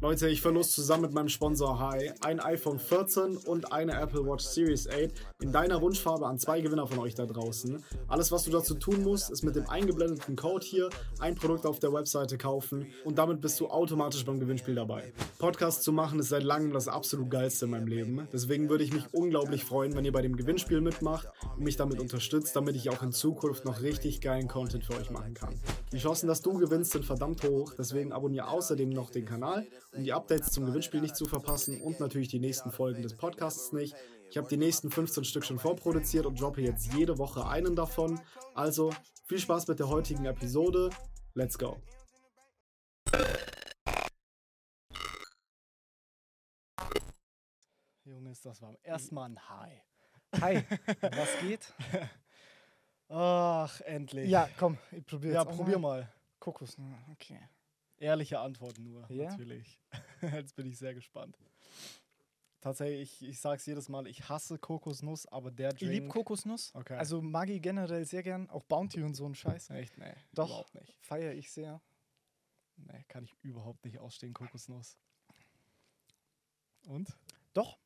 Leute, ich verlose zusammen mit meinem Sponsor Hi ein iPhone 14 und eine Apple Watch Series 8 in deiner Wunschfarbe an zwei Gewinner von euch da draußen. Alles, was du dazu tun musst, ist mit dem eingeblendeten Code hier ein Produkt auf der Webseite kaufen und damit bist du automatisch beim Gewinnspiel dabei. Podcast zu machen ist seit langem das absolut geilste in meinem Leben. Deswegen würde ich mich unglaublich freuen, wenn ihr bei dem Gewinnspiel mitmacht und mich damit unterstützt, damit ich auch in Zukunft noch richtig geilen Content für euch machen kann. Die Chancen, dass du gewinnst, sind verdammt hoch, deswegen abonniere außerdem noch den Kanal die Updates zum Gewinnspiel nicht zu verpassen und natürlich die nächsten Folgen des Podcasts nicht. Ich habe die nächsten 15 Stück schon vorproduziert und droppe jetzt jede Woche einen davon. Also viel Spaß mit der heutigen Episode. Let's go. Junges, das war erstmal ein Hi. Hi, was geht? Ach, endlich. Ja, komm, ich probiere ja probier mal. Kokos, okay. Ehrliche Antworten nur, Ja? natürlich. Jetzt bin ich sehr gespannt. Tatsächlich, ich, ich sag's jedes Mal, ich hasse Kokosnuss, aber der Ich Drink... liebe Kokosnuss. Okay. Also mag ich generell sehr gern. Auch Bounty und so ein Scheiß. Echt? Nee, Doch. überhaupt nicht. Feiere ich sehr. Nee, kann ich überhaupt nicht ausstehen, Kokosnuss. Und? Doch.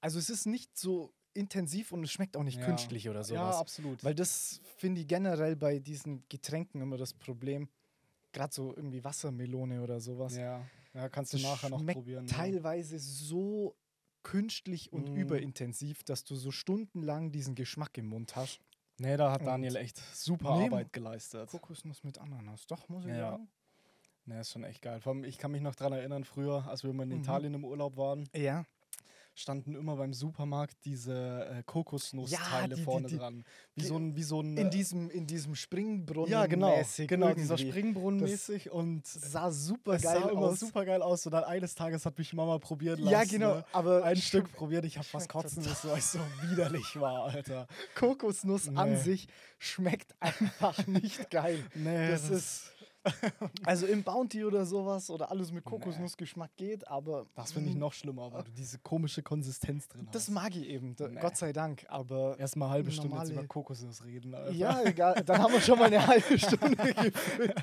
Also es ist nicht so intensiv und es schmeckt auch nicht Ja. künstlich oder Ja, sowas. absolut. Weil das finde ich generell bei diesen Getränken immer das Problem. Gerade so irgendwie Wassermelone oder sowas. ja. ja, kannst du Das nachher noch probieren. ja. teilweise so künstlich und Mm. überintensiv, dass du so stundenlang diesen Geschmack im Mund hast. Nee, da hat Daniel echt super Nee, Arbeit geleistet. Kokosnuss mit Ananas. Doch, muss ich Ja. sagen. Nee, ist schon echt geil. Vor allem, ich kann mich noch dran erinnern, früher, als wir mal in Mhm. Italien im Urlaub waren, Ja. Standen immer beim Supermarkt diese äh, Kokosnussteile die- die- vorne die- dran. Wie die- so ein, wie so ein In äh, diesem, in diesem Springbrunnen. ja, genau, mäßig genau, dieser irgendwie. Springbrunnen Das mäßig und Sah super geil sah immer aus. super geil aus. Und dann eines Tages hat mich Mama probieren lassen. ja, genau. Ne? Aber Ein Stück probiert, ich hab fast schmeckt kotzen müssen, weil es so widerlich war, Alter. Kokosnuss an Nee. sich schmeckt einfach nicht geil. Nee, Das ist. Also im Bounty oder sowas oder alles mit Kokosnussgeschmack geht, aber. Das finde ich noch schlimmer, weil du diese komische Konsistenz drin Das hast. mag ich eben, Nee. Gott sei Dank. Aber. Erstmal eine halbe Stunde jetzt über Kokosnuss reden, Alter. Ja, egal. Dann haben wir schon mal eine halbe Stunde gefüllt.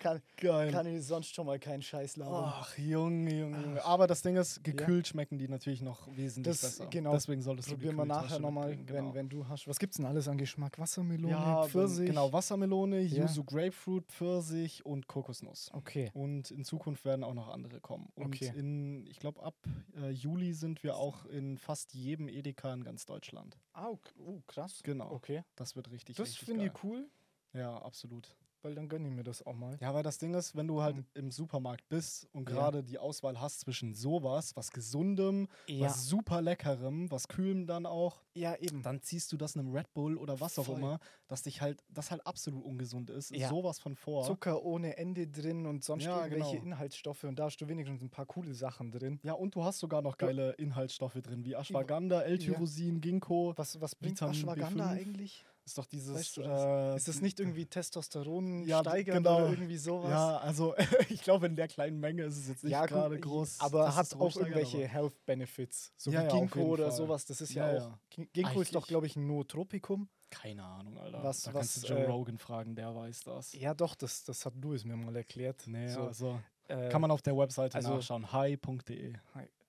Kann, geil. kann ich sonst schon mal keinen Scheiß labern. Ach, Junge, Junge, Junge. Aber das Ding ist, gekühlt schmecken die natürlich noch wesentlich Das- besser. genau. Deswegen solltest du Probieren wir nachher nochmal, wenn, genau. wenn du hast. Was gibt's denn alles an Geschmack? Wassermelone, ja, Pfirsich? Genau, Wassermelone, Ja. Yuzu Grapefruit, Pfirsich und Kokosnuss. Okay. Und in Zukunft werden auch noch andere kommen. Und Okay. in, ich glaube, ab äh, Juli sind wir auch in fast jedem Edeka in ganz Deutschland. Ah, uh, krass. Genau. Okay. Das wird richtig, Das finde ich cool, Ja, absolut. Weil dann gönne ich mir das auch mal. Ja, weil das Ding ist, wenn du halt Mhm. im Supermarkt bist und Ja. gerade die Auswahl hast zwischen sowas, was gesundem, Ja. was super leckerem, was kühlem dann auch, Ja, eben. dann ziehst du das einem Red Bull oder was auch Voll. immer, dass dich halt, das halt absolut ungesund ist, Ja. sowas von vor. Zucker ohne Ende drin und sonst Ja, irgendwelche genau. Inhaltsstoffe und da hast du wenigstens ein paar coole Sachen drin. Ja, und du hast sogar noch geile Inhaltsstoffe drin, wie Ashwagandha, L-Tyrosin, Ginkgo. Was, was bringt Vitamin Ashwagandha B5? eigentlich? Ist doch dieses. Weißt du äh, Ist das nicht irgendwie Testosteron Ja, steigern genau. oder irgendwie sowas? Ja, also ich glaube, in der kleinen Menge ist es jetzt nicht Ja, gerade groß. Aber hat auch irgendwelche Health Benefits. So Ja, wie Ginkgo oder Fall. sowas. Das ist ja, auch. Ginkgo ist doch, glaube ich, ein Nootropikum. Keine Ahnung, Alter. Was- da was, kannst du Joe äh, Rogan fragen, der weiß das. Ja, doch, das, das hat Louis mir mal erklärt. Nee, so, also äh, kann man auf der Webseite also- nachschauen. hi.de.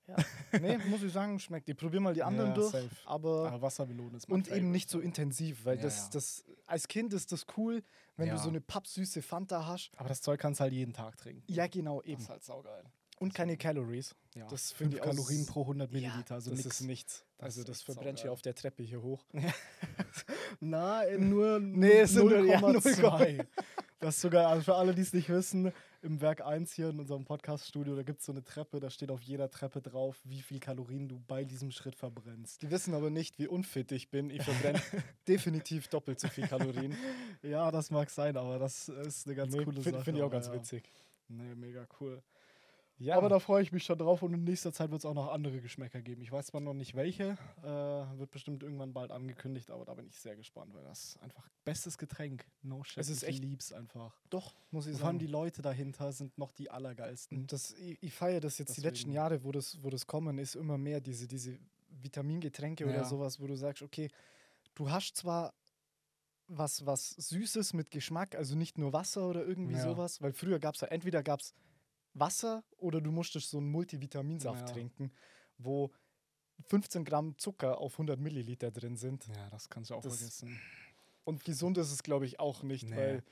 Ja. nee, muss ich sagen, schmeckt. Ich probiere mal die anderen Ja, durch. safe. Aber Aber Wassermelone ist und eben nicht so intensiv, weil Ja, das, das als Kind ist das cool, wenn du so eine pappsüße Fanta hast. Aber das Zeug kannst du halt jeden Tag trinken. Ja, genau, Das eben. ist halt saugeil. Und keine Calories. Ja. Das finde ich Kalorien pro 100 Milliliter, also das nix. ist nichts. Das also das verbrennt ja auf der Treppe hier hoch. Nein, nur Nee, es sind nur- ja, 0,2. Das ist sogar, also für alle, die es nicht wissen, im Werk 1 hier in unserem Podcast-Studio, da gibt es so eine Treppe, da steht auf jeder Treppe drauf, wie viel Kalorien du bei diesem Schritt verbrennst. Die wissen aber nicht, wie unfit ich bin. Ich verbrenne definitiv doppelt so viel Kalorien. Ja, das mag sein, aber das ist eine ganz Nee, coole Finde Sache. find ich auch ganz ja. witzig. Nee, mega cool. Ja, Aber da freue ich mich schon drauf und in nächster Zeit wird es auch noch andere Geschmäcker geben. Ich weiß zwar noch nicht welche, äh, wird bestimmt irgendwann bald angekündigt, aber da bin ich sehr gespannt, weil das einfach bestes Getränk. No shit. Es ist ich echt- lieb's einfach. doch, muss ich Und vor allem sagen. die Leute dahinter sind noch die allergeilsten. Das, ich, ich feiere das jetzt die letzten Deswegen. Jahre, wo das, wo das kommen ist, immer mehr diese, diese Vitamingetränke oder Ja. sowas, wo du sagst, okay, du hast zwar was, was Süßes mit Geschmack, also nicht nur Wasser oder irgendwie Ja. sowas, weil früher gab es ja, entweder gab es Wasser oder du musstest so einen Multivitaminsaft Ja. trinken, wo 15 Gramm Zucker auf 100 Milliliter drin sind. Ja, das kannst du auch Das- vergessen. Und gesund ist es, glaube ich, auch nicht, Nee. weil.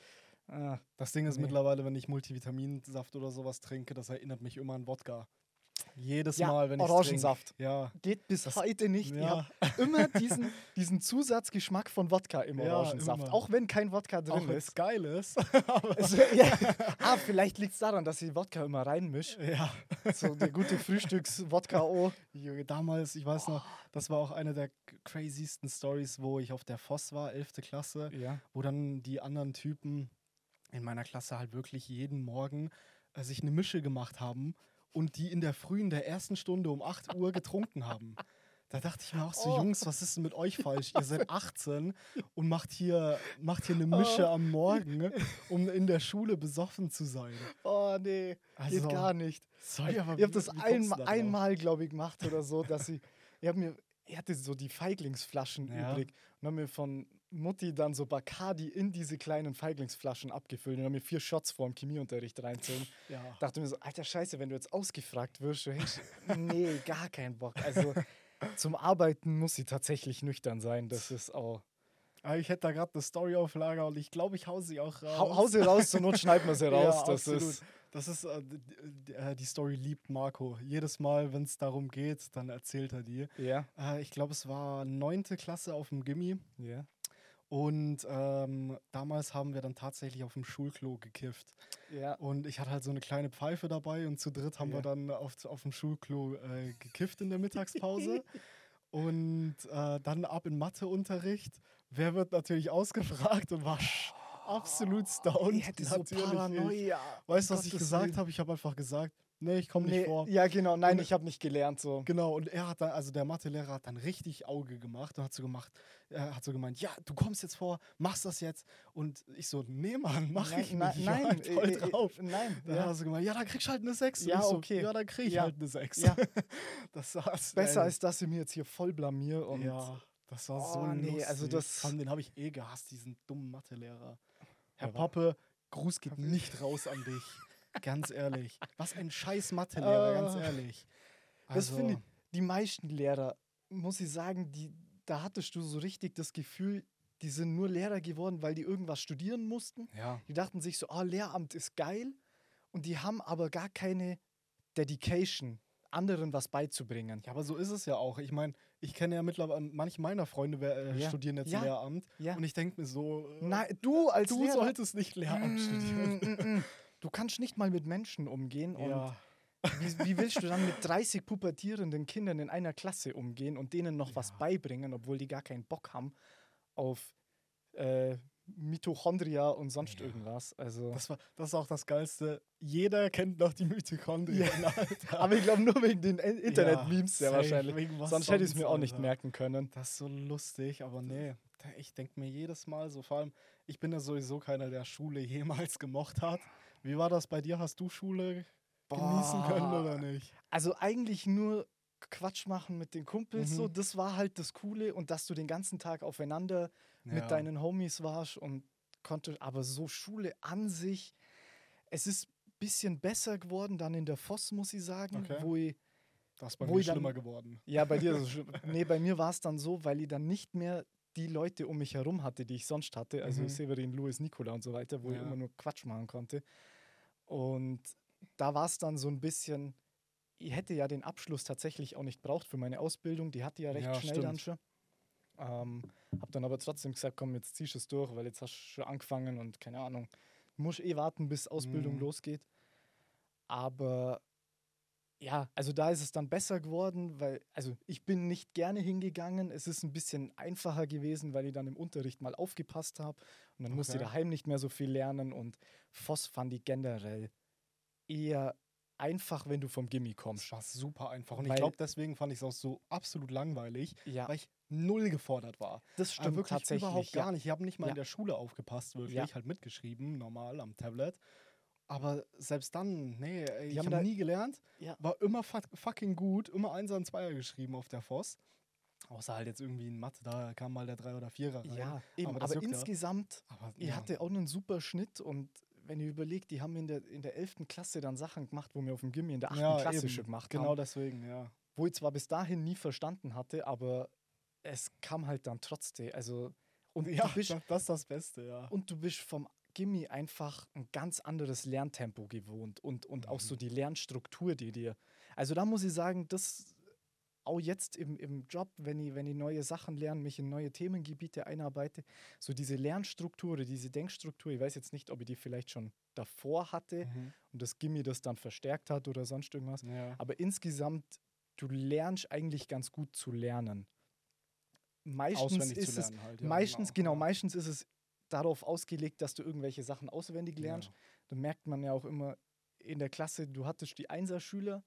Ah, Das Ding ist Nee. mittlerweile, wenn ich Multivitaminsaft oder sowas trinke, das erinnert mich immer an Wodka. Jedes Ja, Mal, wenn ich Orangensaft. Ja, geht bis Das- heute nicht. Ich ja. habe immer diesen, diesen Zusatzgeschmack von Wodka im Ja, Orangensaft. immer. auch wenn kein Wodka drin auch ist. es geil ist. Also. Ah, vielleicht liegt es daran, dass ich Wodka immer reinmische. ja. So der gute Frühstücks-Wodka. Oh. Damals, ich weiß noch, das war auch eine der craziesten Stories, wo ich auf der Voss war, 11. Klasse, wo dann die anderen Typen in meiner Klasse halt wirklich jeden Morgen äh, sich eine Mische gemacht haben und die in der frühen der ersten Stunde um 8 Uhr getrunken haben. Da dachte ich mir auch so, Oh. Jungs, was ist denn mit euch falsch? Ihr seid 18 und macht hier, macht hier eine Mische am Morgen, um in der Schule besoffen zu sein. Oh nee, Also, geht gar nicht. Sorry, aber ich habe das du einmal, da drauf? einmal glaube ich, gemacht oder so, dass ich, ich habe mir, ich hatte so die Feiglingsflaschen Ja. übrig und habe mir von Mutti dann so Bacardi in diese kleinen Feiglingsflaschen abgefüllt und habe mir vier Shots vor dem Chemieunterricht reinzogen. Ja. dachte mir so, alter Scheiße, wenn du jetzt ausgefragt wirst, nee, gar keinen Bock. Also zum Arbeiten muss sie tatsächlich nüchtern sein. Das ist auch. Aber ich hätte da gerade eine Story auf Lager und ich glaube, ich hau sie auch raus. Hau, hau sie raus, zur Not schneiden wir sie raus. Ja, das absolut. ist. Das ist, äh, äh, die Story liebt Marco. Jedes Mal, wenn es darum geht, dann erzählt er die. Ja. Äh, ich glaube, es war neunte Klasse auf dem Gimmi. Ja. Und ähm, damals haben wir dann tatsächlich auf dem Schulklo gekifft. Ja. Und ich hatte halt so eine kleine Pfeife dabei und zu dritt haben Ja. wir dann auf, auf dem Schulklo äh, gekifft in der Mittagspause. und äh, dann ab in Matheunterricht. Wer wird natürlich ausgefragt und war absolut stoned. Ich hätte so. Paranoia. Weißt du, was ich gesagt habe? Ich habe einfach gesagt, nee, ich komme nicht Nee, vor. ja, genau. Nein, Und- ich habe nicht gelernt so. Genau, und er hat dann, also der Mathelehrer hat dann richtig Auge gemacht und hat so gemacht, er hat so gemeint, ja, du kommst jetzt vor, machst das jetzt. Und ich so, nee, Mann, mach nein, ich nein, nicht. Ich war nein, halt voll äh, äh, drauf. Nein. Dann hat er so gemeint, ja, dann kriegst du halt eine 6. Ja, so, okay. Ja, dann krieg ich Ja. halt eine 6. Ja. Das war's. Besser als dass ich mir jetzt hier voll blamier und. Ja, das war so Oh, nee, lustig. also das- den habe ich eh gehasst, diesen dummen Mathelehrer. Herr Ja, Poppe, Gruß geht nicht raus an dich. Ganz ehrlich. Was ein scheiß Mathelehrer, ganz Ah. ehrlich. Das Also, finde ich, die meisten Lehrer, muss ich sagen, die, da hattest du so richtig das Gefühl, die sind nur Lehrer geworden, weil die irgendwas studieren mussten. Ja, Die dachten sich so, ah, Lehramt ist geil. Und die haben aber gar keine Dedication, anderen was beizubringen. Ja, aber so ist es ja auch. Ich meine, ich kenne ja mittlerweile, manche meiner Freunde äh, Ja. studieren jetzt Ja. Lehramt. Ja. Und ich denke mir so, äh, Nein, du als du Lehrer, solltest nicht Lehramt studieren. Du kannst nicht mal mit Menschen umgehen. Und Ja. wie, wie willst du dann mit 30 pubertierenden Kindern in einer Klasse umgehen und denen noch was Ja. beibringen, obwohl die gar keinen Bock haben auf äh, Mitochondria und sonst Ja. irgendwas? Also, Das, war, das ist auch das Geilste. Jeder kennt noch die Mitochondrien. Alter. aber ich glaube nur wegen den In- Internet-Memes sehr safe, wahrscheinlich. was Sonst hätte ich es mir auch nicht Alter. merken können. Das ist so lustig, aber nee. Ich denke mir jedes Mal so, vor allem, ich bin ja sowieso keiner, der Schule jemals gemocht hat. Wie war das bei dir? Hast du Schule genießen können oder nicht? Also eigentlich nur Quatsch machen mit den Kumpels, Mhm. so, das war halt das Coole und dass du den ganzen Tag aufeinander Ja. mit deinen Homies warst und konnte, aber so Schule an sich, es ist ein bisschen besser geworden dann in der Voss, muss ich sagen, Okay. wo ich, Das ist bei wo mir ich dann- schlimmer geworden. ja, bei dir, ist es schlimm. nee, bei mir war es dann so, weil ich dann nicht mehr die Leute um mich herum hatte, die ich sonst hatte, also Mhm. Severin, Louis, Nikola und so weiter, wo ich Ja. immer nur Quatsch machen konnte. Und da war es dann so ein bisschen, ich hätte ja den Abschluss tatsächlich auch nicht braucht für meine Ausbildung, die hatte ja recht Ja, schnell dann stimmt. schon. Ähm, hab dann aber trotzdem gesagt, komm, jetzt ziehst du es durch, weil jetzt hast du schon angefangen und keine Ahnung, muss eh warten, bis Ausbildung Mhm. losgeht. Aber ja, also da ist es dann besser geworden, weil, also ich bin nicht gerne hingegangen. Es ist ein bisschen einfacher gewesen, weil ich dann im Unterricht mal aufgepasst habe und dann musste ich Okay. daheim nicht mehr so viel lernen und Voss fand ich generell eher einfach, wenn du vom Gimmi kommst. Das war super einfach. Und ich Weil- glaube, deswegen fand ich es auch so absolut langweilig, Ja, weil ich null gefordert war. das Aber stimmt wirklich tatsächlich. überhaupt gar nicht. Ich habe nicht mal Ja. in der Schule aufgepasst, wirklich. Ja. Halt mitgeschrieben, normal am Tablet. Aber selbst dann, nee, ich habe da- nie gelernt. Ja. War immer fuck, fucking gut, immer Einser und Zweier geschrieben auf der Voss. Außer halt jetzt irgendwie in Mathe, da kam mal der Drei- oder Vierer rein. Ja, eben, Aber aber, juckt ja. insgesamt, Aber ich ja. hatte auch einen super Schnitt und wenn ihr überlegt, die haben in der, in der 11. Klasse dann Sachen gemacht, wo wir auf dem Gimmi in der 8. Ja, Klasse eben. schon gemacht Genau haben. deswegen, ja. Wo ich zwar bis dahin nie verstanden hatte, aber es kam halt dann trotzdem. Also, und Ja, du bist, das, das ist das Beste, ja. und du bist vom Gimmi einfach ein ganz anderes Lerntempo gewohnt und, und auch Mhm. so die Lernstruktur, die dir. Also da muss ich sagen, das auch jetzt im, im Job, wenn ich, wenn ich neue Sachen lerne, mich in neue Themengebiete einarbeite, so diese Lernstruktur oder diese Denkstruktur, ich weiß jetzt nicht, ob ich die vielleicht schon davor hatte Mhm. und das Gimmi das dann verstärkt hat oder sonst irgendwas. ja. Aber insgesamt, du lernst eigentlich ganz gut zu lernen. Meistens Auswendig ist zu es, lernen halt. Ja, meistens, genau, ja. meistens ist es darauf ausgelegt, dass du irgendwelche Sachen auswendig lernst. Ja. Da merkt man ja auch immer in der Klasse, du hattest die Einser-Schüler,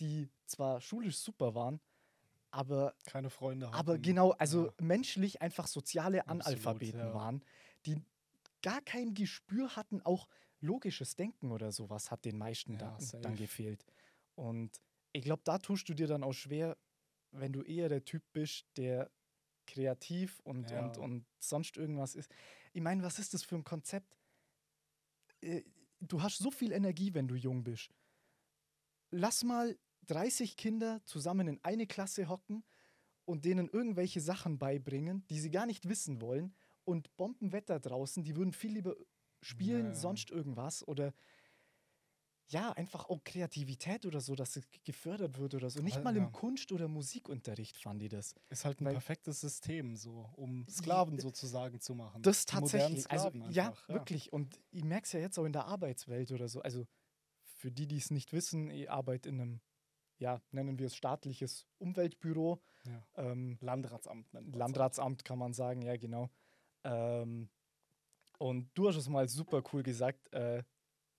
die zwar schulisch super waren, aber, Keine Freunde hatten. aber genau, also Ja. menschlich einfach soziale Absolut, Analphabeten ja. waren, die gar kein Gespür hatten, auch logisches Denken oder sowas hat den meisten da, dann gefehlt. Und ich glaube, da tust du dir dann auch schwer, wenn du eher der Typ bist, der kreativ und, Ja. und, und sonst irgendwas ist. Ich meine, was ist das für ein Konzept? Äh, Du hast so viel Energie, wenn du jung bist. Lass mal 30 Kinder zusammen in eine Klasse hocken und denen irgendwelche Sachen beibringen, die sie gar nicht wissen wollen. Und Bombenwetter draußen, die würden viel lieber spielen, Ja, ja. sonst irgendwas. Oder ja, einfach auch Kreativität oder so, dass es ge- gefördert wird oder so. Nicht Aber, mal ja. im Kunst- oder Musikunterricht fand ich das. Ist halt ein Weil- perfektes System, so, um Sklaven sozusagen zu machen. Das Die tatsächlich. Also, ja, einfach, wirklich. Und ich merke es ja jetzt auch in der Arbeitswelt oder so. Also für die, die es nicht wissen, ich arbeite in einem, ja, nennen wir es staatliches Umweltbüro. Ja. Ähm, Landratsamt Landratsamt kann man sagen, ja, genau. Ähm, und du hast es mal super cool gesagt, äh,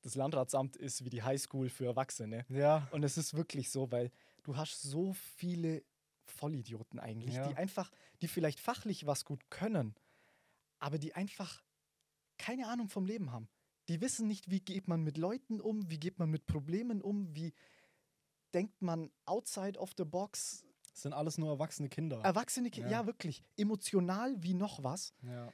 das Landratsamt ist wie die Highschool für Erwachsene. Ja, Und es ist wirklich so, weil du hast so viele Vollidioten eigentlich, Ja. die einfach, die vielleicht fachlich was gut können, aber die einfach keine Ahnung vom Leben haben. Die wissen nicht, wie geht man mit Leuten um, wie geht man mit Problemen um, wie denkt man outside of the box. es sind alles nur erwachsene Kinder. Erwachsene Kinder, ja. Ja. wirklich, emotional wie noch was. ja.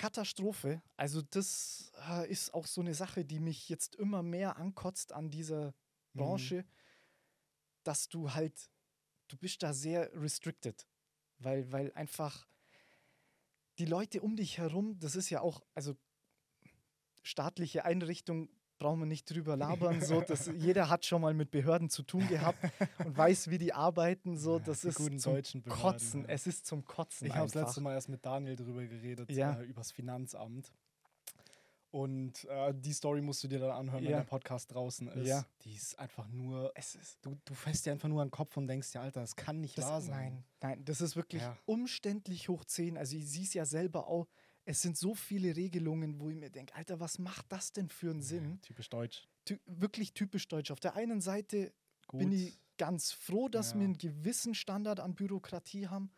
Katastrophe. Also das äh, ist auch so eine Sache, die mich jetzt immer mehr ankotzt an dieser Mhm. Branche, dass du halt, du bist da sehr restricted, weil, weil einfach die Leute um dich herum, das ist ja auch, also staatliche Einrichtung brauchen wir nicht drüber labern, so, dass jeder hat schon mal mit Behörden zu tun gehabt und weiß, wie die arbeiten, so, das ist guten zum deutschen Behörden, Kotzen, ja. es ist zum Kotzen Ich habe das letzte Mal erst mit Daniel drüber geredet, Ja. äh, übers Finanzamt. Und äh, die Story musst du dir dann anhören, wenn Ja. der Podcast draußen ist. Ja. Die ist einfach nur. es ist Du, du fässt dir einfach nur an den Kopf und denkst dir, Alter, das kann nicht Das, wahr sein. nein, nein, das ist wirklich Ja. umständlich hoch 10. Also ich sehe es ja selber auch. Es sind so viele Regelungen, wo ich mir denke, Alter, was macht das denn für einen Sinn? Ja, typisch deutsch. Ty wirklich typisch deutsch. Auf der einen Seite Gut. bin ich ganz froh, dass Ja. wir einen gewissen Standard an Bürokratie haben,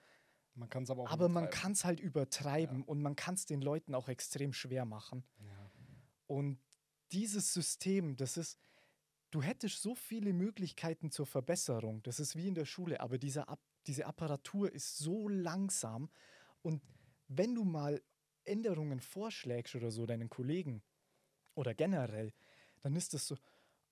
man kann es aber auch. aber man kann es halt übertreiben und man kann es den Leuten auch extrem schwer machen. Ja. Und dieses System, das ist, du hättest so viele Möglichkeiten zur Verbesserung. Das ist wie in der Schule, aber diese, Ap diese Apparatur ist so langsam. Und wenn du mal Änderungen vorschlägst oder so deinen Kollegen oder generell, dann ist das so,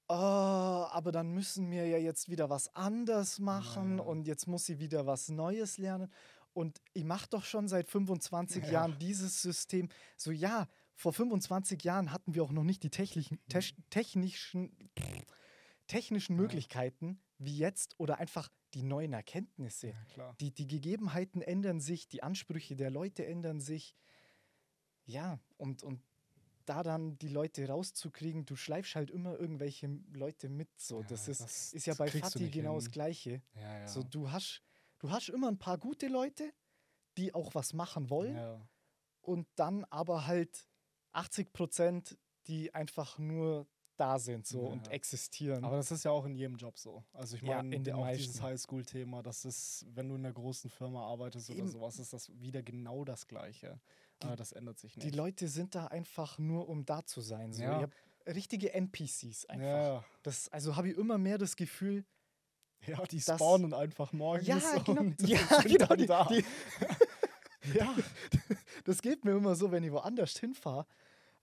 oh, aber dann müssen wir ja jetzt wieder was anders machen Ja. und jetzt muss sie wieder was Neues lernen. Und ich mache doch schon seit 25 Ja. Jahren dieses System. So, ja, vor 25 Jahren hatten wir auch noch nicht die technischen, tech- technischen, technischen Ja. Möglichkeiten wie jetzt oder einfach die neuen Erkenntnisse. ja. Die, die Gegebenheiten ändern sich, die Ansprüche der Leute ändern sich. Ja, und, und da dann die Leute rauszukriegen, du schleifst halt immer irgendwelche Leute mit. So. Ja, das ist, das ist ja bei Fatih genau hin. das Gleiche. Ja, ja. So, du, hast, du hast immer ein paar gute Leute, die auch was machen wollen ja. und dann aber halt 80 Prozent, die einfach nur da sind so und Ja. existieren. Aber das ist ja auch in jedem Job so. Also ich Ja, meine, in den auch meisten. dieses Highschool-Thema, das ist, wenn du in einer großen Firma arbeitest oder Eben. sowas, ist das wieder genau das Gleiche. Aber das ändert sich nicht. die Leute sind da einfach nur, um da zu sein. So. Ja. Richtige NPCs einfach. ja, Das, also habe ich immer mehr das Gefühl, ja, die Das- spawnen einfach morgens. ja, genau, und ja, sind genau die, da. die, ja, das geht mir immer so, wenn ich woanders hinfahre.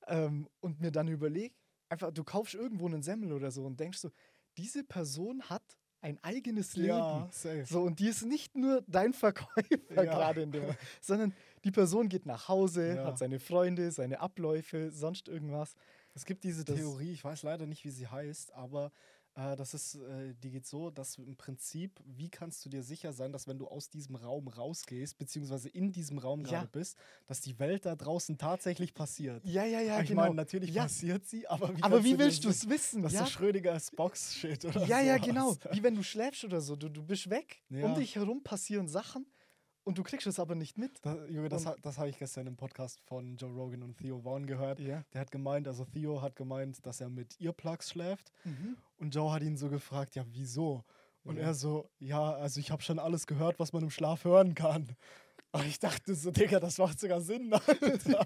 ähm, und mir dann überlege, einfach, du kaufst irgendwo einen Semmel oder so und denkst so, diese Person hat ein eigenes Leben. Ja. So, und die ist nicht nur dein Verkäufer Ja. gerade in dem, sondern die Person geht nach Hause, Ja. hat seine Freunde, seine Abläufe, sonst irgendwas. Es gibt diese Das- Theorie, ich weiß leider nicht, wie sie heißt, aber äh, das ist, äh, die geht so, dass im Prinzip, wie kannst du dir sicher sein, dass wenn du aus diesem Raum rausgehst, beziehungsweise in diesem Raum Ja. gerade bist, dass die Welt da draußen tatsächlich passiert? Ja, ja, ja, ich genau. meine, natürlich Ja. passiert sie, aber wie, Aber wie dir willst du es wissen? Das ja? ist so Schrödingers Box-Shit oder ja, ja, sowas. genau. Wie wenn du schläfst oder so. Du, du bist weg, Ja. um dich herum passieren Sachen und du kriegst es aber nicht mit. Da, Junge, das, das habe ich gestern im Podcast von Joe Rogan und Theo Vaughn gehört. Ja. Der hat gemeint, also Theo hat gemeint, dass er mit Earplugs schläft. Mhm. Und Joe hat ihn so gefragt, ja, wieso? Und Ja. er so, ja, also ich habe schon alles gehört, was man im Schlaf hören kann. Und ich dachte so, Digga, das macht sogar Sinn, Alter.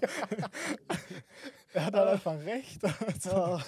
er hat halt Ah. einfach recht. Also, Ja.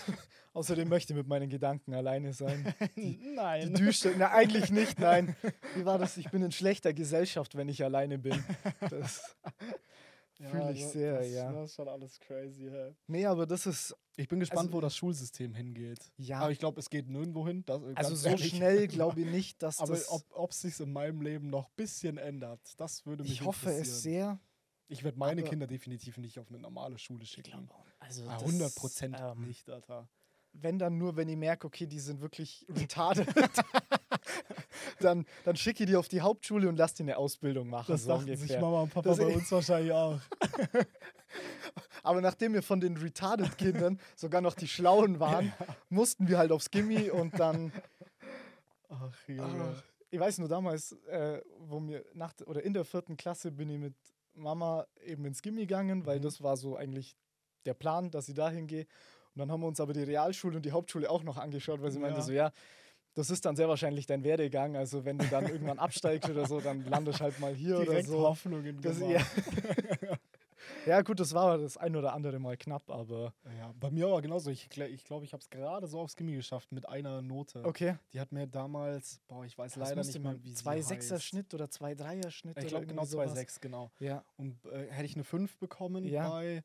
Außerdem möchte ich mit meinen Gedanken alleine sein. Die Nein. düster. Na, eigentlich nicht, nein. Wie war das? Ich bin in schlechter Gesellschaft, wenn ich alleine bin. Das fühle ich sehr, das, ja. Das ist schon alles crazy, hä? Nee, aber das ist. Ich bin gespannt, Also- wo das Schulsystem hingeht. Ja. Aber ich glaube, es geht nirgendwo hin. Das, Also so ehrlich. schnell glaube ich nicht, dass Aber das. ob es sich in meinem Leben noch ein bisschen ändert, das würde mich ich hoffe es sehr. Ich werde meine aber- Kinder definitiv nicht auf eine normale Schule schicken. Also Ah, das, 100 Prozent ähm, nicht, Alter. Wenn dann nur, wenn ich merke, okay, die sind wirklich retarded, dann, dann schicke ich die auf die Hauptschule und lass die eine Ausbildung machen. Das so dachten sich ungefähr. Mama und Papa Das- bei uns wahrscheinlich auch. Aber nachdem wir von den retarded Kindern sogar noch die Schlauen waren, mussten wir halt aufs Gimmi und dann. Ach, Junge. Ach, ich weiß nur damals, äh, wo mir nach oder in der vierten Klasse bin ich mit Mama eben ins Gimmi gegangen, weil Mhm. das war so eigentlich der Plan, dass ich dahin gehe. Und dann haben wir uns aber die Realschule und die Hauptschule auch noch angeschaut, weil sie meinte Ja. so, ja, das ist dann sehr wahrscheinlich dein Werdegang. Also wenn du dann irgendwann absteigst oder so, dann landest halt mal hier Direkt oder so. Hoffnungen Das, ja. ja, gut, das war das ein oder andere Mal knapp, aber Ja, bei mir aber genauso. Ich glaube, ich, glaub, ich habe es gerade so aufs Gimmi geschafft mit einer Note. okay. Die hat mir damals, boah, ich weiß Das leider nicht mehr, wie sie zwei Sechser heißt. Schnitt oder zwei Dreier Schnitt. Ich glaube genau sowas. 2,6, genau. Ja. Und äh, hätte ich eine 5 bekommen Ja. bei,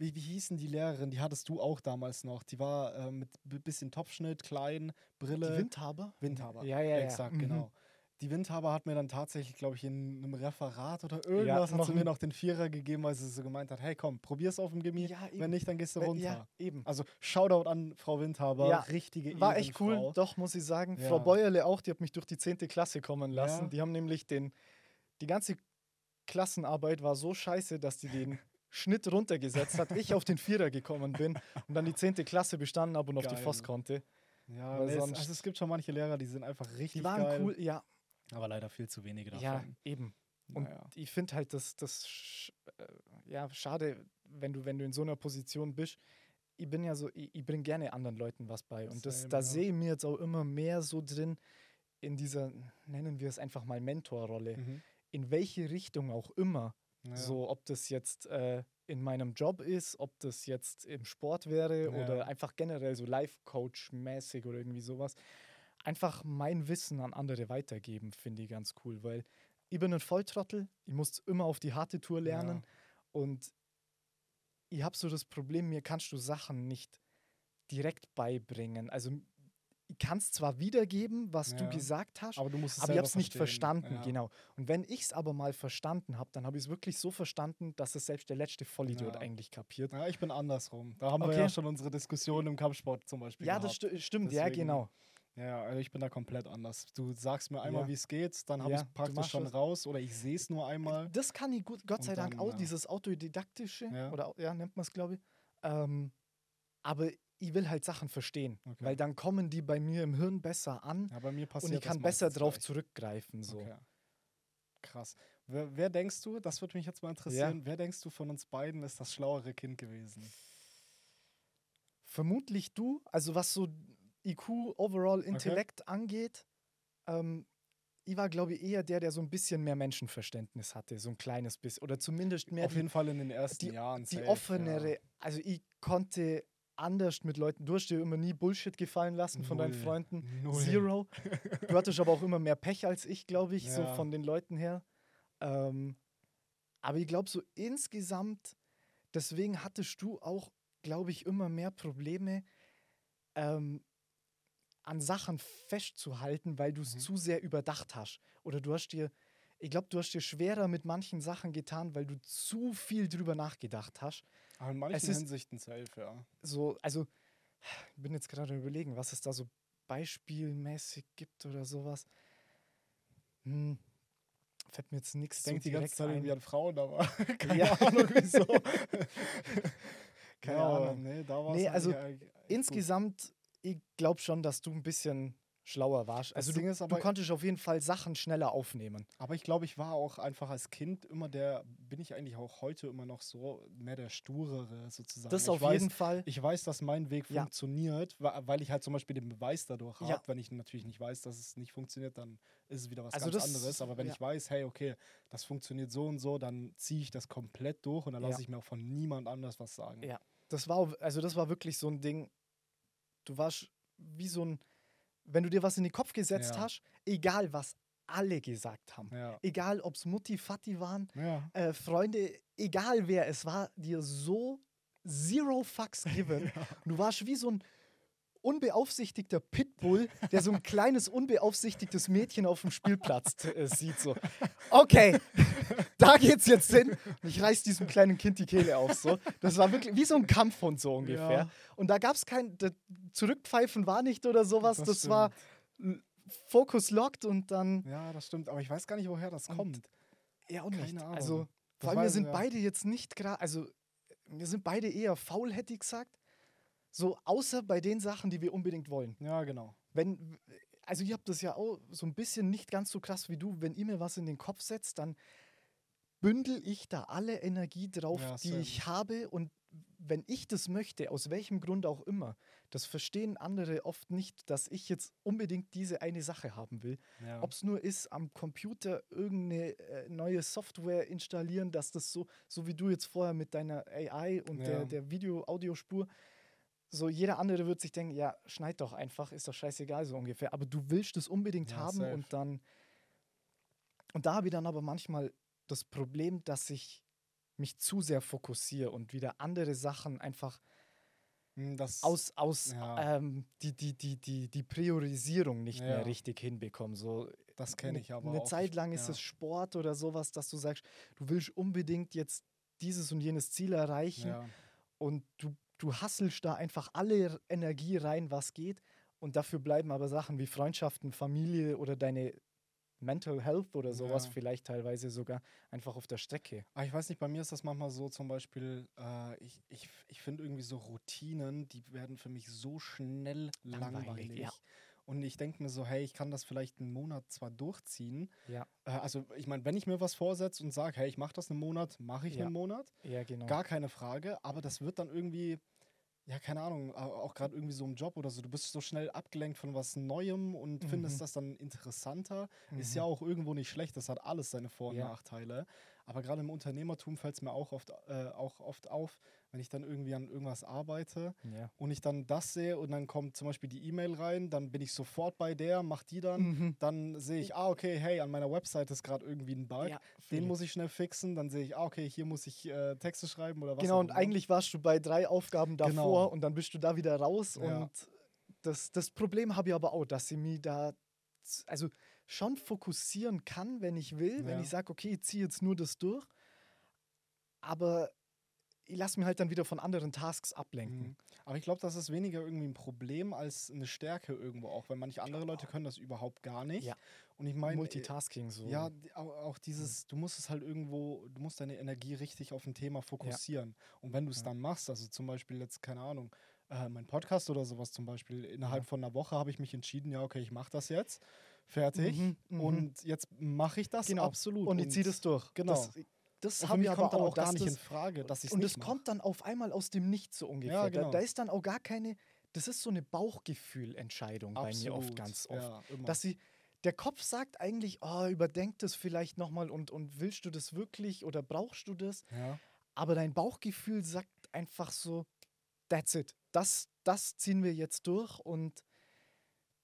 wie, wie hießen die Lehrerin? Die hattest du auch damals noch. Die war äh, mit ein bisschen Topfschnitt, klein, Brille. Die Windhaber? Windhaber. Ja, ja, ja. Exakt, Mhm. genau. Die Windhaber hat mir dann tatsächlich, glaube ich, in einem Referat oder irgendwas hat noch sie mir noch den Vierer gegeben, weil sie so gemeint hat, hey komm, probier's auf dem Gimmi, Ja, wenn nicht, dann gehst du Äh, runter. Ja, eben. Also Shoutout an Frau Windhaber, Ja, richtige War echt cool, doch, muss ich sagen. Ja. Frau Bäuerle auch, die hat mich durch die 10. Klasse kommen lassen. Ja. Die haben nämlich den, die ganze Klassenarbeit war so scheiße, dass die den Schnitt runtergesetzt hat, ich auf den Vierer gekommen bin und dann die 10. Klasse bestanden habe und auf die Geil. Voss konnte. Ja, Weil sonst- also es gibt schon manche Lehrer, die sind einfach richtig Die waren geil, cool, ja. aber leider viel zu wenige davon. Ja, eben. Und Naja. ich finde halt, das, das äh, ja, schade, wenn du, wenn du in so einer Position bist. Ich bin ja so, ich, ich bringe gerne anderen Leuten was bei. Und das, da ja. sehe ich mir jetzt auch immer mehr so drin in dieser, nennen wir es einfach mal Mentorrolle. Mhm. In welche Richtung auch immer. Ja. So, ob das jetzt äh, in meinem Job ist, ob das jetzt im Sport wäre Ja. oder einfach generell so Life-Coach-mäßig oder irgendwie sowas. Einfach mein Wissen an andere weitergeben, finde ich ganz cool, weil ich bin ein Volltrottel, ich muss immer auf die harte Tour lernen und ich habe so das Problem, mir kannst du Sachen nicht direkt beibringen. Also ich kann es zwar wiedergeben, was du Ja. gesagt hast, Aber du musst es aber ich habe es nicht verstanden, Ja. genau. Und wenn ich es aber mal verstanden habe, dann habe ich es wirklich so verstanden, dass es selbst der letzte Vollidiot Ja. eigentlich kapiert. Ja, ich bin andersrum. Da haben wir Okay. ja schon unsere Diskussion im Kampfsport zum Beispiel Ja, das gehabt. sti stimmt, ja, Deswegen- genau. Ja, also ich bin da komplett anders. Du sagst mir einmal, Ja. wie es geht, dann habe Ja, ich du es praktisch schon raus oder ich sehe es nur einmal. Das kann ich gut, Gott sei Dank dann, auch, ja. dieses Autodidaktische, Ja. oder ja, nennt man es, glaube ich. Ähm, aber ich will halt Sachen verstehen, Okay. weil dann kommen die bei mir im Hirn besser an Ja, bei mir passiert und ich kann besser drauf gleich. zurückgreifen. So. Okay. Krass. Wer, wer denkst du, das würde mich jetzt mal interessieren, wer denkst du von uns beiden ist das schlauere Kind gewesen? Vermutlich du, also was so IQ, Overall Intellekt angeht, ähm, ich war, glaube ich, eher der, der so ein bisschen mehr Menschenverständnis hatte, so ein kleines bisschen. Oder zumindest mehr Auf die, jeden Fall in den ersten die, Jahren. die safe, offenere. Ja. Also ich konnte anders mit Leuten, du hast dir immer nie Bullshit gefallen lassen von deinen Null. Freunden. Null. Zero. Du hattest aber auch immer mehr Pech als ich, glaube ich, so Ja. von den Leuten her. Ähm, aber ich glaube, so insgesamt, deswegen hattest du auch glaube ich, immer mehr Probleme, ähm, an Sachen festzuhalten, weil du es Mhm. zu sehr überdacht hast. Oder du hast dir, ich glaube, du hast dir schwerer mit manchen Sachen getan, weil du zu viel drüber nachgedacht hast. Aber in manchen Hinsichten safe, ja. So, also, ich bin jetzt gerade überlegen, was es da so beispielmäßig gibt oder sowas. Hm, fällt mir jetzt nichts Ich so denke die ganze Zeit ein. irgendwie an Frauen, aber keine Ja. Ahnung wieso. Keine Ja, Ahnung. Nee, da war's Nee, also gut. Insgesamt, ich glaube schon, dass du ein bisschen schlauer warst. Also Ding du, ist du aber- konntest auf jeden Fall Sachen schneller aufnehmen. Aber ich glaube, ich war auch einfach als Kind immer der, bin ich eigentlich auch heute immer noch so, mehr der Sturere sozusagen. Das ich auf weiß, jeden Fall. Ich weiß, dass mein Weg Ja. funktioniert, weil ich halt zum Beispiel den Beweis dadurch habe. Ja. Wenn ich natürlich nicht weiß, dass es nicht funktioniert, dann ist es wieder was Also ganz das- anderes. Aber wenn ja. ich weiß, hey, okay, das funktioniert so und so, dann ziehe ich das komplett durch und dann lasse ich mir auch von niemand anders was sagen. Ja. Das war, also das war wirklich so ein Ding. Du warst wie so ein, wenn du dir was in den Kopf gesetzt Ja. hast, egal was alle gesagt haben, Ja. egal ob es Mutti, Fatti waren, Ja. äh, Freunde, egal wer, es war dir so zero fucks given. Du warst wie so ein unbeaufsichtigter Pitbull, der so ein kleines unbeaufsichtigtes Mädchen auf dem Spielplatz äh, sieht. So, okay, da geht's jetzt hin. Und ich reiß diesem kleinen Kind die Kehle auf. So. Das war wirklich wie so ein Kampfhund so ungefähr. Ja. Und da gab's kein Zurückpfeifen war nicht oder sowas. Das, Das war l- Focus locked und dann ja, das stimmt. Aber ich weiß gar nicht, woher das Und kommt. ja auch Keine. Ahnung. Also vor allem wir sind ja. beide jetzt nicht gerade, also wir sind beide eher faul, hätte ich gesagt. So außer bei den Sachen, die wir unbedingt wollen. Ja, genau. Wenn, also ich habe das ja auch so ein bisschen nicht ganz so krass wie du. Wenn ihr mir was in den Kopf setzt, dann bündel ich da alle Energie drauf, Ja, die ich habe. Und wenn ich das möchte, aus welchem Grund auch immer, das verstehen andere oft nicht, dass ich jetzt unbedingt diese eine Sache haben will. Ja. Ob es nur ist, am Computer irgendeine äh, neue Software installieren, dass das so, so wie du jetzt vorher mit deiner AI und der, Ja. der Video-Audiospur, so jeder andere wird sich denken, ja, schneid doch einfach, ist doch scheißegal so ungefähr. Aber du willst es unbedingt Ja, haben safe. und dann. Und da habe ich dann aber manchmal das Problem, dass ich mich zu sehr fokussiere und wieder andere Sachen einfach Hm, Das, aus, aus Ja. ähm, die, die, die, die, die Priorisierung nicht Ja. mehr richtig hinbekomme. So, das kenne ich aber Eine auch. Zeit lang ist es Sport oder sowas, dass du sagst, du willst unbedingt jetzt dieses und jenes Ziel erreichen und du, du hasselst da einfach alle Energie rein, was geht. Und dafür bleiben aber Sachen wie Freundschaften, Familie oder deine Mental Health oder sowas Ja. vielleicht teilweise sogar einfach auf der Strecke. Aber ich weiß nicht, bei mir ist das manchmal so, zum Beispiel, äh, ich, ich, ich finde irgendwie so Routinen, die werden für mich so schnell Langweilig, langweilig. ja. Und ich denke mir so, hey, ich kann das vielleicht einen Monat zwar durchziehen. Ja. Äh, also, ich meine, wenn ich mir was vorsetze und sage, hey, ich mache das einen Monat, mache ich Ja. einen Monat. Ja, genau. Gar keine Frage. Aber das wird dann irgendwie, ja, keine Ahnung, au- auch gerade irgendwie so im Job oder so. Du bist so schnell abgelenkt von was Neuem und Mhm. findest das dann interessanter. Ist ja Mhm. auch irgendwo nicht schlecht, das hat alles seine Vor- und Ja. Nachteile. Aber gerade im Unternehmertum fällt es mir auch oft, äh, auch oft auf, wenn ich dann irgendwie an irgendwas arbeite ja. und ich dann das sehe und dann kommt zum Beispiel die E-Mail rein, dann bin ich sofort bei der, mach die dann. Mhm. Dann sehe ich, ah, okay, hey, an meiner Website ist gerade irgendwie ein Bug. Ja, Den muss ich schnell fixen. Dann sehe ich, ah, okay, hier muss ich äh, Texte schreiben oder was. Genau, auch und immer. eigentlich warst du bei drei Aufgaben davor Genau. und dann bist du da wieder raus. Ja. Und das, das Problem habe ich aber auch, dass ich mich da also schon fokussieren kann, wenn ich will, wenn Ja. ich sage, okay, ich ziehe jetzt nur das durch. Aber ich lasse mich halt dann wieder von anderen Tasks ablenken. Mhm. Aber ich glaube, das ist weniger irgendwie ein Problem als eine Stärke irgendwo auch, weil manche andere Leute können das überhaupt gar nicht. Ja. Und ich meine, Multitasking so. Ja, auch dieses, du musst es halt irgendwo, du musst deine Energie richtig auf ein Thema fokussieren. Und wenn du es Ja. dann machst, also zum Beispiel jetzt, keine Ahnung, äh, mein Podcast oder sowas zum Beispiel, innerhalb Ja. von einer Woche habe ich mich entschieden, ja, okay, ich mache das jetzt, fertig. Mhm, mhm. Und jetzt mache ich das Genau. absolut. Und ich ziehe das durch. Genau. Das, das habe ich aber kommt dann auch, auch gar nicht in Frage, dass ich es Und es kommt dann auf einmal aus dem Nichts so ungefähr. Ja, da, genau. da ist dann auch gar keine, das ist so eine Bauchgefühlentscheidung bei mir oft ganz oft. Ja, dass sie, der Kopf sagt eigentlich, oh, überdenk das vielleicht nochmal und, und willst du das wirklich oder brauchst du das? ja. Aber dein Bauchgefühl sagt einfach so, that's it. Das, das ziehen wir jetzt durch und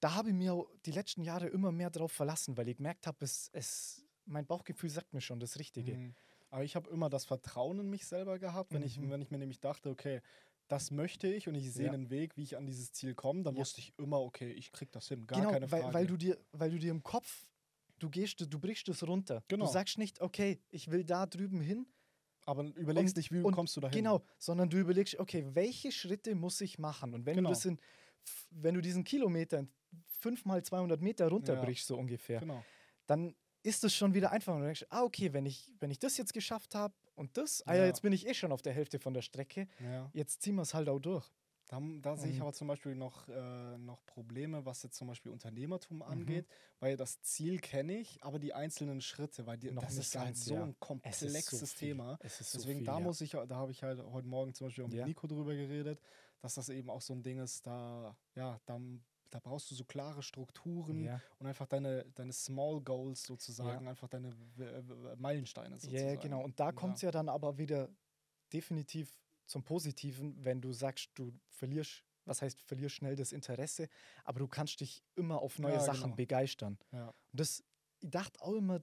da habe ich mir die letzten Jahre immer mehr drauf verlassen, weil ich gemerkt habe, es, es, mein Bauchgefühl sagt mir schon das Richtige. Mhm. Aber ich habe immer das Vertrauen in mich selber gehabt, wenn, ich, Mhm. wenn ich mir nämlich dachte, okay, das möchte ich und ich sehe Ja. einen Weg, wie ich an dieses Ziel komme, dann Ja. wusste ich immer, okay, ich krieg das hin, gar genau, keine Frage. weil, weil, du dir, weil du dir im Kopf, du gehst, du brichst es runter. Genau. Du sagst nicht, okay, ich will da drüben hin. aber überlegst und- nicht, wie und kommst du dahin. Genau, sondern du überlegst, okay, welche Schritte muss ich machen? Und wenn Genau. du das in, wenn du diesen Kilometer in 5 mal 200 Meter runterbrichst, so ungefähr, Genau. dann ist es schon wieder einfach. Und du denkst, ah, okay, wenn ich, wenn ich das jetzt geschafft habe und das, ah ja, Ja. jetzt bin ich eh schon auf der Hälfte von der Strecke, Ja. jetzt ziehen wir es halt auch durch. Da, da sehe ich aber zum Beispiel noch, äh, noch Probleme, was jetzt zum Beispiel Unternehmertum Mhm. angeht, weil das Ziel kenne ich, aber die einzelnen Schritte, weil die, Noch das ist halt ganz, so ja. ein so komplexes viel. Thema. So Deswegen, viel, da ja. muss ich, da habe ich halt heute Morgen zum Beispiel mit Ja. Nico drüber geredet, dass das eben auch so ein Ding ist, da, ja, da, da brauchst du so klare Strukturen Ja. und einfach deine, deine Small Goals sozusagen, einfach deine w- w- Meilensteine Ja, sozusagen. ja, genau. Und da kommt es ja dann aber wieder definitiv zum Positiven, wenn du sagst, du verlierst, was heißt, verlierst schnell das Interesse, aber du kannst dich immer auf neue Ja, Sachen genau. begeistern. Ja. Und das, ich dachte auch immer,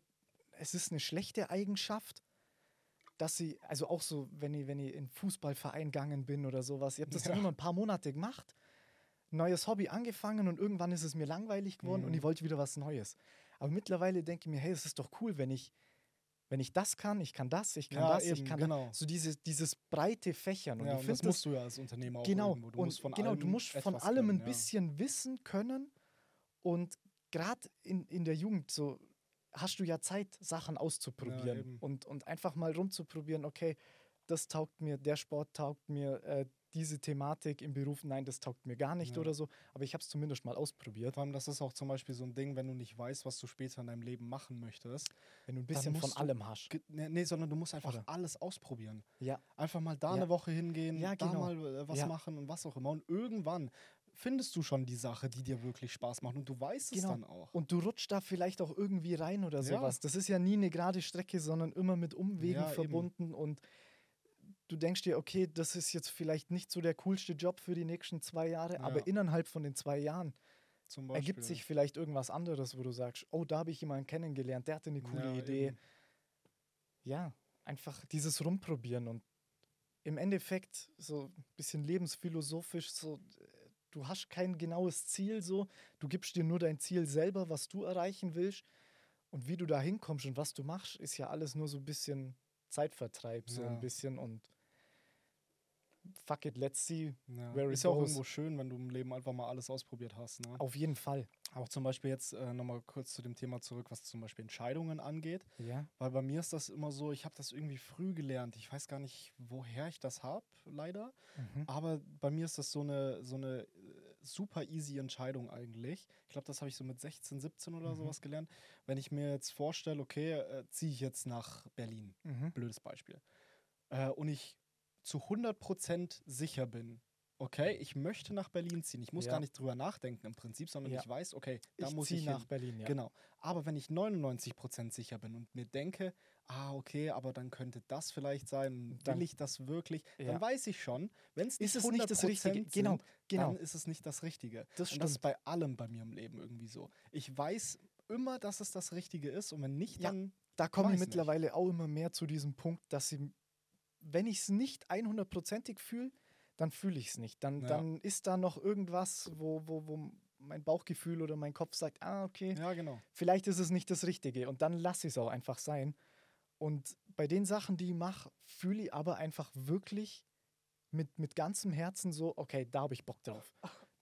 es ist eine schlechte Eigenschaft, dass sie, also auch so, wenn ich, wenn ich in Fußballverein gegangen bin oder sowas, ich habe das dann Ja. immer ein paar Monate gemacht, neues Hobby angefangen und irgendwann ist es mir langweilig geworden und Mhm. ich wollte wieder was Neues. Aber mittlerweile denke ich mir, hey, es ist doch cool, wenn ich, wenn ich das kann, ich kann das, ich kann Ja, das, ich eben, kann genau. das. So dieses, dieses breite Fächern. Und ja, ich und finde das musst du ja als Unternehmer auch genau, irgendwo. Du und musst von genau, allem du musst von allem können, ein ja. bisschen wissen können und gerade in, in der Jugend so hast du ja Zeit, Sachen auszuprobieren und, und einfach mal rumzuprobieren, okay, das taugt mir, der Sport taugt mir, äh, diese Thematik im Beruf, nein, das taugt mir gar nicht Ja. oder so, aber ich habe es zumindest mal ausprobiert, Vor allem, das ist auch zum Beispiel so ein Ding, wenn du nicht weißt, was du später in deinem Leben machen möchtest. wenn du ein bisschen von allem hast. Ge- Nee, nee, sondern du musst einfach Oder? alles ausprobieren. Ja, Einfach mal da Ja. eine Woche hingehen, Ja, da genau. mal äh, was machen und was auch immer. Und irgendwann findest du schon die Sache, die dir wirklich Spaß macht. Und du weißt es Genau. dann auch. Und du rutschst da vielleicht auch irgendwie rein oder sowas. Das ist ja nie eine gerade Strecke, sondern immer mit Umwegen Ja, eben. verbunden. Und du denkst dir, okay, das ist jetzt vielleicht nicht so der coolste Job für die nächsten zwei Jahre, Ja. aber innerhalb von den zwei Jahren ergibt sich vielleicht irgendwas anderes, wo du sagst, oh, da habe ich jemanden kennengelernt, der hatte eine coole Ja, Idee. eben. Ja, einfach dieses Rumprobieren und im Endeffekt so ein bisschen lebensphilosophisch, so du hast kein genaues Ziel, so du gibst dir nur dein Ziel selber, was du erreichen willst und wie du da hinkommst und was du machst, ist ja alles nur so ein bisschen Zeitvertreib, so Ja. ein bisschen und fuck it, let's see, Ja. where it Ist ja auch goes. irgendwo schön, wenn du im Leben einfach mal alles ausprobiert hast. Ne? auf jeden Fall. Auch zum Beispiel jetzt äh, nochmal kurz zu dem Thema zurück, was zum Beispiel Entscheidungen angeht. Ja, Weil bei mir ist das immer so, ich habe das irgendwie früh gelernt. Ich weiß gar nicht, woher ich das habe, leider. mhm. Aber bei mir ist das so eine, so eine äh, super easy Entscheidung eigentlich. Ich glaube, das habe ich so mit 16, 17 oder Mhm. sowas gelernt. Wenn ich mir jetzt vorstelle, okay, äh, ziehe ich jetzt nach Berlin, Mhm. blödes Beispiel, äh, und ich zu 100% sicher bin, okay, ich möchte nach Berlin ziehen. Ich muss Ja. gar nicht drüber nachdenken im Prinzip, sondern Ja. ich weiß, okay, da ich muss ich nach hin. Berlin, ja. Genau. Aber wenn ich 99% sicher bin und mir denke, ah, okay, aber dann könnte das vielleicht sein, will Dann- ich das wirklich, dann weiß ich schon, wenn es es nicht das Richtige? Genau, sind, genau. dann ist es nicht das Richtige. Das und das ist stimmt. bei allem bei mir im Leben irgendwie so. Ich weiß immer, dass es das Richtige ist und wenn nicht, dann da komme ich Weiß nicht. mittlerweile auch immer mehr zu diesem Punkt, dass sie, wenn ich es nicht 100%ig fühle, dann fühle ich es nicht. Dann, Ja. dann ist da noch irgendwas, wo, wo, wo mein Bauchgefühl oder mein Kopf sagt, ah, okay, ja, genau. vielleicht ist es nicht das Richtige. Und dann lasse ich es auch einfach sein. Und bei den Sachen, die ich mache, fühle ich aber einfach wirklich mit, mit ganzem Herzen so, okay, da habe ich Bock drauf.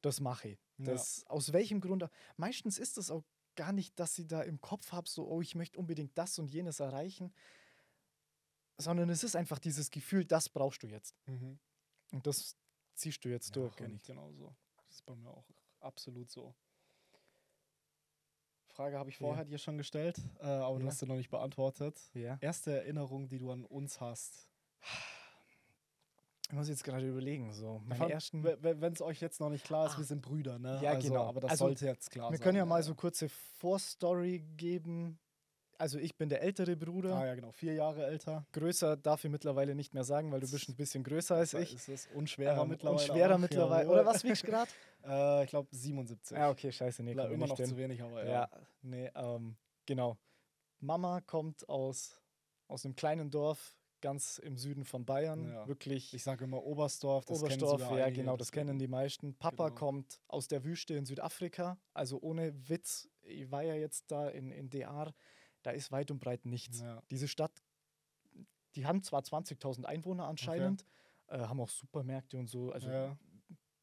Das mache ich. Ja. Das, Aus welchem Grund? Meistens ist es auch gar nicht, dass ich da im Kopf habe, so, oh, ich möchte unbedingt das und jenes erreichen, sondern es ist einfach dieses Gefühl, das brauchst du jetzt. Mhm. Und das ziehst du jetzt durch. kenne ich genauso. Das ist bei mir auch absolut so. Frage habe ich Ja. vorher dir schon gestellt, äh, aber du Ja. hast sie noch nicht beantwortet. Ja. Erste Erinnerung, die du an uns hast. Ich muss jetzt gerade überlegen, so. Wenn es euch jetzt noch nicht klar ist, Ah. wir sind Brüder, ne? Ja, also, genau. Aber das Also, sollte jetzt klar Wir sein. können ja mal so kurze Vorstory geben. Also ich bin der ältere Bruder. Ah ja, genau. Vier Jahre älter. Größer darf ich mittlerweile nicht mehr sagen, weil du bist ein bisschen größer als ich. ist es unschwerer Ähm, mittlerweile. Und schwerer auch, mittlerweile. Oder was wiegst du gerade? Äh, ich glaube 77. ja, okay, scheiße. Nee, Le- komm, Immer nicht noch hin. zu wenig, aber ja. Ja, nee, ähm, genau. Mama kommt aus, aus einem kleinen Dorf ganz im Süden von Bayern. Ja. Wirklich Ich sage immer Oberstdorf. Das kennen Oberstdorf, ja einige, genau, das kennen die meisten. Papa Genau. kommt aus der Wüste in Südafrika, also ohne Witz, ich war ja jetzt da in, in DR, da ist weit und breit nichts. Ja. Diese Stadt, die haben zwar 20.000 Einwohner anscheinend, äh, haben auch Supermärkte und so, also Ja.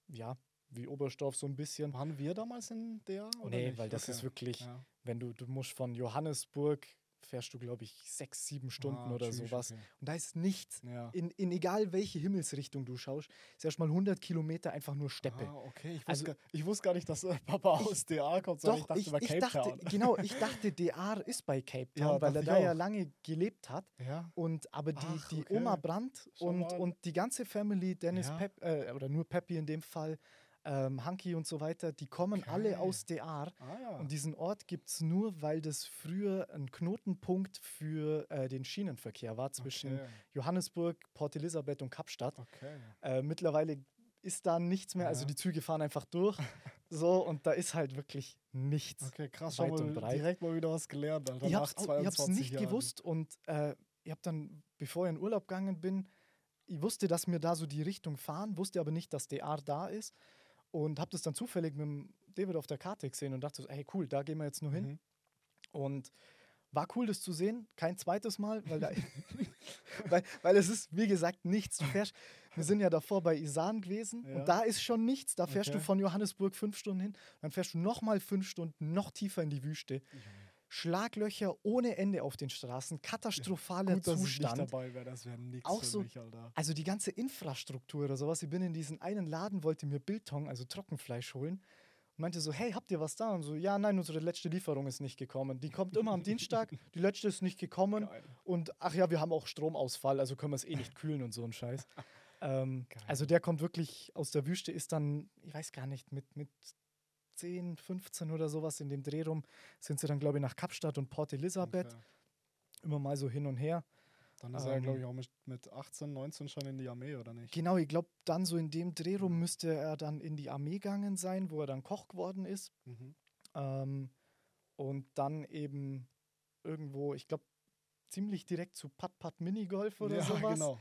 ja, wie Oberstdorf so ein bisschen. Waren wir damals in der? Oder nee, nicht? weil das Okay. ist wirklich, Ja. wenn du, du musst von Johannesburg, fährst du glaube ich sechs, sieben Stunden Ah, oder tschüss, sowas. okay. Und da ist nichts. Ja. In, in egal welche Himmelsrichtung du schaust, ist erstmal 100 Kilometer einfach nur Steppe. Ah, okay. Ich wusste, Also- gar, ich wusste gar nicht, dass äh, Papa aus DA kommt, sondern Doch, ich ich, dachte ich, über Cape dachte, Town. genau, ich dachte, DR ist bei Cape Ja, Town, weil dachte er ich da ja auch. lange gelebt hat. Ja. Und aber die, Ach, die okay. Oma Brandt und, und die ganze Family, Dennis Ja. Pep, äh, oder nur Peppi in dem Fall, ähm, Hanky und so weiter, die kommen alle Okay. aus DR. Ah ja. Und diesen Ort gibt es nur, weil das früher ein Knotenpunkt für äh, den Schienenverkehr war zwischen okay. Johannesburg, Port Elizabeth und Kapstadt. okay. Äh, mittlerweile ist da nichts mehr, also Ja. die Züge fahren einfach durch. so, und da ist halt wirklich nichts. Okay, krass. Und mal, direkt mal wieder was gelernt. Alter, Ich nach hab's, ich hab's 22 nicht Jahren. gewusst und äh, ich habe dann, bevor ich in Urlaub gegangen bin, ich wusste, dass wir da so die Richtung fahren, wusste aber nicht, dass DR da ist und habe das dann zufällig mit dem David auf der Karte gesehen und dachte so, hey cool, da gehen wir jetzt nur hin. Mhm. Und war cool, das zu sehen. Kein zweites Mal, weil, da, weil, weil es ist, wie gesagt, nichts. Du fährst, wir sind ja davor bei Isan gewesen Ja. und da ist schon nichts. Da fährst du Okay. von Johannesburg fünf Stunden hin, dann fährst du nochmal fünf Stunden noch tiefer in die Wüste. Schlaglöcher ohne Ende auf den Straßen, katastrophaler Gut, dass ich Zustand. nicht dabei wäre, das wäre nichts Auch für so- mich, Alter. Also die ganze Infrastruktur oder sowas. Ich bin in diesen einen Laden, wollte mir Biltong, also Trockenfleisch holen. Und meinte so, hey, habt ihr was da? Und so, ja, nein, unsere letzte Lieferung ist nicht gekommen. Die kommt immer am Dienstag, die letzte ist nicht gekommen. Geil. Und ach ja, wir haben auch Stromausfall, also können wir es eh nicht kühlen und so ein Scheiß. Ähm, also der kommt wirklich aus der Wüste, ist dann, ich weiß gar nicht, mit, mit 10, 15 oder sowas in dem Dreh rum, sind sie dann, glaube ich, nach Kapstadt und Port Elizabeth. Okay. Immer mal so hin und her. Dann ist er, Ähm, glaube ich, auch mit, mit 18, 19 schon in die Armee, oder nicht? Genau, ich glaube, dann so in dem Dreh rum müsste er dann in die Armee gegangen sein, wo er dann Koch geworden ist. Mhm. Ähm, und dann eben irgendwo, ich glaube, ziemlich direkt zu Pat Pat Minigolf oder ja, sowas. genau.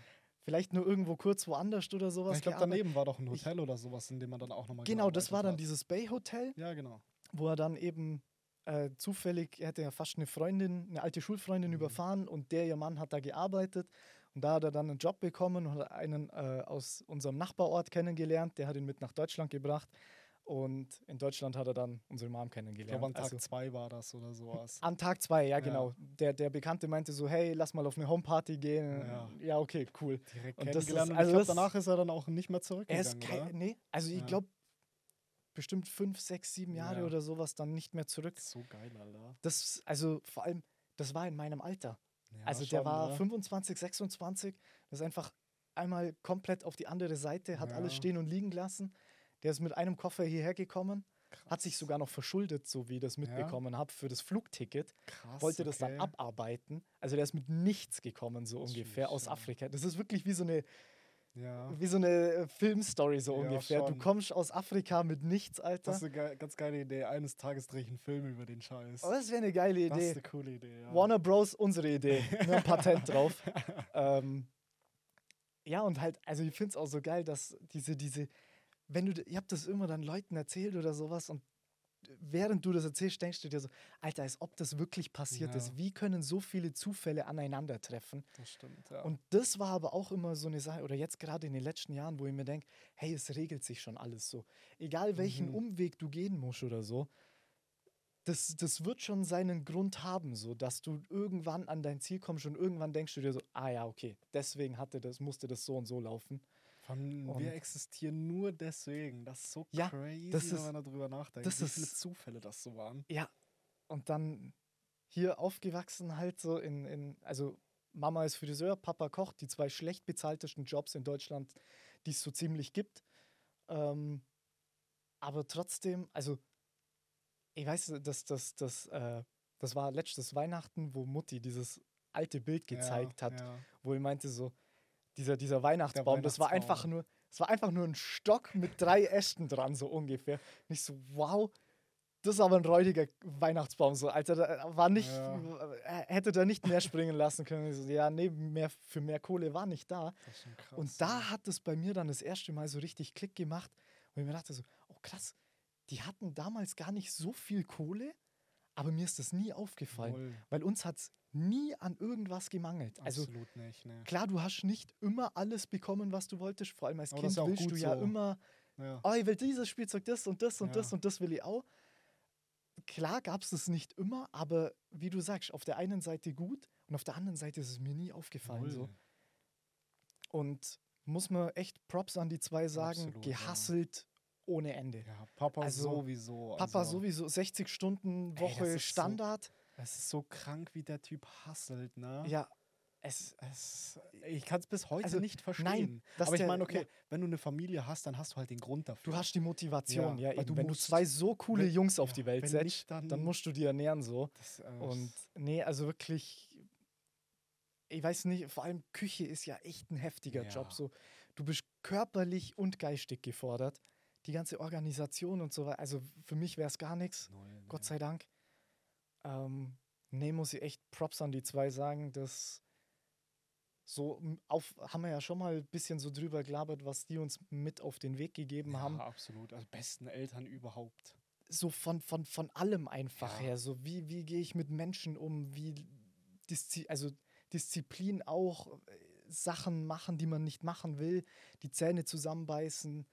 Vielleicht nur irgendwo kurz woanders oder sowas. ich glaube, daneben war doch ein Ich- Hotel oder sowas, in dem man dann auch nochmal Genau, das war dann dieses Bay Hotel, Ja, genau. wo er dann eben äh, zufällig, er hatte ja fast eine Freundin, eine alte Schulfreundin Mhm. überfahren und der, ihr Mann, hat da gearbeitet. Und da hat er dann einen Job bekommen und hat einen äh, aus unserem Nachbarort kennengelernt. Der hat ihn mit nach Deutschland gebracht. Und in Deutschland hat er dann unsere Mom Ich kennengelernt. glaube, an Tag Also- 2 war das oder sowas. An Tag zwei, ja, Ja. genau. Der, der Bekannte meinte so, hey, lass mal auf eine Homeparty gehen. Ja. Ja, okay, cool. Direkt Und das ist- also ich glaube, danach ist er dann auch nicht mehr Er zurückgegangen, ist kein, oder? nee, also ich Ja. glaube, bestimmt fünf, sechs, sieben Jahre Ja. oder sowas dann nicht mehr zurück. So geil, Alter. Das, also vor allem, das war in meinem Alter. Also der schon, war ne? 25, 26. Das ist einfach einmal komplett auf die andere Seite, hat alles stehen und liegen lassen. Der ist mit einem Koffer hierher gekommen, hat sich Krass. sogar noch verschuldet, so wie ich das mitbekommen habe, für das Flugticket. Krass, wollte das dann okay. abarbeiten. Also der ist mit nichts gekommen, so Das ungefähr, aus. Afrika. Das ist wirklich wie so eine, Ja. wie so eine äh, Filmstory, so Ja, ungefähr. Du schon. kommst aus Afrika mit nichts, Alter. Das ist eine ganz geile Idee. Eines Tages drehe ich einen Film über den Scheiß. Oh, das wäre eine geile Das ist Idee. eine coole Idee, ja. Warner Bros. unsere Idee. Nur ein Patent drauf. ähm, ja, und halt, also ich finde es auch so geil, dass diese, diese, wenn du, ich habe das immer dann Leuten erzählt oder sowas und während du das erzählst, denkst du dir so, Alter, als ob das wirklich passiert Ja. ist. Wie können so viele Zufälle aneinandertreffen? Das stimmt, ja. Und das war aber auch immer so eine Sache, oder jetzt gerade in den letzten Jahren, wo ich mir denke, hey, es regelt sich schon alles so. Egal welchen Mhm. Umweg du gehen musst oder so, das, das wird schon seinen Grund haben, so dass du irgendwann an dein Ziel kommst und irgendwann denkst du dir so, ah ja, okay, deswegen hatte das, musste das so und so laufen. Und- wir existieren nur deswegen. Das ist so Ja, crazy, das wenn ist- man darüber nachdenkt, das wie viele ist- Zufälle das so waren. Ja, und dann hier aufgewachsen halt so in, in also Mama ist Friseur, Papa kocht, die zwei schlecht bezahltesten Jobs in Deutschland, die es so ziemlich gibt. Ähm, aber trotzdem, also ich weiß, dass das, das, äh, das war letztes Weihnachten, wo Mutti dieses alte Bild gezeigt ja, hat, Ja. wo ich meinte so, dieser, dieser Weihnachtsbaum, das war einfach nur, es war einfach nur ein Stock mit drei Ästen dran, so ungefähr. Nicht so, wow, das ist aber ein räudiger Weihnachtsbaum so, Alter. Da war nicht, Ja. äh, hätte da nicht mehr springen lassen können. So, ja, nee, mehr, für mehr Kohle war nicht da. Krass. Und da hat es bei mir dann das erste Mal so richtig Klick gemacht, wo ich mir dachte so, oh krass, die hatten damals gar nicht so viel Kohle, aber mir ist das nie aufgefallen, Voll. weil uns hat es nie an irgendwas gemangelt. Also Absolut nicht, ne. klar, du hast nicht immer alles bekommen, was du wolltest, vor allem als Aber das Kind willst du ja so. immer, Ja. oh, ich will dieses Spielzeug, das und das und das Ja. und das will ich auch. Klar gab es das nicht immer, aber wie du sagst, auf der einen Seite gut und auf der anderen Seite ist es mir nie aufgefallen. So. Und muss man echt Props an die zwei sagen, Absolut, gehasselt ohne Ende. Ja, Papa Also, sowieso. Papa also, sowieso 60 Stunden Ey, Woche das ist so- Standard. Es ist so krank, wie der Typ hasselt, ne? Ja, es, Es, ich kann es bis heute Also, nicht verstehen. nein, Aber ich meine, okay, ja. wenn du eine Familie hast, dann hast du halt den Grund dafür. du hast die Motivation, Ja, ja. du wenn musst- du zwei so coole wenn- Jungs auf ja, die Welt setzt, nicht, dann- dann, musst du die ernähren so. Das, äh, Und nee, also wirklich, ich weiß nicht, vor allem Küche ist ja echt ein heftiger Ja. Job. So, du bist körperlich und geistig gefordert. Die ganze Organisation und so weiter. Also für mich wäre es gar nichts. Gott sei Dank. Ähm, nee, muss ich echt Props an die zwei sagen. Das so auf, haben wir ja schon mal ein bisschen so drüber gelabert, was die uns mit auf den Weg gegeben ja, haben. absolut. Also besten Eltern überhaupt. So von, von, von allem einfach Ja. her. So wie, wie gehe ich mit Menschen um, wie Diszi also Disziplin auch, äh, Sachen machen, die man nicht machen will, die Zähne zusammenbeißen.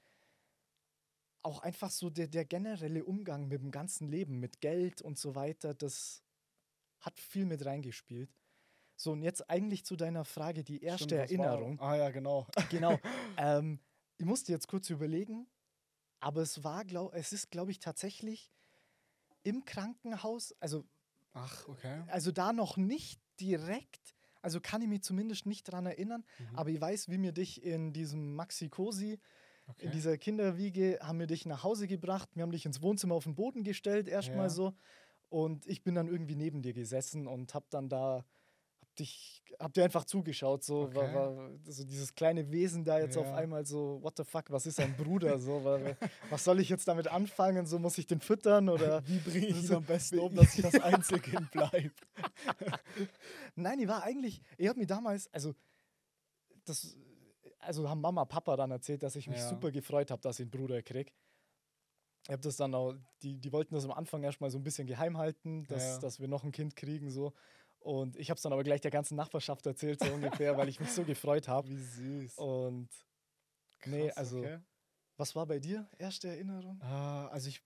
Auch einfach so der, der generelle Umgang mit dem ganzen Leben, mit Geld und so weiter, das hat viel mit reingespielt. So, und jetzt eigentlich zu deiner Frage, die erste Stimmt, was war- Erinnerung. Ah ja, genau. Genau. ähm, ich musste jetzt kurz überlegen, aber es war, glaub, es ist, glaube ich, tatsächlich im Krankenhaus, also, Ach, okay. also da noch nicht direkt, also kann ich mich zumindest nicht dran erinnern, Mhm. aber ich weiß, wie mir dich in diesem Maxi Cosi, okay. in dieser Kinderwiege, haben wir dich nach Hause gebracht, wir haben dich ins Wohnzimmer auf den Boden gestellt, erstmal Ja. so, und ich bin dann irgendwie neben dir gesessen und hab dann da, hab dich, hab dir einfach zugeschaut, so, war, Okay. war, so dieses kleine Wesen da jetzt auf Ja. einmal so, what the fuck, was ist ein Bruder, so, wa- wa- was soll ich jetzt damit anfangen, so, muss ich den füttern oder... Wie bringe ich ihn So- am besten um, dass ich das Einzelkind bleibe? Nein, ich war eigentlich, ich habe mir damals, also das, also haben Mama, Papa dann erzählt, dass ich mich Ja. super gefreut habe, dass ich einen Bruder krieg. Ich habe das dann auch, die, die wollten das am Anfang erstmal so ein bisschen geheim halten, dass, Ja. dass wir noch ein Kind kriegen, so. Und ich habe es dann aber gleich der ganzen Nachbarschaft erzählt, so ungefähr, weil ich mich so gefreut habe. Wie süß. Und nee, Krass, also, okay. was war bei dir? Erste Erinnerung? Ah, also ich,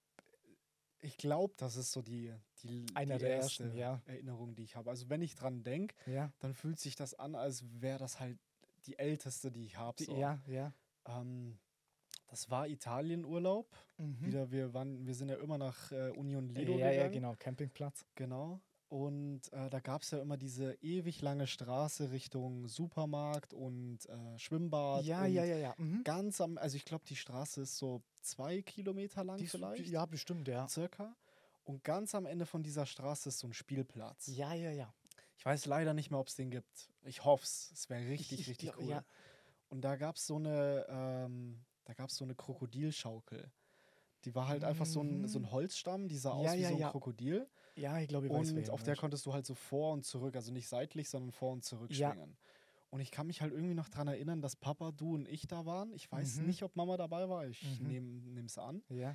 ich glaube, das ist so die, die, Einer die der erste ersten, ja. Erinnerung, die ich habe. Also wenn ich dran denke, Ja. dann fühlt sich das an, als wäre das halt die älteste, die ich habe. Die, So. Ja, ja. Ähm, das war Italienurlaub. Mhm. Wieder, wir waren, wir sind ja immer nach äh, Union Lido ja, gegangen. ja, genau, Campingplatz. Genau. Und äh, da gab es ja immer diese ewig lange Straße Richtung Supermarkt und äh, Schwimmbad. Ja, und ja, ja, ja. Mhm. Ganz am, also ich glaube, die Straße ist so zwei Kilometer lang Die vielleicht. Ja, bestimmt, ja. Circa. Und ganz am Ende von dieser Straße ist so ein Spielplatz. Ja, ja, ja. Ich weiß leider nicht mehr, ob es den gibt. Ich hoffe es. Es wäre richtig, ich richtig glaub, cool. ja. Und da gab es so eine, ähm, da gab es so eine Krokodilschaukel. Die war halt einfach so ein, so Mhm. ein Holzstamm, die sah Ja, aus wie ja, so ein ja. Krokodil. Ja, ich glaube, ich weiß, Und auf der konntest du halt so vor und zurück, also nicht seitlich, sondern vor und zurück Ja. schwingen. Und ich kann mich halt irgendwie noch daran erinnern, dass Papa, du und ich da waren. Ich weiß Mhm. nicht, ob Mama dabei war. Ich Mhm. nehme es an. Ja.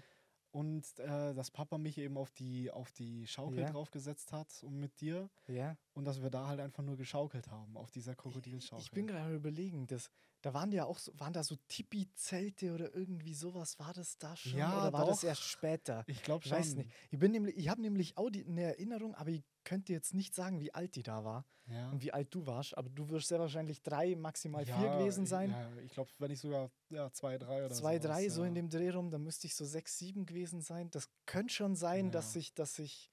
Und äh, dass Papa mich eben auf die, auf die Schaukel Ja. draufgesetzt hat und mit dir. Ja. Und dass wir da halt einfach nur geschaukelt haben, auf dieser Krokodilschaukel. Ich bin gerade überlegen, das, da waren ja auch so, waren da so Tipi-Zelte oder irgendwie sowas, war das da schon? Ja, oder war das doch. erst später? Ich glaube Ich schon. weiß nicht. Ich bin nämlich, ich habe nämlich auch die, eine Erinnerung, aber ich könnte jetzt nicht sagen, wie alt die da war Ja. und wie alt du warst. Aber du wirst sehr wahrscheinlich drei, maximal vier Ja, gewesen ich- sein. Ja, ich glaube, wenn nicht sogar ja, zwei, drei oder Zwei, sowas, drei, so in dem Dreh rum, dann müsste ich so sechs, sieben gewesen sein. Das könnte schon sein, dass ich, dass ich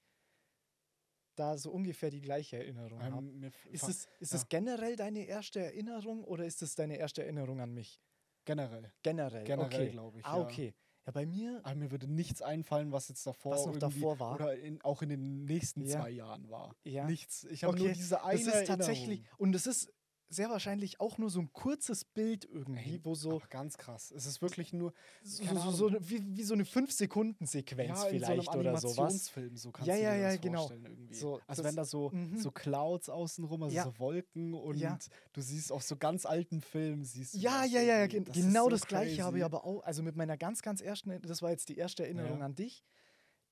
da so ungefähr die gleiche Erinnerung habe. Ähm, f- Ist, es, ist ja. es generell deine erste Erinnerung oder ist es deine erste Erinnerung an mich? generell. Generell. Generell, okay. glaube ich. Ah, ja. okay. Ja, bei mir, Aber mir würde nichts einfallen, was jetzt davor Was noch davor war. Oder in, auch in den nächsten Ja. zwei Jahren war. Ja. Nichts. Ich habe Okay, nur diese eine das ist tatsächlich, Erinnerung. und es ist sehr wahrscheinlich auch nur so ein kurzes Bild irgendwie, wo so, ganz krass. Es ist wirklich nur so, so, so wie, wie so eine 5-Sekunden-Sequenz ja, vielleicht so oder sowas. So kannst Ja, du ja, dir ja, das genau. So, also wenn da so, mhm. so Clouds außenrum, also Ja. so Wolken und Ja. du siehst auf so ganz alten Filmen, siehst du Ja, ja, ja, gen Das genau das gleiche habe ich crazy. aber auch, also mit meiner ganz, ganz ersten, das war jetzt die erste Erinnerung Ja. an dich.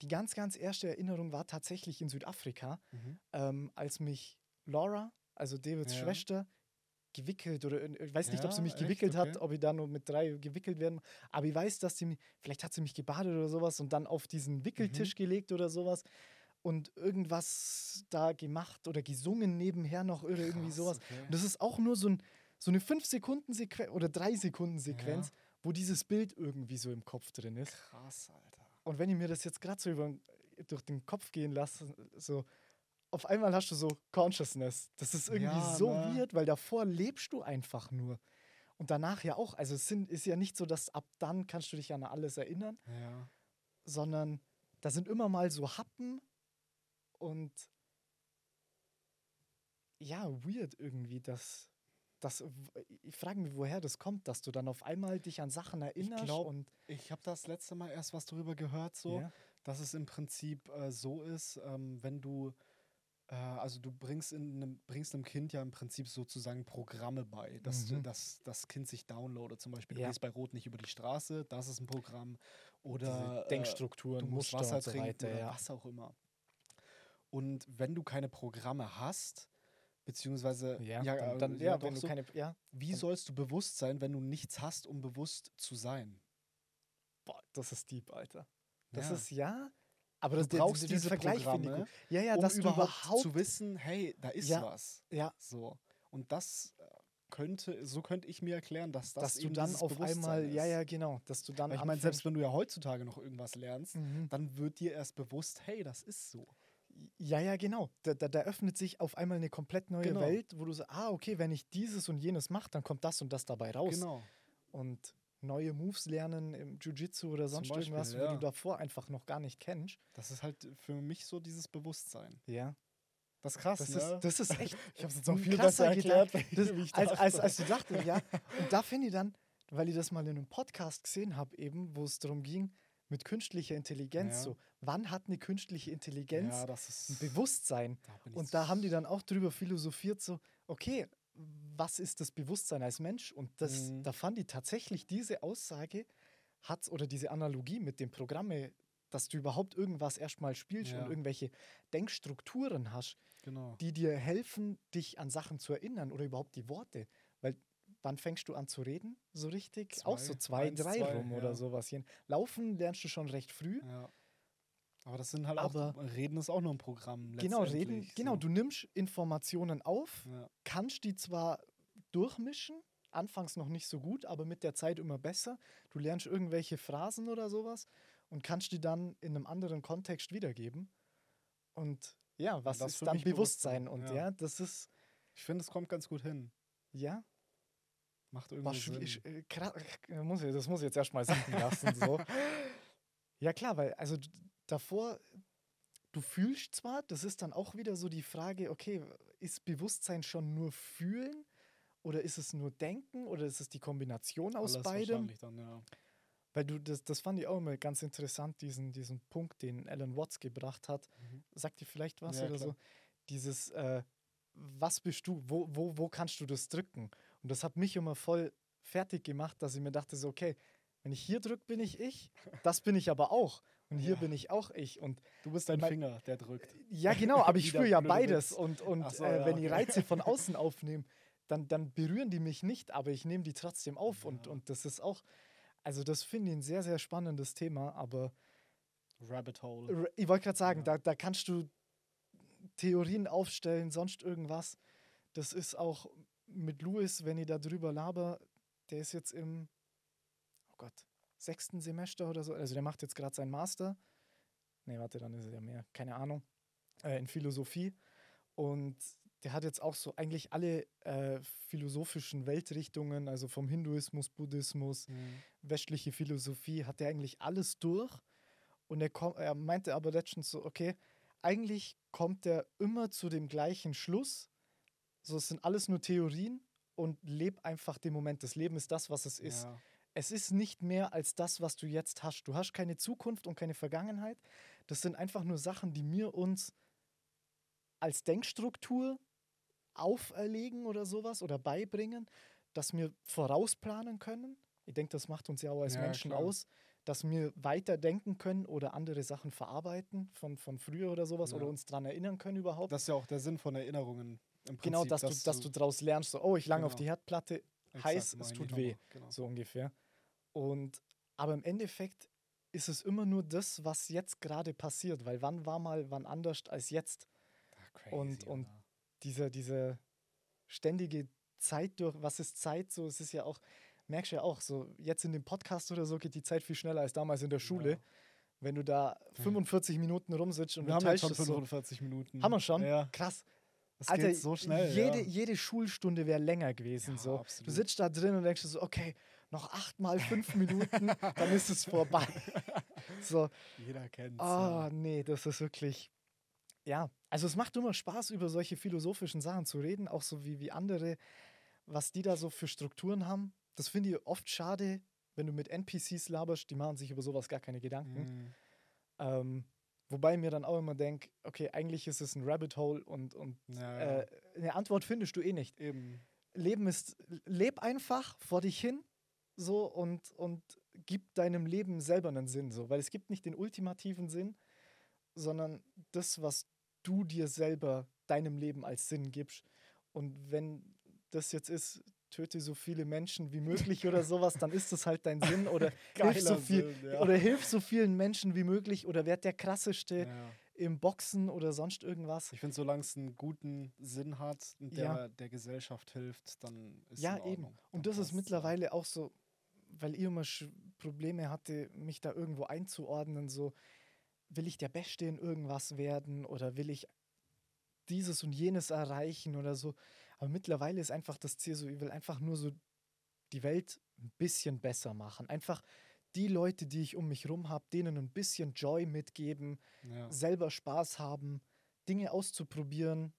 Die ganz, ganz erste Erinnerung war tatsächlich in Südafrika, Mhm. ähm, als mich Laura, also Davids Ja. Schwester, gewickelt oder ich weiß nicht, ob sie Ja, mich echt? gewickelt hat, Okay. ob ich da nur mit drei gewickelt werden, aber ich weiß, dass sie mich, vielleicht hat sie mich gebadet oder sowas und dann auf diesen Wickeltisch Mhm. gelegt oder sowas und irgendwas da gemacht oder gesungen nebenher noch oder irgendwie Krass, sowas. okay. Und das ist auch nur so, ein, so eine 5-Sekunden-Sequenz oder 3-Sekunden-Sequenz, Ja. wo dieses Bild irgendwie so im Kopf drin ist. Krass, Alter. Und wenn ich mir das jetzt gerade so über, durch den Kopf gehen lasse, so auf einmal hast du so Consciousness. Das ist irgendwie Ja, so ne? weird, weil davor lebst du einfach nur. Und danach ja auch. Also es sind, ist ja nicht so, dass ab dann kannst du dich an alles erinnern, Ja. sondern da sind immer mal so Happen und ja, weird irgendwie, dass. Das, ich frage mich, woher das kommt, dass du dann auf einmal dich an Sachen erinnerst glaub, und Ich habe das letzte Mal erst was darüber gehört, so, Ja. dass es im Prinzip äh, so ist, ähm, wenn du, also du bringst, in einem, bringst einem Kind ja im Prinzip sozusagen Programme bei, dass Mhm. dass das Kind sich downloadet. Zum Beispiel, du Ja. gehst bei Rot nicht über die Straße, das ist ein Programm. Oder diese äh, Denkstrukturen, du musst Muster Wasser so trinken weiter. oder Ja. was auch immer. Und wenn du keine Programme hast, beziehungsweise Ja, ja, dann, äh, dann, ja, wenn du so, keine, ja, wie sollst du bewusst sein, wenn du nichts hast, um bewusst zu sein? boah, das ist deep, Alter. Das ist ja, aber Du das, der- brauchst der- diese Vergleich ich Programme, gut. Ja, ja, um dass du überhaupt, überhaupt, zu wissen, hey, da ist Ja. was. ja, So. Und das äh, könnte, so könnte ich mir erklären, dass das dass du dann auf einmal, ist. ja, ja, genau, dass du dann Weil ich meine, selbst wenn du ja heutzutage noch irgendwas lernst, Mhm. dann wird dir erst bewusst, hey, das ist so. Ja, ja, genau. Da, da, da öffnet sich auf einmal eine komplett neue Genau. Welt, wo du sagst, ah, okay, wenn ich dieses und jenes mache, dann kommt das und das dabei raus. Genau. Und neue Moves lernen im Jiu-Jitsu oder sonst Beispiel, irgendwas, wo ja. du davor einfach noch gar nicht kennst. Das ist halt für mich so dieses Bewusstsein. Ja. Das ist krass, Das, ne? ist, das ist echt. ich habe es jetzt noch ein viel besser erklärt, Das, ich als, als, dachte. als du dachtest, ja. Und da finde ich dann, weil ich das mal in einem Podcast gesehen habe, eben, wo es darum ging, mit künstlicher Intelligenz, Ja. so, wann hat eine künstliche Intelligenz ja, ein Bewusstsein? da ich Und da haben die dann auch drüber philosophiert, so, okay, was ist das Bewusstsein als Mensch? Und das, Mhm. da fand ich tatsächlich diese Aussage hat oder diese Analogie mit dem Programme, dass du überhaupt irgendwas erstmal spielst Ja. und irgendwelche Denkstrukturen hast, genau. die dir helfen, dich an Sachen zu erinnern oder überhaupt die Worte. Weil wann fängst du an zu reden? So richtig? Auch so Zwei, zwei, eins, drei zwei, rum ja. oder sowas. Laufen lernst du schon recht früh. Ja. Aber das sind halt Aber- auch, Reden ist auch nur ein Programm. Genau, reden, letztendlich, genau, so. du nimmst Informationen auf, Ja. kannst die zwar durchmischen, anfangs noch nicht so gut, aber mit der Zeit immer besser. Du lernst irgendwelche Phrasen oder sowas und kannst die dann in einem anderen Kontext wiedergeben. Und ja, was das ist dann Bewusstsein? Bewusstsein, Und ja. ja. das ist, Ich finde, es kommt ganz gut hin. ja, Macht irgendwie. Sinn. kra- äh, muss ich, das muss ich jetzt erstmal sacken lassen. so. Ja, klar, weil also davor, du fühlst zwar, das ist dann auch wieder so die Frage, okay, ist Bewusstsein schon nur fühlen oder ist es nur denken oder ist es die Kombination aus Alles beidem? Dann, ja. Weil du, das, das fand ich auch immer ganz interessant, diesen, diesen Punkt, den Alan Watts gebracht hat. Mhm. Sagt dir vielleicht was Ja, oder klar. so? Dieses, äh, was bist du? Wo, wo, wo kannst du das drücken? Und das hat mich immer voll fertig gemacht, dass ich mir dachte, so, okay, wenn ich hier drücke, bin ich ich. Das bin ich aber auch. Und hier Ja. bin ich auch ich. Und Du bist dein Mein- Finger, der drückt. ja, genau, aber ich spüre ja beides. Witz. Und, und so, äh, ja, wenn okay. Reize von außen aufnehme, dann, dann berühren die mich nicht, aber ich nehme die trotzdem auf. Und, Ja. und das ist auch, also das finde ich ein sehr, sehr spannendes Thema, aber Rabbit Hole. Ich wollte gerade sagen, da, da kannst du Theorien aufstellen, sonst irgendwas. Das ist auch mit Louis, wenn ich da drüber laber, der ist jetzt im, oh Gott, sechsten Semester oder so. Also der macht jetzt gerade seinen Master. Nee, warte, dann ist er ja mehr, keine Ahnung, äh, in Philosophie. Und der hat jetzt auch so eigentlich alle äh, philosophischen Weltrichtungen, also vom Hinduismus, Buddhismus, Mhm. westliche Philosophie, hat er eigentlich alles durch. Und er, kom- er meinte aber letztens so, okay, eigentlich kommt er immer zu dem gleichen Schluss. So, es sind alles nur Theorien und leb einfach den Moment. Das Leben ist das, was es ist. Ja. Es ist nicht mehr als das, was du jetzt hast. Du hast keine Zukunft und keine Vergangenheit. Das sind einfach nur Sachen, die mir uns als Denkstruktur auferlegen oder sowas oder beibringen, dass wir vorausplanen können. Ich denke, das macht uns ja auch als Ja, Menschen klar. aus, dass wir weiter denken können oder andere Sachen verarbeiten von, von früher oder sowas Ja. oder uns daran erinnern können überhaupt. Das ist ja auch der Sinn von Erinnerungen. Im Prinzip, genau, dass, du, dass du daraus lernst, so, oh, ich lange auf Genau. die Herdplatte, heiß, es tut weh. Genau. so ungefähr. Und aber im Endeffekt ist es immer nur das, was jetzt gerade passiert, weil wann war mal wann anders als jetzt? Ah, crazy, und- und- Alter. Diese, diese ständige Zeit durch, was ist Zeit so? Es ist ja auch, merkst du ja auch, so jetzt in dem Podcast oder so geht die Zeit viel schneller als damals in der Schule. Ja. Wenn du da 45 Minuten rumsitzt und Wir haben jetzt schon es so. 45 Minuten. Haben wir schon? Ja, Krass. das Alter, geht so schnell. jede, ja. jede Schulstunde wäre länger gewesen. So. Du sitzt da drin und denkst so, okay, noch acht mal fünf Minuten, dann ist es vorbei. so, Jeder kennt oh nee, das ist wirklich. Ja, also es macht immer Spaß, über solche philosophischen Sachen zu reden, auch so wie, wie andere, was die da so für Strukturen haben. Das finde ich oft schade, wenn du mit NPCs laberst, die machen sich über sowas gar keine Gedanken. Mhm. Ähm, wobei ich mir dann auch immer denke, okay, eigentlich ist es ein Rabbit Hole und, und Ja, ja. äh, eine Antwort findest du eh nicht. Eben. Leben ist, leb einfach vor dich hin so und, und gib deinem Leben selber einen Sinn, so, weil es gibt nicht den ultimativen Sinn, sondern das, was du dir selber deinem Leben als Sinn gibst. Und wenn das jetzt ist, töte so viele Menschen wie möglich oder sowas, dann ist das halt dein Sinn oder hilf so viel Sinn, ja. oder hilf so vielen Menschen wie möglich oder werd der krasseste Ja. im Boxen oder sonst irgendwas. Ich finde, solange es einen guten Sinn hat, und der Ja. der Gesellschaft hilft, dann ist Ja, in eben. Und das ist ja. mittlerweile auch so, weil ich immer Probleme hatte, mich da irgendwo einzuordnen, so will ich der Beste in irgendwas werden oder will ich dieses und jenes erreichen oder so. Aber mittlerweile ist einfach das Ziel so, ich will einfach nur so die Welt ein bisschen besser machen. Einfach die Leute, die ich um mich rum habe, denen ein bisschen Joy mitgeben, Ja. selber Spaß haben, Dinge auszuprobieren.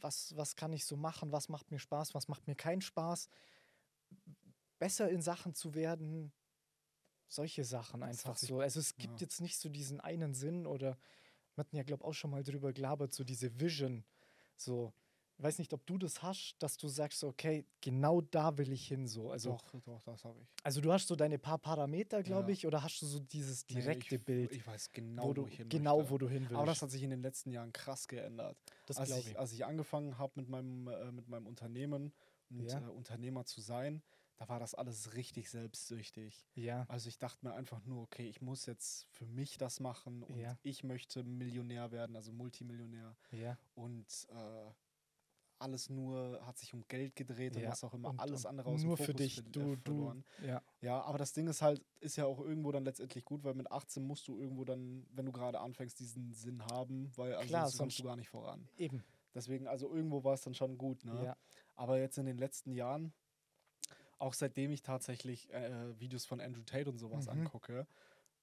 Was, was kann ich so machen? Was macht mir Spaß? Was macht mir keinen Spaß? Besser in Sachen zu werden. Solche Sachen einfach so. Also es gibt ja. jetzt nicht so diesen einen Sinn oder wir hatten ja, glaube ich, auch schon mal drüber gelabert, so diese Vision. So, ich weiß nicht, ob du das hast, dass du sagst, okay, genau da will ich hin. So. Also, doch, doch, das habe ich. also du hast so deine paar Parameter, glaube Ja. ich, oder hast du so dieses Nee, direkte ich, Bild, Ich weiß genau, wo wo, du, ich hin genau, möchte. wo du hin willst. Aber das hat sich in den letzten Jahren krass geändert. das als, ich. als ich angefangen habe mit meinem, äh, mit meinem Unternehmen und Ja. äh, Unternehmer zu sein, da war das alles richtig selbstsüchtig. Ja, Also ich dachte mir einfach nur, okay, ich muss jetzt für mich das machen und Ja. ich möchte Millionär werden, also Multimillionär. ja. Und äh, alles nur hat sich um Geld gedreht und ja. was auch immer, Und- alles und andere aus Nur dem für Fokus dich, ver- äh, du, du. verloren. Ja, Ja, aber das Ding ist halt, ist ja auch irgendwo dann letztendlich gut, weil mit 18 musst du irgendwo dann, wenn du gerade anfängst, diesen Sinn haben, weil ansonsten Klar, kommst sonst- du gar nicht voran. eben. Deswegen, also irgendwo war es dann schon gut, ne? Ja. Aber jetzt in den letzten Jahren, auch seitdem ich tatsächlich äh, Videos von Andrew Tate und sowas Mhm. angucke,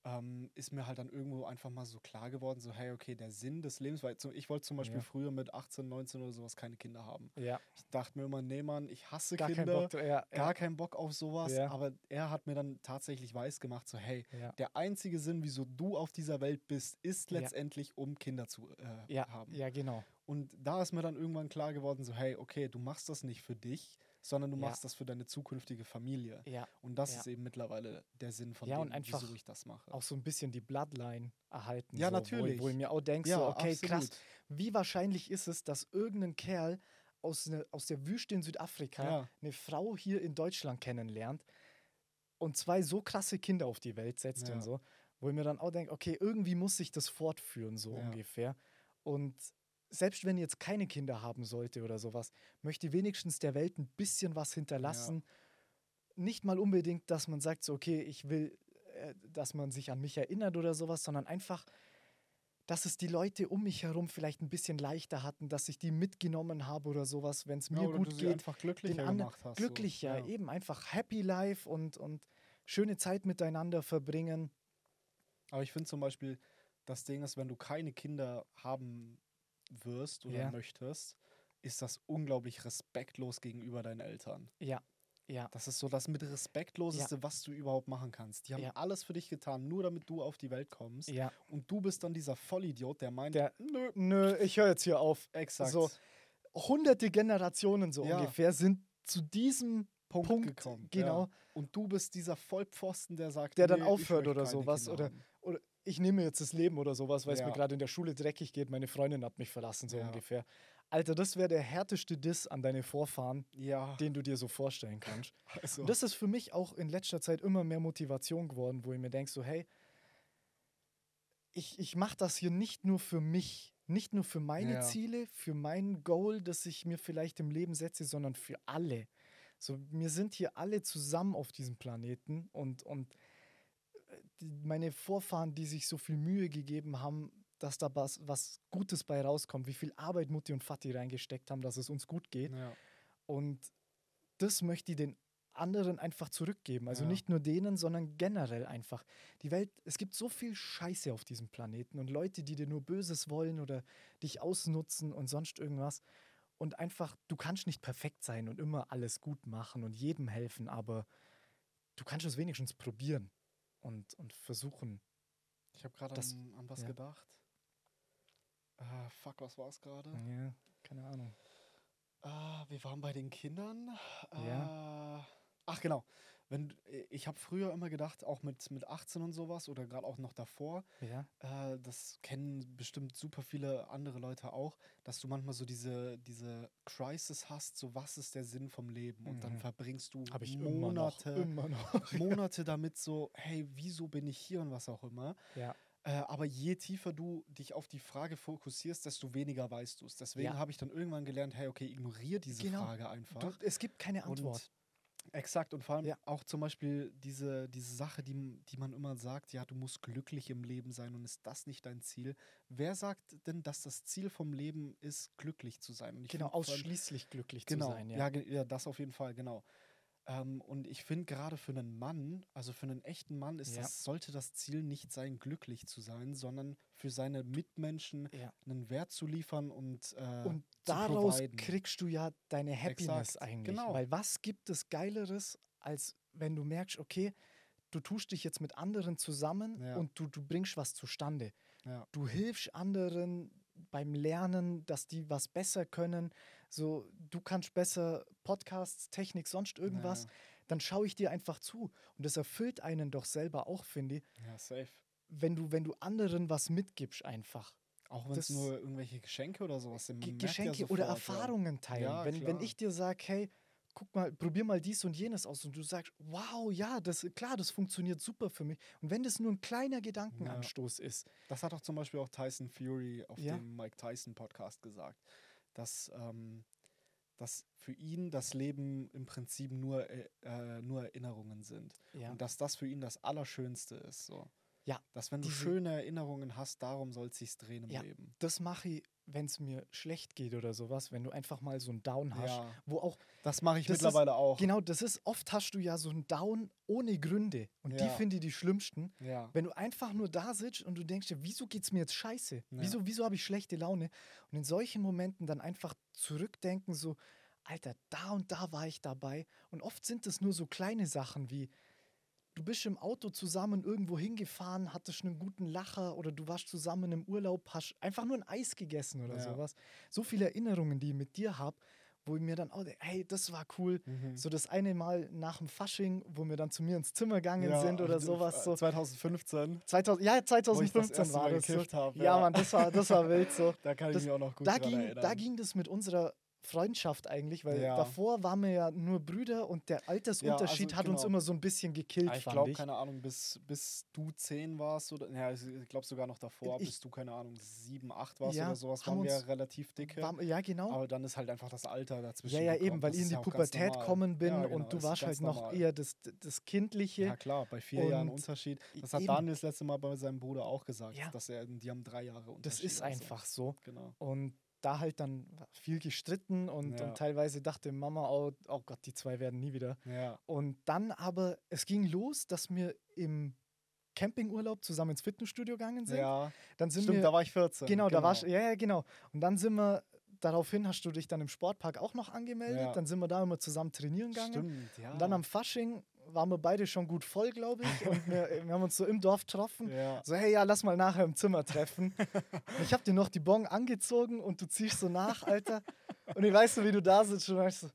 ähm, ist mir halt dann irgendwo einfach mal so klar geworden, so hey, okay, der Sinn des Lebens, weil ich wollte zum Beispiel Ja. früher mit 18, 19 oder sowas keine Kinder haben. ja. Ich dachte mir immer, nee, Mann, ich hasse Gar Kinder, dra- Ja, gar keinen Bock auf sowas, aber er hat mir dann tatsächlich weiß gemacht, so hey, der einzige Sinn, wieso du auf dieser Welt bist, ist letztendlich, um Kinder zu äh, haben. ja, genau. Und da ist mir dann irgendwann klar geworden, so hey, okay, du machst das nicht für dich, sondern du Ja. machst das für deine zukünftige Familie. Ja, Und das Ja. ist eben mittlerweile der Sinn von Ja, dem, und einfach wieso ich das mache. auch so ein bisschen die Bloodline erhalten. Ja, so, natürlich. Wo, wo ich mir auch denke, ja, so, okay, krass, absolut. wie wahrscheinlich ist es, dass irgendein Kerl aus, ne, aus der Wüste in Südafrika eine Frau hier in Deutschland kennenlernt und zwei so krasse Kinder auf die Welt setzt und so, wo ich mir dann auch denke, okay, irgendwie muss sich das fortführen, so ungefähr. Und selbst wenn jetzt keine Kinder haben sollte oder sowas, möchte wenigstens der Welt ein bisschen was hinterlassen. Nicht mal unbedingt, dass man sagt, so, okay, ich will, äh, dass man sich an mich erinnert oder sowas, sondern einfach, dass es die Leute um mich herum vielleicht ein bisschen leichter hatten, dass ich die mitgenommen habe oder sowas, wenn es Ja, mir oder gut du sie geht. einfach glücklicher den gemacht hast. glücklicher, so. eben einfach Happy Life und, und schöne Zeit miteinander verbringen. Aber ich finde zum Beispiel, das Ding ist, wenn du keine Kinder haben wirst oder Ja. möchtest, ist das unglaublich respektlos gegenüber deinen Eltern. Ja, ja. Das ist so das mit respektloseste, was du überhaupt machen kannst. Die haben Ja. alles für dich getan, nur damit du auf die Welt kommst. Ja. Und du bist dann dieser Vollidiot, der meint, Der- nö, Nö, ich höre jetzt hier auf. exakt. So, hunderte Generationen so Ja. ungefähr sind zu diesem Punkt, Punkt, gekommen. genau, Ja. Und du bist dieser Vollpfosten, der sagt, Der dann aufhört oder sowas, oder- haben. Ich nehme jetzt das Leben oder sowas, weil es Ja. mir gerade in der Schule dreckig geht, meine Freundin hat mich verlassen, so Ja. ungefähr. Alter, das wäre der härteste Diss an deine Vorfahren, Ja, den du dir so vorstellen kannst. also, Und das ist für mich auch in letzter Zeit immer mehr Motivation geworden, wo ich mir denke, so, hey, ich, ich mache das hier nicht nur für mich, nicht nur für meine. Ziele, für mein Goal, das ich mir vielleicht im Leben setze, sondern für alle. So, wir sind hier alle zusammen auf diesem Planeten und, und meine Vorfahren, die sich so viel Mühe gegeben haben, dass da was, was Gutes bei rauskommt, wie viel Arbeit Mutti und Vati reingesteckt haben, dass es uns gut geht. ja. Und das möchte ich den anderen einfach zurückgeben. Also Ja. nicht nur denen, sondern generell einfach. Die Welt, es gibt so viel Scheiße auf diesem Planeten und Leute, die dir nur Böses wollen oder dich ausnutzen und sonst irgendwas. Und einfach, du kannst nicht perfekt sein und immer alles gut machen und jedem helfen, aber du kannst es wenigstens probieren und, und versuchen. Ich habe gerade an, an was ja. gedacht. Ah, fuck, was war es gerade? Ja, keine Ahnung. Ah, wir waren bei den Kindern. Ja. Ah, ach genau. Wenn, du- ich habe früher immer gedacht, auch mit, mit 18 und sowas oder gerade auch noch davor, Ja, äh, das kennen bestimmt super viele andere Leute auch, dass du manchmal so diese, diese Crisis hast, so was ist der Sinn vom Leben? Und dann Mhm. verbringst du Monate, immer noch. Immer noch. Monate damit so, hey, wieso bin ich hier und was auch immer. ja, Äh, aber je tiefer du dich auf die Frage fokussierst, desto weniger weißt du es. Deswegen Ja. habe ich dann irgendwann gelernt, hey, okay, ignoriere diese Genau. Frage einfach. du, es gibt keine Antwort. Und, exakt. Und vor allem Ja. auch zum Beispiel diese, diese Sache, die, die man immer sagt, ja, du musst glücklich im Leben sein und ist das nicht dein Ziel? Wer sagt denn, dass das Ziel vom Leben ist, glücklich zu sein? Genau, find ausschließlich glücklich genau, zu sein. ja. ge- ja, das auf jeden Fall, genau. Ähm, und ich finde gerade für einen Mann, also für einen echten Mann, ist Ja. das, sollte das Ziel nicht sein, glücklich zu sein, sondern für seine Mitmenschen Ja. einen Wert zu liefern und, äh, Und daraus providen. kriegst du ja deine Happiness Exakt, eigentlich. genau. Weil was gibt es Geileres, als wenn du merkst, okay, du tust dich jetzt mit anderen zusammen Ja. und du, du bringst was zustande. Du hilfst anderen beim Lernen, dass die was besser können. So, du kannst besser Podcasts, Technik, sonst irgendwas. Ja. Dann schaue ich dir einfach zu. Und das erfüllt einen doch selber auch, finde ich, Ja, safe. wenn du, wenn du anderen was mitgibst einfach. Auch wenn es nur irgendwelche Geschenke oder sowas sind. man ja Geschenke oder sofort, ja. Erfahrungen teilen. Ja, wenn, wenn ich dir sage, hey, guck mal, probier mal dies und jenes aus und du sagst, wow, ja, das klar, das funktioniert super für mich. Und wenn das nur ein kleiner Gedankenanstoß ist, Das hat auch zum Beispiel auch Tyson Fury auf Ja. dem Mike Tyson Podcast gesagt, dass, ähm, dass für ihn das Leben im Prinzip nur, äh, äh, nur Erinnerungen sind. ja, Und dass das für ihn das Allerschönste ist. So. Ja, Dass wenn du schöne Erinnerungen hast, darum soll es sich drehen im Ja. Leben. das mache ich, wenn es mir schlecht geht oder sowas, wenn du einfach mal so einen Down hast, Ja. wo auch, Das mache ich Das ist- mittlerweile auch. genau, das ist, oft hast du ja so einen Down ohne Gründe und die Ja. finde ich die schlimmsten. Wenn du einfach nur da sitzt und du denkst dir, wieso geht's mir jetzt scheiße? Wieso, wieso habe ich schlechte Laune? Und in solchen Momenten dann einfach zurückdenken, so, Alter, da und da war ich dabei. Und oft sind es nur so kleine Sachen wie, du bist im Auto zusammen irgendwo hingefahren, hattest einen guten Lacher oder du warst zusammen im Urlaub, hast einfach nur ein Eis gegessen oder Ja. sowas. So viele Erinnerungen, die ich mit dir habe, wo ich mir dann auch, hey, das war cool. Mhm. So das eine Mal nach dem Fasching, wo wir dann zu mir ins Zimmer gegangen Ja, sind oder äh, sowas. So. 2015. 2000, ja, Wo ich das 2015 erste war das. So. ja, ja. Mann, das war, das war wild so. Da kann Das- ich mich auch noch gut Da ging, erinnern. da ging das mit unserer Freundschaft eigentlich, weil Ja. davor waren wir ja nur Brüder und der Altersunterschied also hat uns genau. immer so ein bisschen gekillt, Ah, ich glaube, ich. keine Ahnung, bis, bis du 10 warst oder, ja, ich glaube sogar noch davor, Ich- bis du, keine Ahnung, 7, 8 warst Ja, oder sowas, waren wir uns- relativ dicke. War, ja, genau. aber dann ist halt einfach das Alter dazwischen. Ja, ja, gekommen. eben, weil ich in die ja Pubertät normal. kommen bin Ja, genau, und du warst halt noch normal. eher das, das Kindliche. Ja, klar, bei vier Jahren Und Unterschied. Das hat eben. Daniel das letzte Mal bei seinem Bruder auch gesagt, Ja. dass er, die haben drei Jahre Unterschied. das ist also. einfach so. Genau. Und da halt dann viel gestritten und, Ja. und teilweise dachte Mama, oh, oh Gott, die zwei werden nie wieder. Ja. Und dann aber, es ging los, dass wir im Campingurlaub zusammen ins Fitnessstudio gegangen sind. Ja, Dann sind stimmt, wir, da war ich 14. genau, da war ja, ja, genau. Und dann sind wir daraufhin hast du dich dann im Sportpark auch noch angemeldet. Ja. Dann sind wir da immer zusammen trainieren gegangen. Stimmt, ja. Und dann am Fasching waren wir beide schon gut voll, glaube ich. Und wir, wir haben uns so im Dorf getroffen. Ja. So, hey, ja, lass mal nachher im Zimmer treffen. Ich habe dir noch die Bon angezogen und du ziehst so nach, Alter. Und ich weiß so, wie du da sitzt und weißt so,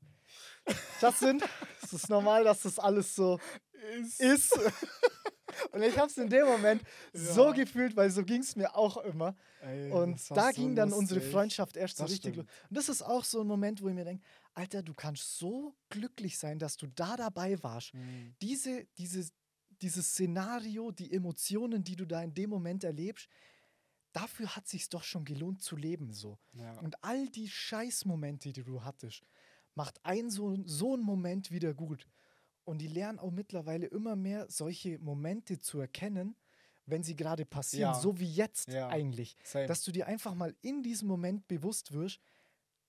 Justin, es ist normal, dass das alles so ist. Und ich habe es in dem Moment so Ja. gefühlt, weil so ging es mir auch immer. Ey, Und da so ging dann unsere lustig. Freundschaft erst so Das richtig los. stimmt. Und das ist auch so ein Moment, wo ich mir denke, Alter, du kannst so glücklich sein, dass du da dabei warst. Mhm. Diese, diese, dieses Szenario, die Emotionen, die du da in dem Moment erlebst, dafür hat sich doch schon gelohnt zu leben so. Ja. Und all die Scheißmomente, die du hattest, macht ein so, so einen Moment wieder gut. Und die lernen auch mittlerweile immer mehr solche Momente zu erkennen, wenn sie gerade passieren, Ja. so wie jetzt Ja. eigentlich. Same. Dass du dir einfach mal in diesem Moment bewusst wirst,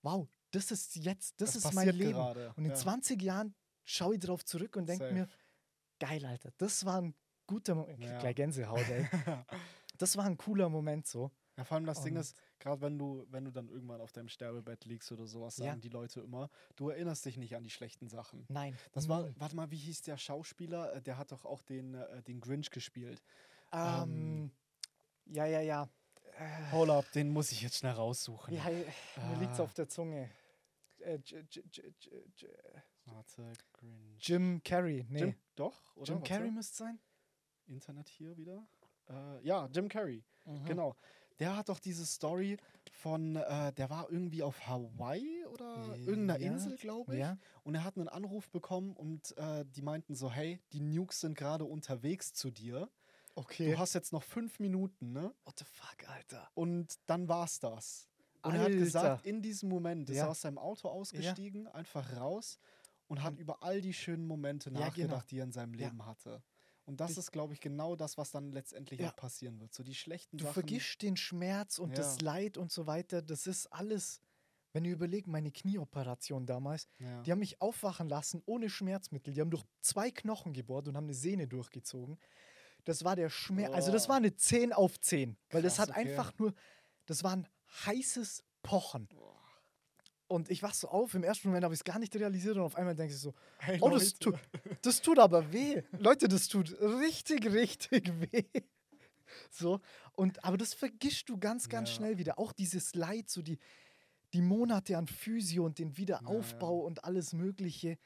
wow, das ist jetzt, das, Das ist mein Leben. gerade, Und in ja. 20 Jahren schaue ich drauf zurück und denke mir, geil, Alter, das war ein guter Moment. Ja. Gleich Gänsehaut, ey. das war ein cooler Moment so. Ja, vor allem das Ding Und- ist, gerade wenn du, wenn du dann irgendwann auf deinem Sterbebett liegst oder sowas, Ja. sagen die Leute immer, du erinnerst dich nicht an die schlechten Sachen. Nein. Das war, warte mal, wie hieß der Schauspieler? Äh, Der hat doch auch den, äh, den Grinch gespielt. Ähm, ja, ja, ja. Äh, Hold up, den muss ich jetzt schnell raussuchen. Hei- mir liegt's Ah. auf der Zunge. Äh, Warte. Jim Carrey, nee. Jim, Jim, doch, oder? Warte. Carrey müsste sein? Internet hier wieder. Äh, ja, Jim Carrey. Mhm. Genau. Der hat doch diese Story von, äh, der war irgendwie auf Hawaii oder irgendeiner Ja, Insel, glaube ich. Ja. Und er hat einen Anruf bekommen und äh, die meinten so, hey, die Nukes sind gerade unterwegs zu dir. Okay. Du hast jetzt noch fünf Minuten, ne? What the fuck, Alter? Und dann war's das. Und er hat Alter. gesagt, in diesem Moment ist Ja. er aus seinem Auto ausgestiegen, einfach raus und hat über all die schönen Momente Ja, nachgedacht, genau. die er in seinem Ja. Leben hatte. Und das ist, glaube ich, genau das, was dann letztendlich Ja. auch passieren wird. So die schlechten Du Sachen. vergisst den Schmerz und das Ja. Leid und so weiter. Das ist alles, wenn ihr überlegt, meine Knieoperation damals, Ja. die haben mich aufwachen lassen ohne Schmerzmittel. Die haben durch zwei Knochen gebohrt und haben eine Sehne durchgezogen. Das war der Schmerz. Also, das Oh. war eine 10 auf 10. Weil das hat okay. einfach nur, das war ein heißes Pochen. Und ich wach so auf, im ersten Moment habe ich es gar nicht realisiert und auf einmal denke ich so, Hey, oh, das tut, das tut aber weh. Leute, das tut richtig, richtig weh. So, und aber das vergisst du ganz, ganz Ja. schnell wieder. Auch dieses Leid, so die, die Monate an Physio und den Wiederaufbau und alles Mögliche.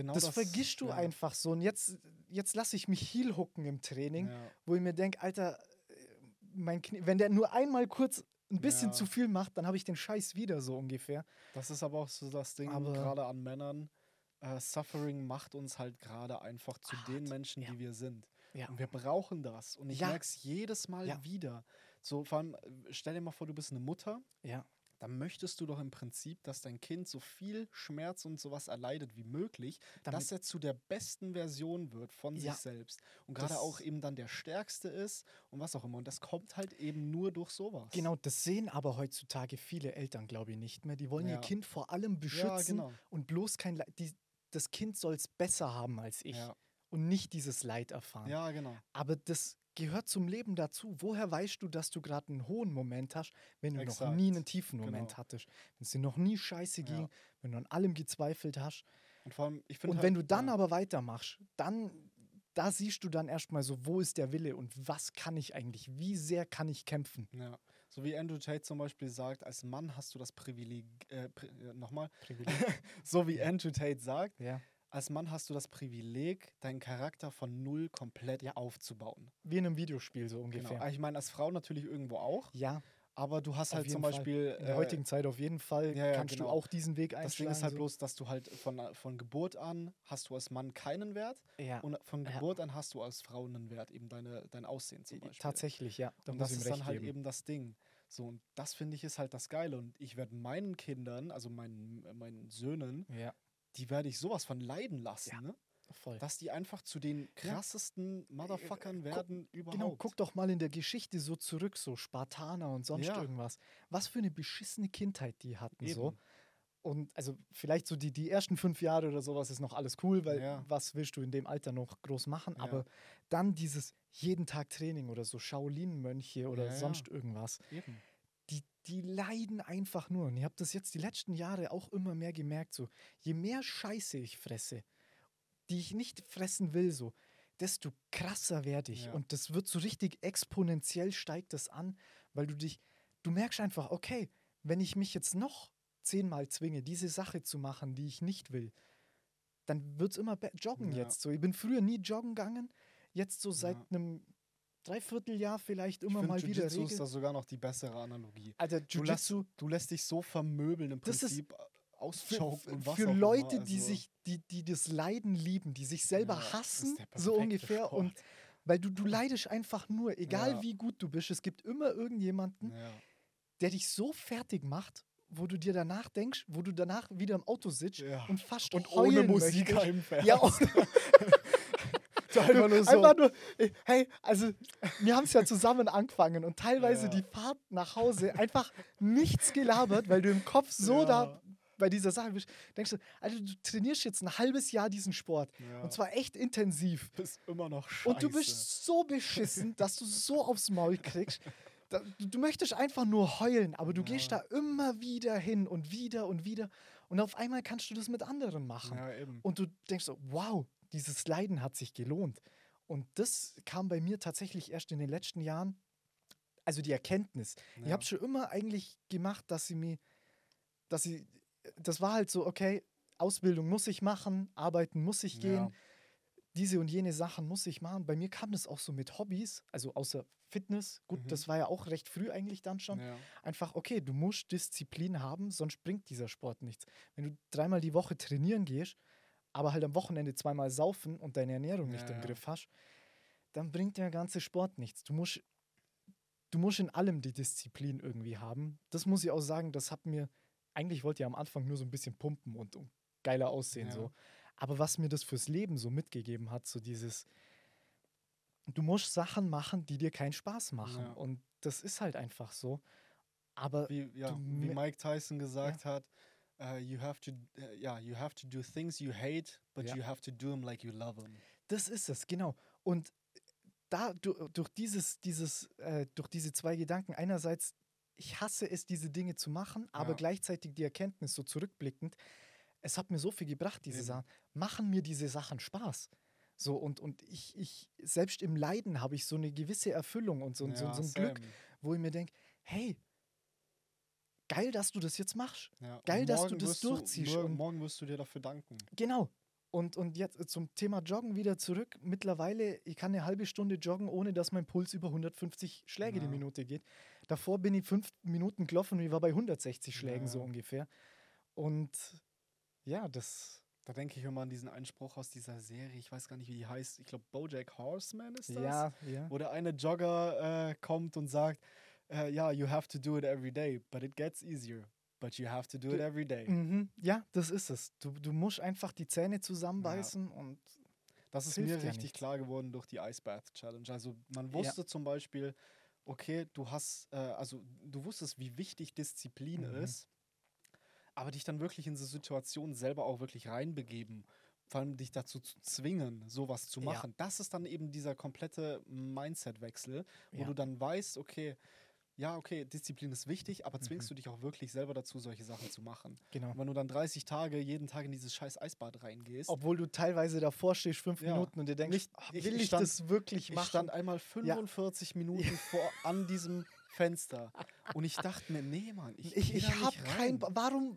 Genau das, vergisst du ja. einfach so. Und jetzt, jetzt lasse ich mich heel hooken im Training, Ja. wo ich mir denke, Alter, äh, mein Knie, wenn der nur einmal kurz ein bisschen Ja. zu viel macht, dann habe ich den Scheiß wieder so ungefähr. Das ist aber auch so das Ding, gerade an Männern. Äh, Suffering macht uns halt gerade einfach zu den Hart, Menschen, ja. die wir sind. Ja. Und wir brauchen das. Und ich Ja. merke es jedes Mal Ja. wieder. So, vor allem, äh, stell dir mal vor, du bist eine Mutter. Ja. Dann möchtest du doch im Prinzip, dass dein Kind so viel Schmerz und sowas erleidet wie möglich, Damit- dass er zu der besten Version wird von Ja. sich selbst. Und gerade auch eben dann der Stärkste ist und was auch immer. Und das kommt halt eben nur durch sowas. Genau, das sehen aber heutzutage viele Eltern, glaube ich, nicht mehr. Die wollen ihr Ja. Kind vor allem beschützen genau. und bloß kein Leid. Die, das Kind soll es besser haben als ich Ja. und nicht dieses Leid erfahren. ja, genau. Aber das gehört zum Leben dazu. Woher weißt du, dass du gerade einen hohen Moment hast, wenn du noch Exakt. nie einen tiefen Moment Genau. hattest? Wenn es dir noch nie scheiße ging, Ja. wenn du an allem gezweifelt hast. Und vor allem, ich Und halt, wenn du dann ja. aber weitermachst, dann, da siehst du dann erstmal so, wo ist der Wille und was kann ich eigentlich, wie sehr kann ich kämpfen? Ja, so wie Andrew Tate zum Beispiel sagt, als Mann hast du das Privileg, äh, pri äh, nochmal, so wie Andrew Tate sagt, Ja. Als Mann hast du das Privileg, deinen Charakter von null komplett Ja. aufzubauen. Wie in einem Videospiel so Genau. ungefähr. Ich meine, als Frau natürlich irgendwo auch, Ja, aber du hast auf halt zum Fall. Beispiel. In der äh, heutigen Zeit auf jeden Fall ja, ja, kannst genau. du auch diesen Weg das einschlagen. Ding ist halt so. bloß, dass du halt von, von Geburt an hast du als Mann keinen Wert ja, und von. Geburt an hast du als Frau einen Wert, eben deine, dein Aussehen zum Beispiel. tatsächlich, ja. Da und das ist dann halt geben. eben das Ding. So, und das finde ich ist halt das Geile. Und ich werde meinen Kindern, also meinen, äh, meinen Söhnen, Ja, die werde ich sowas von leiden lassen, Ja. ne? voll. Dass die einfach zu den krassesten Motherfuckern werden überhaupt. Genau, guck doch mal in der Geschichte so zurück, so Spartaner und sonst Ja. irgendwas. Was für eine beschissene Kindheit die hatten so. Eben. Und also vielleicht so die, die ersten fünf Jahre oder sowas ist noch alles cool, weil Ja. was willst du in dem Alter noch groß machen? Ja. Aber dann dieses jeden Tag Training oder so Shaolin-Mönche oder Ja, ja. sonst irgendwas, Eben. Die, leiden einfach nur. Und ich habe das jetzt die letzten Jahre auch immer mehr gemerkt. So, je mehr Scheiße ich fresse, die ich nicht fressen will, so, desto krasser werde ich. Ja. Und das wird so richtig exponentiell steigt das an, weil du dich, du merkst einfach, okay, wenn ich mich jetzt noch zehnmal zwinge, diese Sache zu machen, die ich nicht will, dann wird es immer joggen Ja. jetzt. So, ich bin früher nie joggen gegangen, jetzt so seit Ja. einem Dreivierteljahr vielleicht Ich immer mal wieder Jiu-Jitsu ist Regel. da sogar noch die bessere Analogie. Alter, Du lässt, du lässt dich so vermöbeln im Das ist Prinzip, für, auschoken und für, was für Leute, immer. die also, sich, die, die das Leiden lieben, die sich selber ja, ist hassen, so ungefähr. Sport. Und weil du, du leidest einfach nur, egal Ja. wie gut du bist, es gibt immer irgendjemanden, Ja. der dich so fertig macht, wo du dir danach denkst, wo du danach wieder im Auto sitzt und fast Und ohne Musik möchtest. heimfährst. Ja, und Du einfach nur so. Einfach nur, hey, also wir haben es ja zusammen angefangen und teilweise Ja. die Fahrt nach Hause einfach nichts gelabert, weil du im Kopf so Ja. da bei dieser Sache bist. Denkst du, also du trainierst jetzt ein halbes Jahr diesen Sport Ja. und zwar echt intensiv. bist immer noch scheiße. Und du bist so beschissen, dass du so aufs Maul kriegst. Da, du, du möchtest einfach nur heulen, aber du gehst da immer wieder hin und wieder und wieder. Und auf einmal kannst du das mit anderen machen. Ja, eben. Und du denkst so, wow, dieses Leiden hat sich gelohnt. Und das kam bei mir tatsächlich erst in den letzten Jahren. Also die Erkenntnis. Ich Ja. habe schon immer eigentlich gemacht, dass sie mir, dass sie, das war halt so, okay, Ausbildung muss ich machen, arbeiten muss ich gehen, Ja. diese und jene Sachen muss ich machen. Bei mir kam das auch so mit Hobbys, also außer Fitness. Gut, Mhm. das war ja auch recht früh eigentlich dann schon. Ja. Einfach, okay, du musst Disziplin haben, sonst bringt dieser Sport nichts. Wenn du dreimal die Woche trainieren gehst, aber halt am Wochenende zweimal saufen und deine Ernährung nicht Ja, im ja. Griff hast, dann bringt der ganze Sport nichts. Du musst, du musst in allem die Disziplin irgendwie haben. Das muss ich auch sagen, das hat mir, eigentlich wollte ich am Anfang nur so ein bisschen pumpen und, und geiler aussehen Ja. so. Aber was mir das fürs Leben so mitgegeben hat, so dieses, du musst Sachen machen, die dir keinen Spaß machen. Ja. Und das ist halt einfach so. Aber Wie, ja, wie Mike Tyson gesagt hat, uh, you have to, uh, yeah, you have to do things you hate, but Ja. you have to do them like you love them. Das ist es, genau. Und da du, durch dieses, dieses, äh, durch diese zwei Gedanken, einerseits, ich hasse es, diese Dinge zu machen, aber Ja. gleichzeitig die Erkenntnis, so zurückblickend, es hat mir so viel gebracht, diese Eben. Sachen. Machen mir diese Sachen Spaß. So, und, und ich, ich, selbst im Leiden habe ich so eine gewisse Erfüllung und so, so, Ja, so ein Glück, same. wo ich mir denke, hey, geil, dass du das jetzt machst. Ja. Geil, dass du morgen das durchziehst morgen, und- morgen wirst du dir dafür danken. Genau. Und, und jetzt zum Thema Joggen wieder zurück. Mittlerweile, ich kann eine halbe Stunde joggen, ohne dass mein Puls über 150 Schläge die Ja. Minute geht. Davor bin ich fünf Minuten gelaufen und ich war bei 160 Schlägen Ja. so ungefähr. Und ja, das. Da denke ich immer an diesen Einspruch aus dieser Serie, ich weiß gar nicht, wie die heißt. Ich glaube, Bojack Horseman ist das. Ja, ja. Wo der eine Jogger äh, kommt und sagt, äh, ja, you have to do it every day, but it gets easier. But you have to do it every day. Mhm. Ja, das ist es. Du, du musst einfach die Zähne zusammenbeißen und Das ist mir ja richtig nichts. klar geworden durch die Ice Bath Challenge. Also man wusste zum Beispiel, okay, du hast, äh, also du wusstest, wie wichtig Disziplin Mhm. ist, aber dich dann wirklich in diese Situation selber auch wirklich reinbegeben, vor allem dich dazu zu zwingen, sowas zu Ja. machen. Das ist dann eben dieser komplette Mindset-Wechsel, wo Ja. du dann weißt, okay, ja, okay, Disziplin ist wichtig, aber zwingst Mhm. du dich auch wirklich selber dazu, solche Sachen zu machen. genau. Und wenn du dann 30 Tage jeden Tag in dieses scheiß Eisbad reingehst, Obwohl du teilweise davor stehst, fünf Ja. Minuten und dir denkst, Nicht- "Ah, ich- will ich ich, stand- das wirklich Ich machen? stand einmal 45 Minuten vor an diesem Fenster und ich dachte mir, nee, Mann, ich, Ich, ich habe kein. Warum.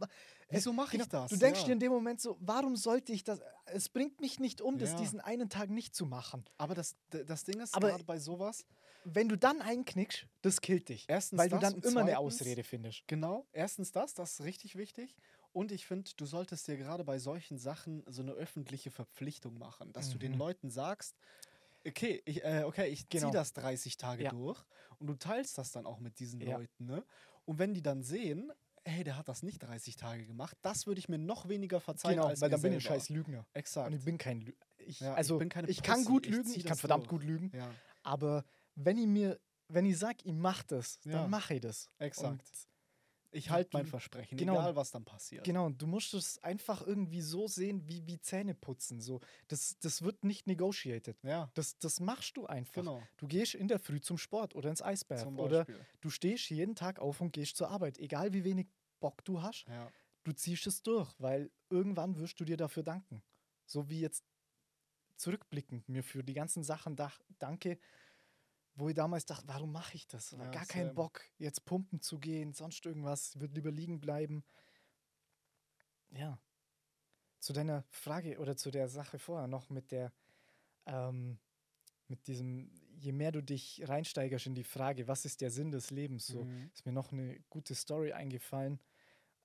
Wieso äh, mache ich das? Du denkst Ja. dir in dem Moment so, warum sollte ich das? Es bringt mich nicht um, das Ja. diesen einen Tag nicht zu machen. Aber das, das Ding ist, Aber- gerade bei sowas, Wenn du dann einknickst, das killt dich. Erstens weil du dann immer eine zweitens- Ausrede findest. genau, erstens das, das ist richtig wichtig. Und ich finde, du solltest dir gerade bei solchen Sachen so eine öffentliche Verpflichtung machen, dass du den Mhm. Leuten sagst, okay, ich, äh, okay, ich Genau. ziehe das 30 Tage Ja. durch und du teilst das dann auch mit diesen Ja. Leuten. Ne? Und wenn die dann sehen, hey, der hat das nicht 30 Tage gemacht, das würde ich mir noch weniger verzeihen Genau, als weil dann bin ich ein scheiß Lügner. Exakt. Und ich bin kein Lügner. Ich, Ja, ich also, ich, bin keine kann gut ich lügen, zieh ich kann verdammt durch. gut lügen. Aber wenn ich mir, wenn ich sage, ich mache das, dann mache ich das. exakt. Und Ich halte mein Versprechen, genau. egal was dann passiert. Genau, und du musst es einfach irgendwie so sehen, wie, wie Zähne putzen. So. Das, das wird nicht negotiated. Ja, Das, das machst du einfach. genau. Du gehst in der Früh zum Sport oder ins Eisbad Zum oder du stehst jeden Tag auf und gehst zur Arbeit. Egal wie wenig Bock du hast, Ja. du ziehst es durch, weil irgendwann wirst du dir dafür danken. So wie jetzt zurückblickend mir für die ganzen Sachen dach, danke, wo ich damals dachte, warum mache ich das? Ja, Gar keinen. Bock, jetzt pumpen zu gehen, sonst irgendwas, ich würde lieber liegen bleiben. Ja. Zu deiner Frage oder zu der Sache vorher noch mit der, ähm, mit diesem, je mehr du dich reinsteigerst in die Frage, was ist der Sinn des Lebens, so, Mhm. ist mir noch eine gute Story eingefallen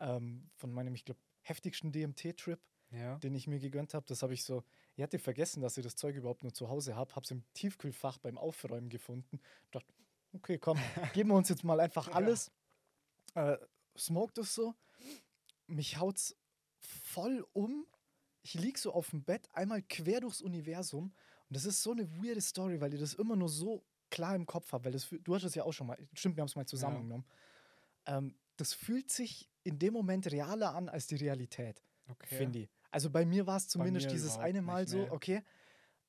ähm, von meinem, ich glaube, heftigsten DMT-Trip, Ja. den ich mir gegönnt habe. Das habe ich so, ich hatte vergessen, dass ich das Zeug überhaupt nur zu Hause habe, habe es im Tiefkühlfach beim Aufräumen gefunden. Dachte, okay, komm, geben wir uns jetzt mal einfach alles. Äh, smoked es so, mich haut's voll um. Ich lieg so auf dem Bett, einmal quer durchs Universum. Und das ist so eine weirde Story, weil ich das immer nur so klar im Kopf habe, weil das, du hast es ja auch schon mal, stimmt, wir haben es mal zusammengenommen. Ähm, das fühlt sich in dem Moment realer an als die Realität, Okay. finde ich. Also bei mir war es zumindest dieses eine Mal nicht, so, nee. okay.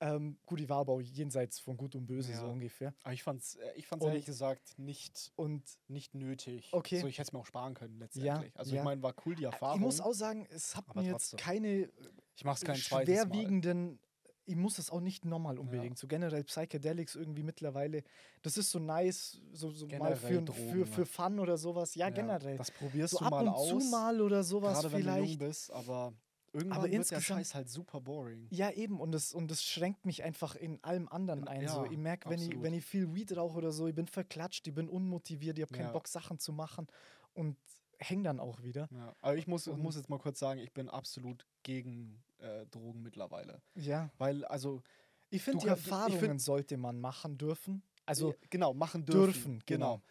Ähm, gut, ich war aber auch jenseits von Gut und Böse, so Ja. ungefähr. Aber ich fand's, äh, ich fand's Und- ehrlich gesagt nicht, Und nicht nötig. Okay. So, ich hätte es mir auch sparen können letztendlich. also ja. ich meine, war cool die Erfahrung. ich muss auch sagen, es hat mir jetzt keine ich mach's kein schwerwiegenden, ich muss es auch nicht nochmal unbedingt. So generell Psychedelics irgendwie mittlerweile, das ist so nice, so, so mal für, für, Drogen, für ne? Fun oder sowas. Ja, Ja, generell. Das probierst so du ab mal und aus. zu mal oder sowas gerade wenn du jung vielleicht. bist, aber irgendwann Aber wird der insgesamt- Scheiß halt super boring. Ja, eben, und das, und das schränkt mich einfach in allem anderen In- ein. so, ja, ich merke, wenn ich, wenn ich viel Weed rauche oder so, ich bin verklatscht, ich bin unmotiviert, ich habe keinen Ja. Bock, Sachen zu machen und häng dann auch wieder. Ja. Aber ich muss, Und- muss jetzt mal kurz sagen, ich bin absolut gegen äh, Drogen mittlerweile. Ja. Weil, also, Ich finde, die ich find- Erfahrungen sollte man machen dürfen. Also, genau, machen dürfen. dürfen, genau. genau.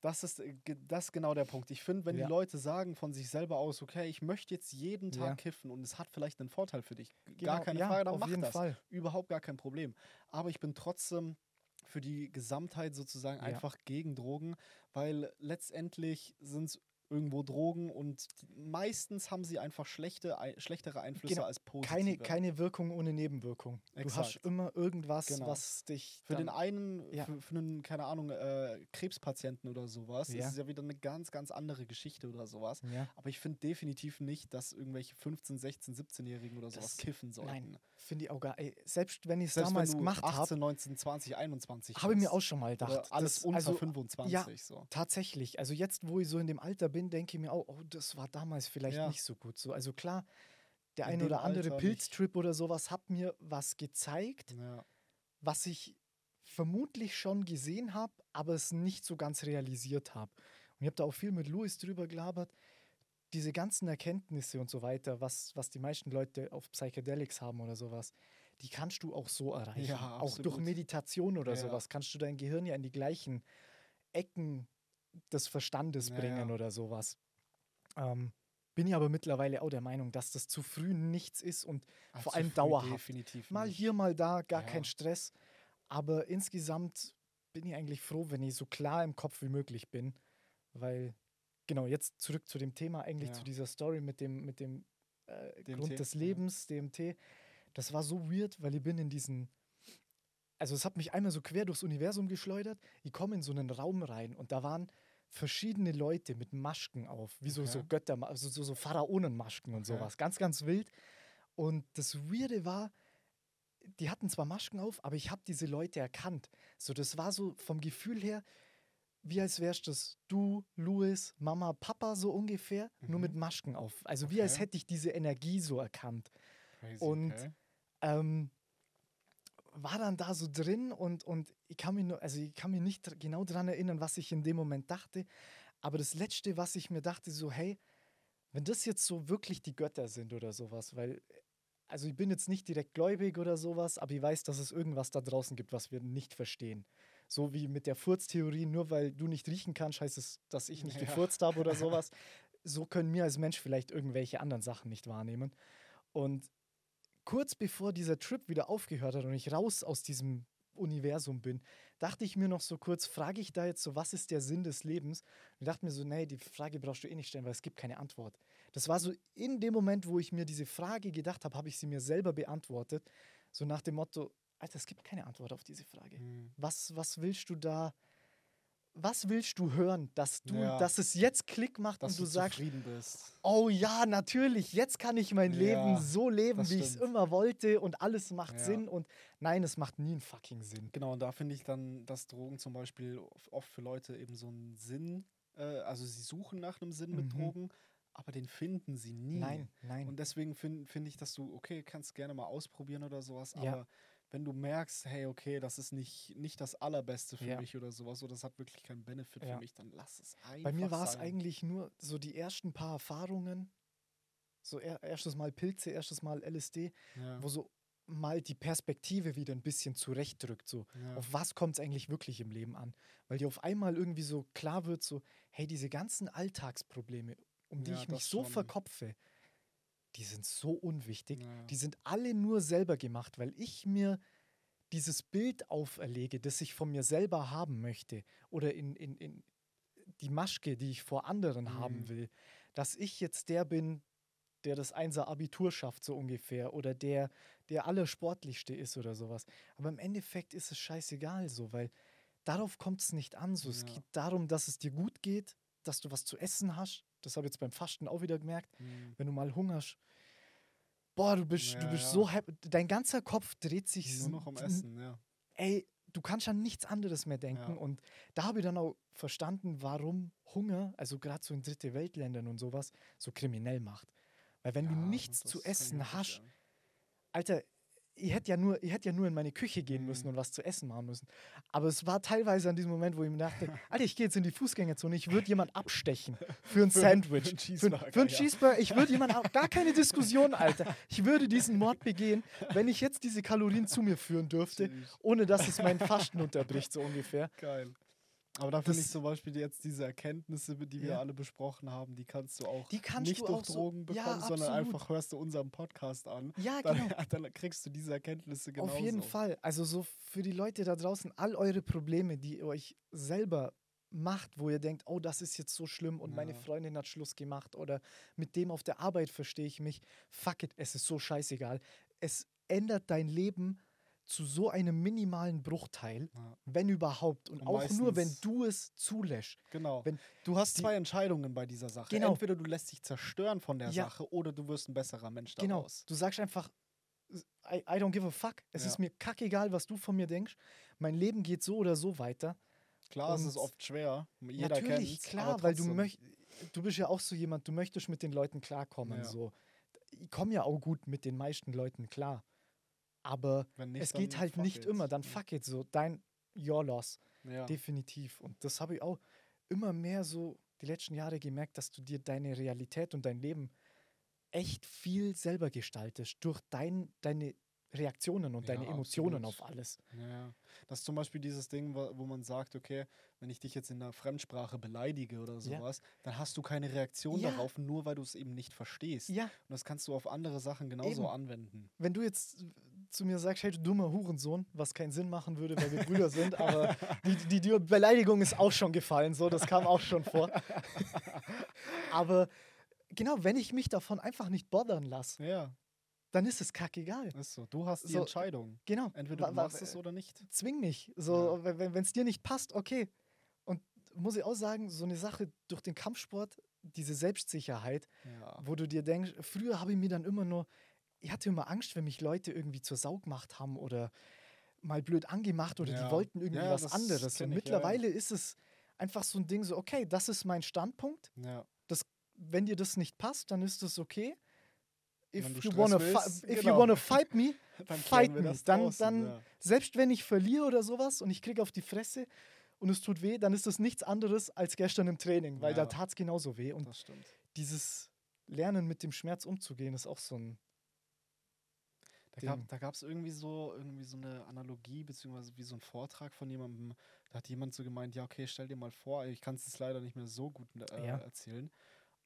Das ist, äh, das ist genau der Punkt. Ich finde, wenn Ja. die Leute sagen von sich selber aus, okay, ich möchte jetzt jeden Tag Ja. kiffen und es hat vielleicht einen Vorteil für dich, gar genau, keine ja, Frage, dann auf mach jeden das. Fall. Überhaupt gar kein Problem. Aber ich bin trotzdem für die Gesamtheit sozusagen einfach gegen Drogen, weil letztendlich sind es irgendwo Drogen und meistens haben sie einfach schlechte, schlechtere Einflüsse Genau, als positive. Keine, keine Wirkung ohne Nebenwirkung. Du hast Exakt. immer irgendwas, Genau. was dich. Für den einen, Ja. für, für einen, keine Ahnung, äh, Krebspatienten oder sowas, Ja. ist es ja wieder eine ganz, ganz andere Geschichte oder sowas. Ja. Aber ich finde definitiv nicht, dass irgendwelche 15, 16, 17-Jährigen oder sowas Das- kiffen sollten. Nein, finde ich auch gar. Ey, selbst wenn ich es damals gemacht 18, habe, 19, 20, 21 habe ich mir auch schon mal gedacht. Alles das- unter also, 25 ja, so. Tatsächlich. Also jetzt, wo ich so in dem Alter bin, denke ich mir auch, oh, das war damals vielleicht Ja. nicht so gut. So, also klar, der In ein oder andere. Pilztrip oder sowas hat mir was gezeigt, Ja. was ich vermutlich schon gesehen habe, aber es nicht so ganz realisiert habe. Und ich habe da auch viel mit Louis drüber gelabert. Diese ganzen Erkenntnisse und so weiter, was, was die meisten Leute auf Psychedelics haben oder sowas, die kannst du auch so erreichen. Ja, auch durch. Meditation oder ja. sowas kannst du dein Gehirn ja in die gleichen Ecken des Verstandes bringen ja. oder sowas. Ähm, bin ich aber mittlerweile auch der Meinung, dass das zu früh nichts ist und Ah, vor allem dauerhaft. Definitiv Mal hier, mal da, gar Ja. kein Stress. Aber insgesamt bin ich eigentlich froh, wenn ich so klar im Kopf wie möglich bin. Weil, genau, jetzt zurück zu dem Thema, eigentlich zu dieser Story mit dem, mit dem äh, DMT, Grund des. Lebens, DMT. Das war so weird, weil ich bin in diesen. Also, es hat mich einmal so quer durchs Universum geschleudert. Ich komme in so einen Raum rein und da waren verschiedene Leute mit Masken auf, wie so, so Okay. Götter, also so, so Pharaonenmasken und Okay. sowas. Ganz, ganz wild. Und das Weirde war, die hatten zwar Masken auf, aber ich habe diese Leute erkannt. So, das war so vom Gefühl her, wie als wärst das du, Louis, Mama, Papa so ungefähr, nur Mhm. mit Masken auf. Also wie als Okay. hätte ich diese Energie so erkannt. Crazy, und- okay. Ähm, war dann da so drin und, und ich kann mich nur, also ich kann mich nicht genau daran erinnern, was ich in dem Moment dachte. Aber das Letzte, was ich mir dachte, so, hey, wenn das jetzt so wirklich die Götter sind oder sowas, weil, also ich bin jetzt nicht direkt gläubig oder sowas, aber ich weiß, dass es irgendwas da draußen gibt, was wir nicht verstehen. So wie mit der Furztheorie, nur weil du nicht riechen kannst, heißt es, dass ich nicht Ja. gefurzt habe oder sowas. So können wir als Mensch vielleicht irgendwelche anderen Sachen nicht wahrnehmen. Und kurz bevor dieser Trip wieder aufgehört hat und ich raus aus diesem Universum bin, dachte ich mir noch so kurz, frage ich da jetzt so, was ist der Sinn des Lebens? Und dachte mir so, nee, die Frage brauchst du eh nicht stellen, weil es gibt keine Antwort. Das war so in dem Moment, wo ich mir diese Frage gedacht habe, habe ich sie mir selber beantwortet. So nach dem Motto, Alter, es gibt keine Antwort auf diese Frage. Mhm. Was, was willst du da, was willst du hören, dass du, Ja. dass es jetzt Klick macht Dass und du, du sagst, bist. oh ja, natürlich, jetzt kann ich mein Ja, Leben so leben, wie ich es immer wollte und alles macht Ja. Sinn und nein, es macht nie einen fucking Sinn. Genau, und da finde ich dann, dass Drogen zum Beispiel of- oft für Leute eben so einen Sinn, äh, also sie suchen nach einem Sinn mit Mhm. Drogen, aber den finden sie nie. Nein, nein. Und deswegen finde find ich, dass du, okay, kannst gerne mal ausprobieren oder sowas, aber wenn du merkst, hey, okay, das ist nicht, nicht das Allerbeste für Ja. mich oder sowas, oder das hat wirklich keinen Benefit Ja. für mich, dann lass es einfach Bei mir war es eigentlich nur so die ersten paar Erfahrungen, so er, erstes Mal Pilze, erstes Mal LSD, Ja. wo so mal die Perspektive wieder ein bisschen zurechtdrückt. So, auf was kommt es eigentlich wirklich im Leben an? Weil dir auf einmal irgendwie so klar wird, so, hey, diese ganzen Alltagsprobleme, um die ich mich so verkopfe, die sind so unwichtig. Ja. Die sind alle nur selber gemacht, weil ich mir dieses Bild auferlege, das ich von mir selber haben möchte oder in, in, in die Maschke, die ich vor anderen haben Mhm. will, dass ich jetzt der bin, der das Einser Abitur schafft, so ungefähr, oder der, der allersportlichste ist oder sowas. Aber im Endeffekt ist es scheißegal so, weil darauf kommt es nicht an. So. Es Ja. geht darum, dass es dir gut geht, dass du was zu essen hast. Das habe ich jetzt beim Fasten auch wieder gemerkt. Mhm. Wenn du mal hungerst, boah, du bist, du Ja, bist ja. so happy. Dein ganzer Kopf dreht sich Nur noch n- Essen, ja. ey, du kannst an nichts anderes mehr denken. Ja. Und da habe ich dann auch verstanden, warum Hunger, also gerade so in dritte Weltländern und sowas, so kriminell macht. Weil wenn du nichts zu essen hast. Alter, ich hätte ja nur, ich hätte ja nur in meine Küche gehen müssen Mhm. und was zu essen machen müssen. Aber es war teilweise an diesem Moment, wo ich mir dachte, Alter, ich gehe jetzt in die Fußgängerzone, ich würde jemand abstechen für ein Für- Sandwich. für einen Für, Cheeseburger, für einen ja. Cheeseburger. Ich würde jemand, auch- gar keine Diskussion, Alter. Ich würde diesen Mord begehen, wenn ich jetzt diese Kalorien zu mir führen dürfte, ohne dass es meinen Fasten unterbricht, so ungefähr. Geil. Aber da finde ich zum Beispiel jetzt diese Erkenntnisse, die wir Ja. alle besprochen haben, die kannst du auch kannst nicht du durch auch so- Drogen bekommen, Ja, sondern einfach hörst du unseren Podcast an. Ja, Dann, genau. dann kriegst du diese Erkenntnisse genauso. Auf jeden Fall. Also so für die Leute da draußen, all eure Probleme, die ihr euch selber macht, wo ihr denkt, oh, das ist jetzt so schlimm und meine Ja. Freundin hat Schluss gemacht oder mit dem auf der Arbeit verstehe ich mich. Fuck it, es ist so scheißegal. Es ändert dein Leben zu so einem minimalen Bruchteil, Ja. wenn überhaupt. Und Und auch nur, wenn du es zulässt. Genau. Wenn du hast zwei Entscheidungen bei dieser Sache. Genau. Entweder du lässt dich zerstören von der Ja. Sache oder du wirst ein besserer Mensch Genau. daraus. Du sagst einfach, I, I don't give a fuck. Es Ja. ist mir kackegal, was du von mir denkst. Mein Leben geht so oder so weiter. Klar, es ist Und oft schwer. Jeder Natürlich, klar, weil du möchtest, du bist ja auch so jemand, du möchtest mit den Leuten klarkommen. So. Ich komme ja auch gut mit den meisten Leuten klar. Aber nicht, es geht halt nicht it. immer, dann fuck it so, dein Your Loss, Ja. definitiv. Und das habe ich auch immer mehr so die letzten Jahre gemerkt, dass du dir deine Realität und dein Leben echt viel selber gestaltest durch dein, deine Reaktionen und Ja, deine Emotionen absolut. auf alles. Ja, das ist zum Beispiel dieses Ding, wo man sagt, okay, wenn ich dich jetzt in einer Fremdsprache beleidige oder Ja. sowas, dann hast du keine Reaktion Ja. darauf, nur weil du es eben nicht verstehst. Ja, Und das kannst du auf andere Sachen genauso Eben. anwenden. wenn du jetzt zu mir sagst, hey, du dummer Hurensohn, was keinen Sinn machen würde, weil wir Brüder sind, aber die, die, die Beleidigung ist auch schon gefallen, so, das kam auch schon vor. aber genau, wenn ich mich davon einfach nicht bothern lasse, Ja, dann ist es kackegal. ist so. Du hast die So, Entscheidung. Genau. Entweder du machst es oder nicht. Zwing mich. So, wenn es dir nicht passt, okay. Und muss ich auch sagen, so eine Sache durch den Kampfsport, diese Selbstsicherheit, Ja. wo du dir denkst, früher habe ich mir dann immer nur, ich hatte immer Angst, wenn mich Leute irgendwie zur Sau gemacht haben oder mal blöd angemacht oder Ja. die wollten irgendwie Ja, was das anderes. Und ich, ja, mittlerweile ist es einfach so ein Ding so, okay, das ist mein Standpunkt. ja. Wenn dir das nicht passt, dann ist das okay. If, you Stress wanna, willst, if genau. you wanna fight me, Dann fight me. das Dann, draußen, dann selbst wenn ich verliere oder sowas und ich kriege auf die Fresse und es tut weh, dann ist das nichts anderes als gestern im Training, weil da tat es genauso weh. Und Das dieses Lernen mit dem Schmerz umzugehen, ist auch so ein. Da Ding. gab da gab's irgendwie so irgendwie so eine Analogie, beziehungsweise wie so ein Vortrag von jemandem, da hat jemand so gemeint, ja, okay, stell dir mal vor, ich kann es jetzt leider nicht mehr so gut äh, Ja. erzählen,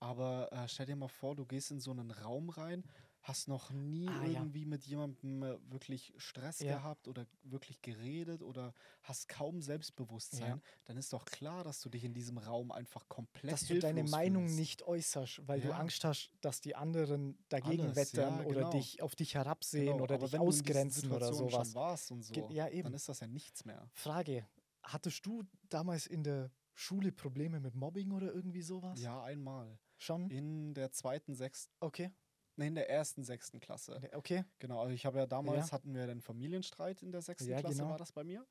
aber äh, stell dir mal vor, du gehst in so einen Raum rein, hast noch nie Ah, ja. irgendwie mit jemandem äh, wirklich Stress Ja. gehabt oder wirklich geredet oder hast kaum Selbstbewusstsein, Ja. dann ist doch klar, dass du dich in diesem Raum einfach komplett dass du deine Meinung fühlst. nicht äußerst, weil du Ja. Angst hast, dass die anderen dagegen Alles, wettern ja, oder genau. dich auf dich herabsehen Genau, oder dich ausgrenzen oder sowas. Schon warst und so, ja, eben. dann ist das ja nichts mehr. Frage: Hattest du damals in der Schule Probleme mit Mobbing oder irgendwie sowas? Ja, einmal. Schon? In der zweiten, sechsten, Okay. Nee, in der ersten, sechsten Klasse. Okay. Genau, also ich habe ja damals, Ja. hatten wir den Familienstreit in der sechsten Ja, Klasse, genau. war das bei mir.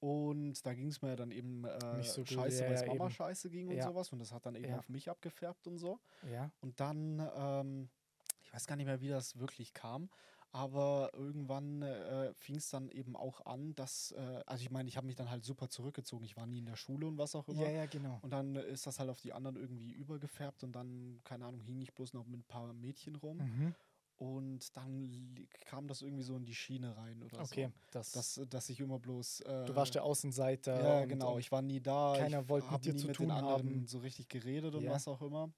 Und da ging es mir dann eben äh, Nicht so scheiße, weil es Mama eben. scheiße ging und sowas. Und das hat dann eben auf mich abgefärbt und so. Ja. Und dann, ähm, ich weiß gar nicht mehr, wie das wirklich kam, aber irgendwann äh, fing es dann eben auch an, dass, äh, also ich meine, ich habe mich dann halt super zurückgezogen. Ich war nie in der Schule und was auch immer. Ja, ja, genau. Und dann ist das halt auf die anderen irgendwie übergefärbt und dann, keine Ahnung, hing ich bloß noch mit ein paar Mädchen rum. Mhm. Und dann kam das irgendwie so in die Schiene rein oder Okay. so. Das, Dass, dass ich immer bloß. Äh, du warst der Außenseiter. Ja, genau. Ich war nie da. keiner wollte mit dir zu mit tun den anderen haben. so richtig geredet und Ja. was auch immer.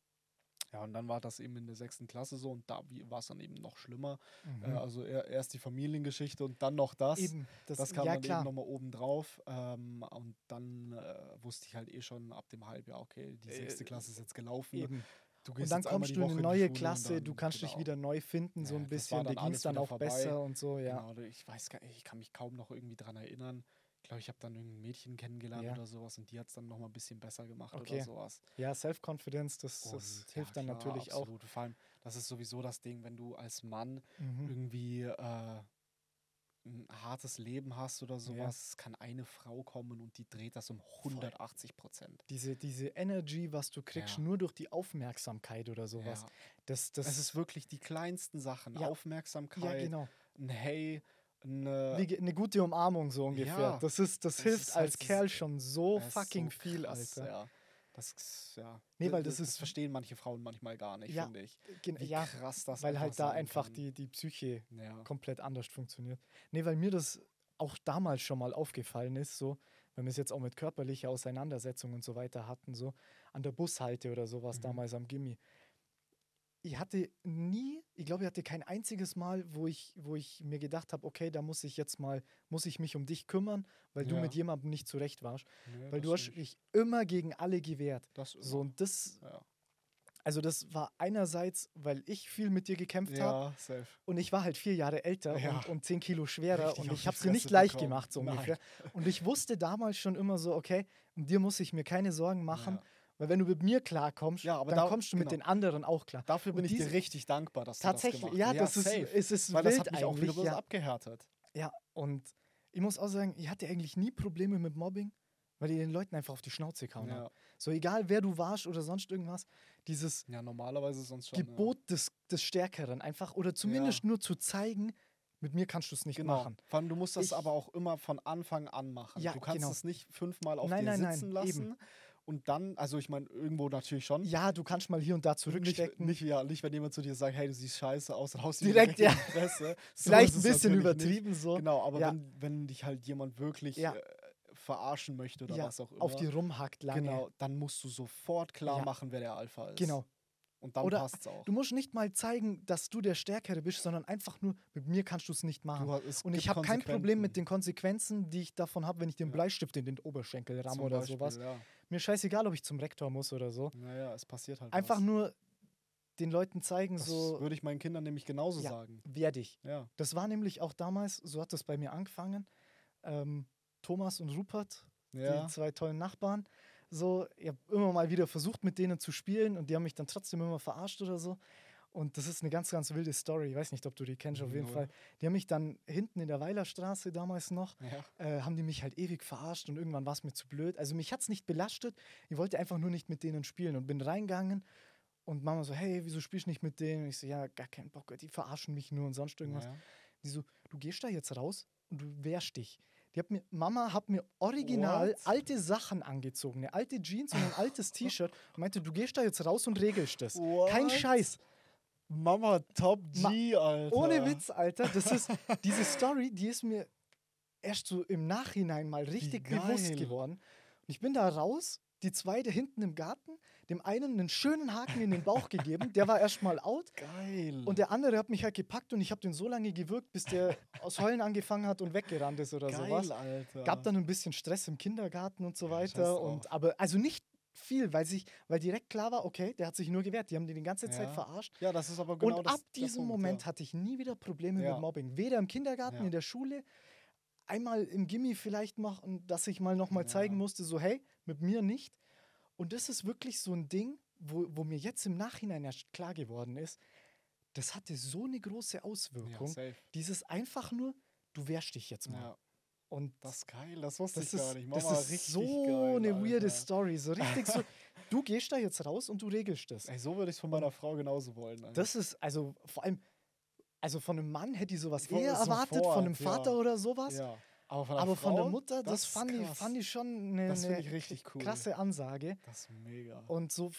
Ja, und dann war das eben in der sechsten Klasse so und da war es dann eben noch schlimmer. mhm. Äh, also er, erst die Familiengeschichte und dann noch das. eben. Das, Das kam ja, dann klar. eben nochmal oben drauf. Ähm, und dann äh, wusste ich halt eh schon ab dem Halbjahr, okay, die sechste Äh, Klasse ist jetzt gelaufen. Eben. Du Und dann kommst du in eine neue und Klasse, du dann- kannst dich genau. wieder neu finden, so Ja, ein das bisschen. Dir dann ging es dann auch vorbei. besser und so, ja. Genau, ich weiß gar nicht, ich kann mich kaum noch irgendwie dran erinnern. Ich glaube, ich habe dann irgendein Mädchen kennengelernt Ja. oder sowas und die hat es dann nochmal ein bisschen besser gemacht Okay. oder sowas. Ja, Self-Confidence, das, das Und, hilft ja, dann klar, natürlich absolut. Vor allem, das ist sowieso das Ding, wenn du als Mann auch. Mhm. irgendwie äh, ein hartes Leben hast oder sowas, kann eine Frau kommen und die dreht das um 180 Prozent. Diese, diese Energy, was du kriegst, Ja. nur durch die Aufmerksamkeit oder sowas. Ja. Das, das, Es ist wirklich die kleinsten Sachen. Ja. Aufmerksamkeit, ja, genau. ein Hey, eine eine gute Umarmung so ungefähr. Ja. das ist, das, Das hilft ist halt als s- Kerl schon so Das fucking so viel, krass, Alter. Ja. Das, ja. Nee, weil d- das ist- verstehen manche Frauen manchmal gar nicht, Ja, finde ich. Gen- Wie ja, krass das weil halt da einfach kann. die, die Psyche Ja. komplett anders funktioniert. Nee, weil mir das auch damals schon mal aufgefallen ist, so, wenn wir es jetzt auch mit körperlicher Auseinandersetzung und so weiter hatten, so an der Bushalte oder sowas Mhm. damals am Gimmi. Ich hatte nie, ich glaube, ich hatte kein einziges Mal, wo ich, wo ich mir gedacht habe, okay, da muss ich jetzt mal, muss ich mich um dich kümmern, weil du Ja. mit jemandem nicht zurecht warst. Nee, Weil du hast dich immer gegen alle gewehrt. Das immer. So, und das, ja. also das war einerseits, weil ich viel mit dir gekämpft habe ja, safe. und ich war halt vier Jahre älter und, und zehn Kilo schwerer Richtig und ich habe sie nicht leicht bekommen. gemacht, so Nein. ungefähr. Und ich wusste damals schon immer so, okay, um dir muss ich mir keine Sorgen machen. Weil wenn du mit mir klarkommst, Ja, aber dann da- kommst du mit genau. den anderen auch klar. Dafür bin Und ich dir diese- richtig dankbar, dass Tatsächlich, du das ja, gemacht das ist, safe. es ist Weil wild das hat mich auch wieder Ja. abgehärtet. ja, und ich muss auch sagen, ich hatte eigentlich nie Probleme mit Mobbing, weil ich den Leuten einfach auf die Schnauze habe. Ja. So egal, wer du warst oder sonst irgendwas, dieses ja, normalerweise sonst schon. Gebot des, des Stärkeren einfach oder zumindest nur zu zeigen, mit mir kannst du es nicht ja. Genau. machen. Vor allem, du musst das Ich- aber auch immer von Anfang an machen. Ja, du kannst genau. es nicht fünfmal auf Nein, dir nein, nein, sitzen eben. Und dann, also ich meine, irgendwo natürlich schon. Ja, du kannst mal hier und da Nicht, zurückstecken. nicht, ja, nicht, wenn jemand zu dir sagt, hey, du siehst scheiße aus, du Direkt, dir ja. Fresse. So Vielleicht ein bisschen natürlich nicht. übertrieben so. Genau, aber Ja. wenn, wenn dich halt jemand wirklich Ja. äh, verarschen möchte oder ja, was auch immer, auf die rumhackt lange. genau, dann musst du sofort klar machen, wer der Alpha ist. Genau. Und dann Oder passt's auch. Du musst nicht mal zeigen, dass du der Stärkere bist, sondern einfach nur, mit mir kannst du es nicht machen. Du es und ich habe kein Problem mit den Konsequenzen, die ich davon habe, wenn ich den. Bleistift in den Oberschenkel ramme Zum oder Beispiel, sowas. Ja. Mir scheißegal, ob ich zum Rektor muss oder so. Naja, es passiert halt Einfach was. nur den Leuten zeigen, Das so, würde ich meinen Kindern nämlich genauso Ja. sagen. wer dich. Ja. Das war nämlich auch damals, so hat das bei mir angefangen. Ähm, Thomas und Rupert, Ja. die zwei tollen Nachbarn. So, ich habe immer mal wieder versucht, mit denen zu spielen und die haben mich dann trotzdem immer verarscht oder so. Und das ist eine ganz, ganz wilde Story. Ich weiß nicht, ob du die kennst, auf jeden Null. Fall. Die haben mich dann hinten in der Weilerstraße damals noch, ja. äh, haben die mich halt ewig verarscht und irgendwann war es mir zu blöd. Also mich hat es nicht belastet. Ich wollte einfach nur nicht mit denen spielen und bin reingegangen und Mama so, hey, wieso spielst du nicht mit denen? Und ich so, ja, gar keinen Bock, die verarschen mich nur und sonst irgendwas. Ja. Die so, du gehst da jetzt raus und du wehrst dich. Die hat mir, Mama hat mir original What? alte Sachen angezogen, eine alte Jeans und ein altes T-Shirt und meinte, du gehst da jetzt raus und regelst das. Kein What? Scheiß. Mama Top G, Alter. Ohne Witz, Alter. Das ist, diese Story, die ist mir erst so im Nachhinein mal richtig bewusst geworden. Und ich bin da raus, die zwei da hinten im Garten, dem einen einen schönen Haken in den Bauch gegeben, der war erstmal out. Geil. Und der andere hat mich halt gepackt und ich habe den so lange gewürgt, bis der aus Heulen angefangen hat und weggerannt ist oder Geil, sowas. Alter. Gab dann ein bisschen Stress im Kindergarten und so Ja, weiter. drauf. Und, aber also nicht viel, weil, sich, weil direkt klar war, okay, der hat sich nur gewehrt. Die haben den die ganze Zeit Ja. verarscht. Ja, das ist aber genau und das, ab diesem Punkt, Moment ja. hatte ich nie wieder Probleme Ja. mit Mobbing. Weder im Kindergarten, Ja. in der Schule, einmal im Gimmi vielleicht machen, dass ich mal nochmal zeigen Ja. musste, so hey, mit mir nicht. Und das ist wirklich so ein Ding, wo, wo mir jetzt im Nachhinein erst klar geworden ist, das hatte so eine große Ja, Auswirkung. Dieses einfach nur, du wehrst dich jetzt mal. Und das ist geil, das wusste das ich ist, gar nicht. das Mama, ist richtig so geil, eine weirde Alter. Story. So richtig so, du gehst da jetzt raus und du regelst das. Ey, so würde ich es von meiner Frau genauso wollen. Alter. Das ist, also vor allem, also von einem Mann hätte ich sowas Von- eher erwartet, sofort, von einem Vater ja. oder sowas. ja. Aber von der, Aber von der Frau, Mutter, das, ist fand, ich, fand ich schon eine, Das eine ich richtig cool. krasse Ansage. Das ist mega. Und so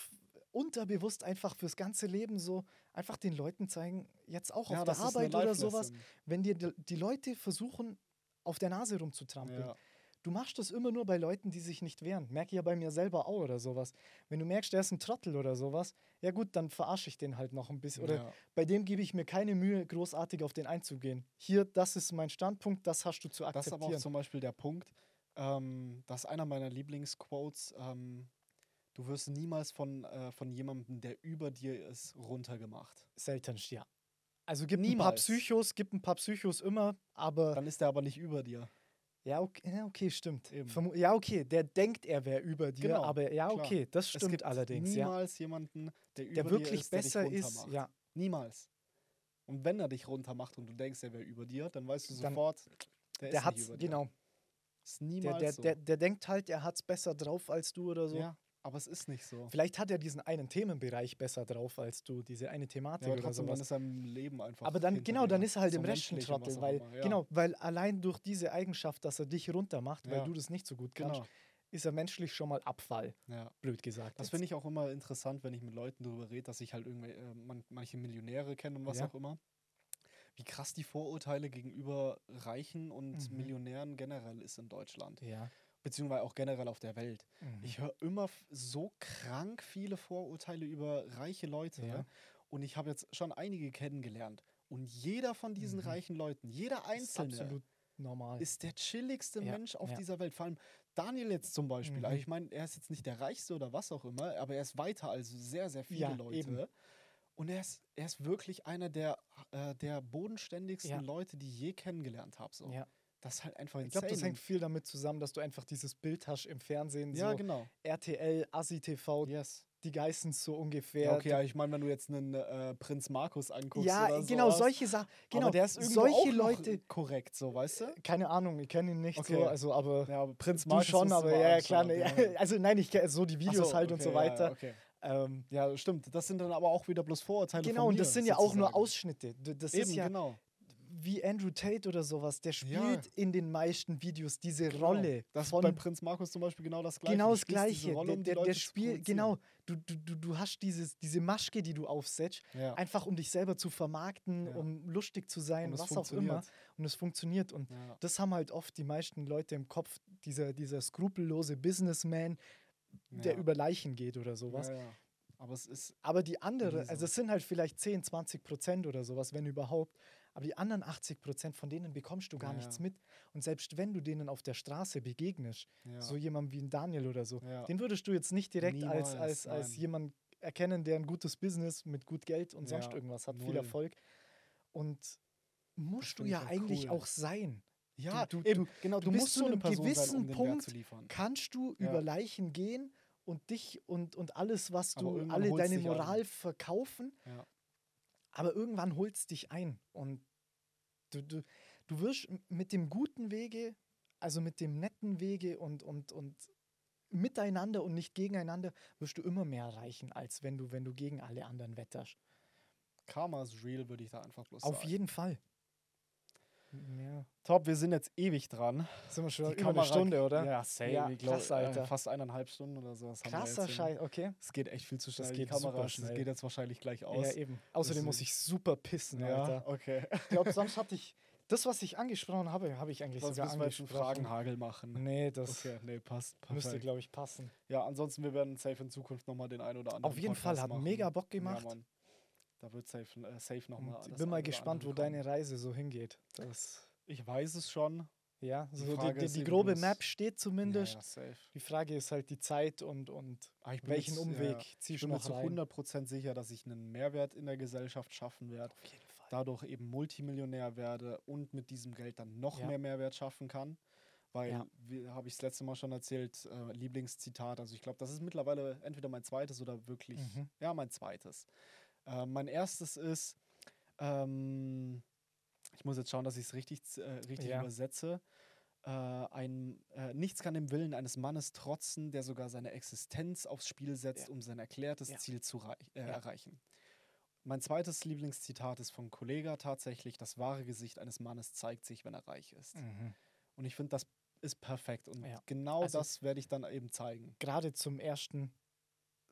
unterbewusst einfach fürs ganze Leben so einfach den Leuten zeigen, jetzt auch ja, auf der das ist Arbeit oder sowas, wenn dir die Leute versuchen, auf der Nase rumzutrampeln. Ja. Du machst das immer nur bei Leuten, die sich nicht wehren. Merke ich ja bei mir selber auch oder sowas. Wenn du merkst, der ist ein Trottel oder sowas, ja gut, dann verarsche ich den halt noch ein bisschen. Oder Ja. bei dem gebe ich mir keine Mühe, großartig auf den einzugehen. Hier, das ist mein Standpunkt, das hast du zu Das ist aber auch akzeptieren. zum Beispiel der Punkt, ähm, das ist einer meiner Lieblingsquotes. Ähm, du wirst niemals von, äh, von jemandem, der über dir ist, runtergemacht. Seltenst, ja. Also gibt ein paar Niemals. Psychos, gibt ein paar Psychos immer, aber Dann ist der aber nicht über dir. ja, okay, ja, okay stimmt. Eben. Ja, okay, der denkt, er wäre über dir, Genau, aber ja, klar. okay, das es stimmt gibt allerdings, ja. niemals jemanden, der, über Der wirklich ist, der besser ist, runtermacht. ja. Niemals. Und wenn er dich runtermacht und du denkst, er wäre über dir, dann weißt du Dann- sofort, der, Der ist hat's, nicht über dir. genau. Ist Der, niemals der, so. der, der denkt halt, er hat's besser drauf als du oder so. ja, aber es ist nicht so. Vielleicht hat er diesen einen Themenbereich besser drauf als du, diese eine Thematik Ja, aber oder trotzdem, sowas. dann ist er im Leben einfach. Aber dann, genau, dann ist er halt So im Rest ein Trottel, weil, ja. genau, weil allein durch diese Eigenschaft, dass er dich runtermacht, weil Ja. du das nicht so gut kannst, Genau. ist er menschlich schon mal Abfall, Ja. blöd gesagt. Das finde ich auch immer interessant, wenn ich mit Leuten darüber rede, dass ich halt irgendwie äh, man, manche Millionäre kenne und was auch immer. Wie krass die Vorurteile gegenüber Reichen und Mhm. Millionären generell ist in Deutschland. Ja. Beziehungsweise auch generell auf der Welt. Mhm. Ich höre immer so krank viele Vorurteile über reiche Leute. Ja. Und ich habe jetzt schon einige kennengelernt. Und jeder von diesen Mhm. reichen Leuten, jeder ist Einzelne, absolut normal. ist der chilligste Ja, Mensch auf ja. dieser Welt. Vor allem Daniel jetzt zum Beispiel. Mhm. Also ich meine, er ist jetzt nicht der Reichste oder was auch immer, aber er ist weiter als sehr, sehr viele Ja, Leute. eben. Und er ist, er ist wirklich einer der, äh, der bodenständigsten Ja. Leute, die ich je kennengelernt habe. So. ja. Das ist halt einfach Ich glaube, das insane. hängt viel damit zusammen, dass du einfach dieses Bild hast im Fernsehen, Ja, so genau. RTL, Assi TV, Yes. die Geißen so ungefähr. Ja, okay, ja, ich meine, wenn du jetzt einen äh, Prinz Markus anguckst. Ja, oder genau, sowas, solche Sachen. Genau, aber der ist irgendwo solche Leute. korrekt, so, weißt du? Keine Ahnung, ich kenne ihn nicht Okay. so, also aber Ja, aber Prinz Markus. schon, aber ja, klar. Ne, ja. also nein, ich kenne so die Videos so, halt und okay, so ja, weiter. Ja, okay. Ähm, ja, stimmt. Das sind dann aber auch wieder bloß Vorurteile. genau, von und mir, das sind ja auch nur. Ausschnitte. Das Eben, ist ja genau. Wie Andrew Tate oder sowas, der spielt Ja. in den meisten Videos diese Genau. Rolle. Das von bei Prinz Markus zum Beispiel genau das Gleiche. genau das Gleiche. Rolle, Der, um der, der zu spielt, genau, du, du, du, du hast dieses, diese Maschke, die du aufsetzt, Ja. einfach um dich selber zu vermarkten, Ja. um lustig zu sein, was auch immer. Und es funktioniert. Und das haben halt oft die meisten Leute im Kopf, dieser, dieser skrupellose Businessman, der über Leichen geht oder sowas. Aber es ist. Aber die andere, so. also es sind halt vielleicht 10, 20 Prozent oder sowas, wenn überhaupt. Aber die anderen 80 Prozent, von denen bekommst du gar Ja, nichts mit. Und selbst wenn du denen auf der Straße begegnest, Ja. so jemand wie ein Daniel oder so, Ja. den würdest du jetzt nicht direkt als, Niemals, als, als nein. jemand erkennen, der ein gutes Business mit gut Geld und sonst irgendwas hat, viel null. Erfolg. Und musst du ja eigentlich cool. auch sein. ja, du- eben, du- genau. Du, du musst zu einem Person sein, gewissen um Punkt. Kannst du über Leichen gehen und dich und, und alles, was du, alle deine. Moral verkaufen, Ja. Aber irgendwann holst dich ein. Und du, du, du wirst mit dem guten Wege, also mit dem netten Wege und, und, und miteinander und nicht gegeneinander, wirst du immer mehr erreichen, als wenn du, wenn du gegen alle anderen wetterst. Karma ist real, würde ich da einfach bloß Auf sagen. jeden Fall. Ja. Top, wir sind jetzt ewig dran. Sind wir schon Die über eine Kamera- Stunde, oder? Ja, safe. Ja, ich glaub, krass, Alter. Äh, fast eineinhalb Stunden oder sowas. Krasser. Scheiß, okay. Es geht echt viel zu schnell. Das Die geht super Kamera, schnell. geht jetzt wahrscheinlich gleich aus. Ja, eben. Außerdem muss ich super pissen, Ja, Alter. okay. Ich glaube, sonst hatte ich Das, was ich angesprochen habe, habe ich eigentlich Sonst sogar müssen wir jetzt einen angesprochen. Fragenhagel machen. Nee, das Okay, nee, passt. müsste, Perfekt. glaube ich, passen. Ja, ansonsten, wir werden safe in Zukunft nochmal den ein oder anderen Auf jeden Fall, Podcast hat machen. mega Bock gemacht. Ja, Mann. Da wird safe, äh, safe nochmal. Ich bin mal gespannt, wo deine Reise so hingeht. Das, Ich weiß es schon. ja, Die so die, die, die grobe Map steht zumindest. Ja, ja. Die Frage ist halt die Zeit und, und ich bin welchen jetzt- Umweg ja, Ich ziehst du bin mir noch zu rein. 100% sicher, dass ich einen Mehrwert in der Gesellschaft schaffen werde. Auf jeden Fall. dadurch eben Multimillionär werde und mit diesem Geld dann noch mehr Mehrwert schaffen kann. Weil, wie habe ich das letzte Mal schon erzählt, äh, Lieblingszitat, also ich glaube, das ist mittlerweile entweder mein zweites oder wirklich, Mhm. ja, mein zweites. Äh, mein erstes ist, ähm, ich muss jetzt schauen, dass ich es richtig, äh, richtig Ja. übersetze. Äh, ein, äh, nichts kann dem Willen eines Mannes trotzen, der sogar seine Existenz aufs Spiel setzt, Ja. um sein erklärtes Ja. Ziel zu äh, erreichen. Mein zweites Lieblingszitat ist von Kollega tatsächlich: Das wahre Gesicht eines Mannes zeigt sich, wenn er reich ist. Mhm. Und ich finde, das ist perfekt. Und Ja. genau Also- das werde ich dann eben zeigen. Gerade zum ersten,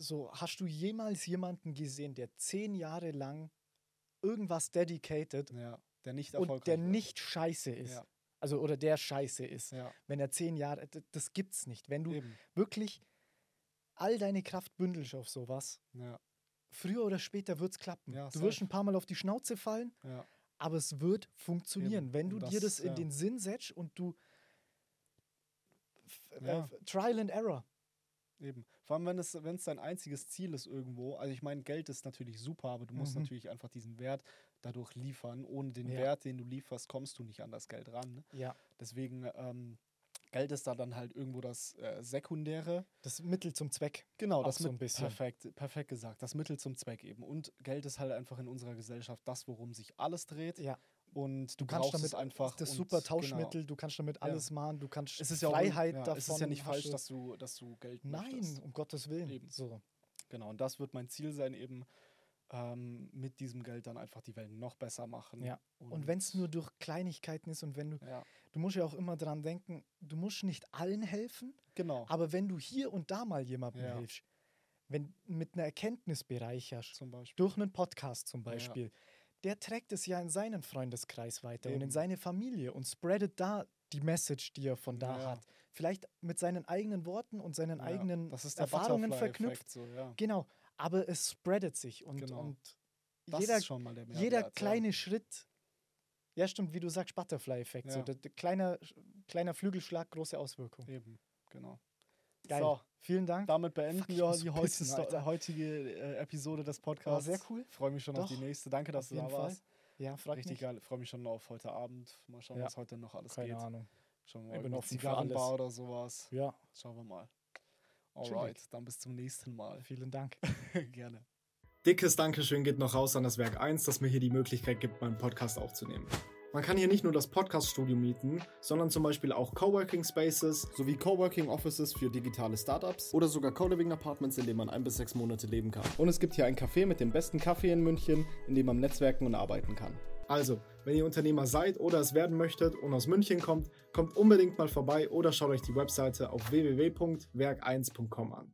so hast du jemals jemanden gesehen, der zehn Jahre lang irgendwas dedicated Ja, der nicht und der wird. nicht scheiße ist? Ja, Also, oder der scheiße ist. ja, Wenn er zehn Jahre, das gibt's nicht. Wenn du eben. wirklich all deine Kraft bündelst auf sowas, früher oder später wird's klappen. Du wirst ein paar Mal auf die Schnauze fallen, aber es wird funktionieren. Eben. Wenn du Und dir das, das in den Sinn setzt und du äh, Trial and Error. Eben. Vor allem, wenn es, wenn es dein einziges Ziel ist irgendwo. Also ich meine, Geld ist natürlich super, aber du musst Mhm. natürlich einfach diesen Wert dadurch liefern. Ohne den Ja. Wert, den du lieferst, kommst du nicht an das Geld ran. Ja. Deswegen, ähm, Geld ist da dann halt irgendwo das äh, Sekundäre. Das Mittel zum Zweck. Genau, das so ein bisschen. Perfekt, perfekt gesagt. Das Mittel zum Zweck eben. Und Geld ist halt einfach in unserer Gesellschaft das, worum sich alles dreht. Ja. Und du kannst damit einfach. das und super genau. Tauschmittel, du kannst damit alles machen, du kannst Es ist ja Freiheit ja, davon. Es ist ja nicht falsch, dass du, dass du Geld Nein, möchtest. um Gottes Willen. Eben. So. Genau, und das wird mein Ziel sein, eben ähm, mit diesem Geld dann einfach die Welt noch besser machen. Ja. Und wenn es nur durch Kleinigkeiten ist und wenn du, Ja, du musst ja auch immer dran denken, du musst nicht allen helfen, genau. aber wenn du hier und da mal jemandem Ja. hilfst, wenn mit einer Erkenntnis bereicherst, Zum Beispiel. durch einen Podcast zum Ja. Der trägt es ja in seinen Freundeskreis weiter und in Eben. seine Familie und spreadet da die Message, die er von da Ja, hat. Vielleicht mit seinen eigenen Worten und seinen Ja, eigenen Erfahrungen verknüpft. So, ja. Genau, aber es spreadet sich und, Genau. und jeder, jeder kleine Schritt, ja stimmt, wie du sagst, Butterfly-Effekt. So, kleiner, kleiner Flügelschlag, große Auswirkung. Eben, genau. Geil. So, Vielen Dank. damit beenden Fuck, ich wir die heutige, heutige äh, Episode des War Podcasts. sehr cool. Freue mich schon auf die Doch, nächste. Danke, dass auf du da jeden Fall. warst. Ja, frag Richtig mich. geil. Freue mich schon auf heute Abend. Mal schauen, Ja. was heute noch alles Keine geht. Ahnung. Schauen wir Ich mal. bin Mit offen für Zigarrenbar alles. oder sowas. Ja, Schauen wir mal. Alright, dann bis zum nächsten Mal. vielen Dank. Gerne. Dickes Dankeschön geht noch raus an das Werk 1, das mir hier die Möglichkeit gibt, meinen Podcast aufzunehmen. Man kann hier nicht nur das Podcast-Studio mieten, sondern zum Beispiel auch Coworking Spaces sowie Coworking Offices für digitale Startups oder sogar Co-Living Apartments, in denen man ein bis sechs Monate leben kann. Und es gibt hier ein Café mit dem besten Kaffee in München, in dem man netzwerken und arbeiten kann. Also, wenn ihr Unternehmer seid oder es werden möchtet und aus München kommt, kommt unbedingt mal vorbei oder schaut euch die Webseite auf www.werk1.com an.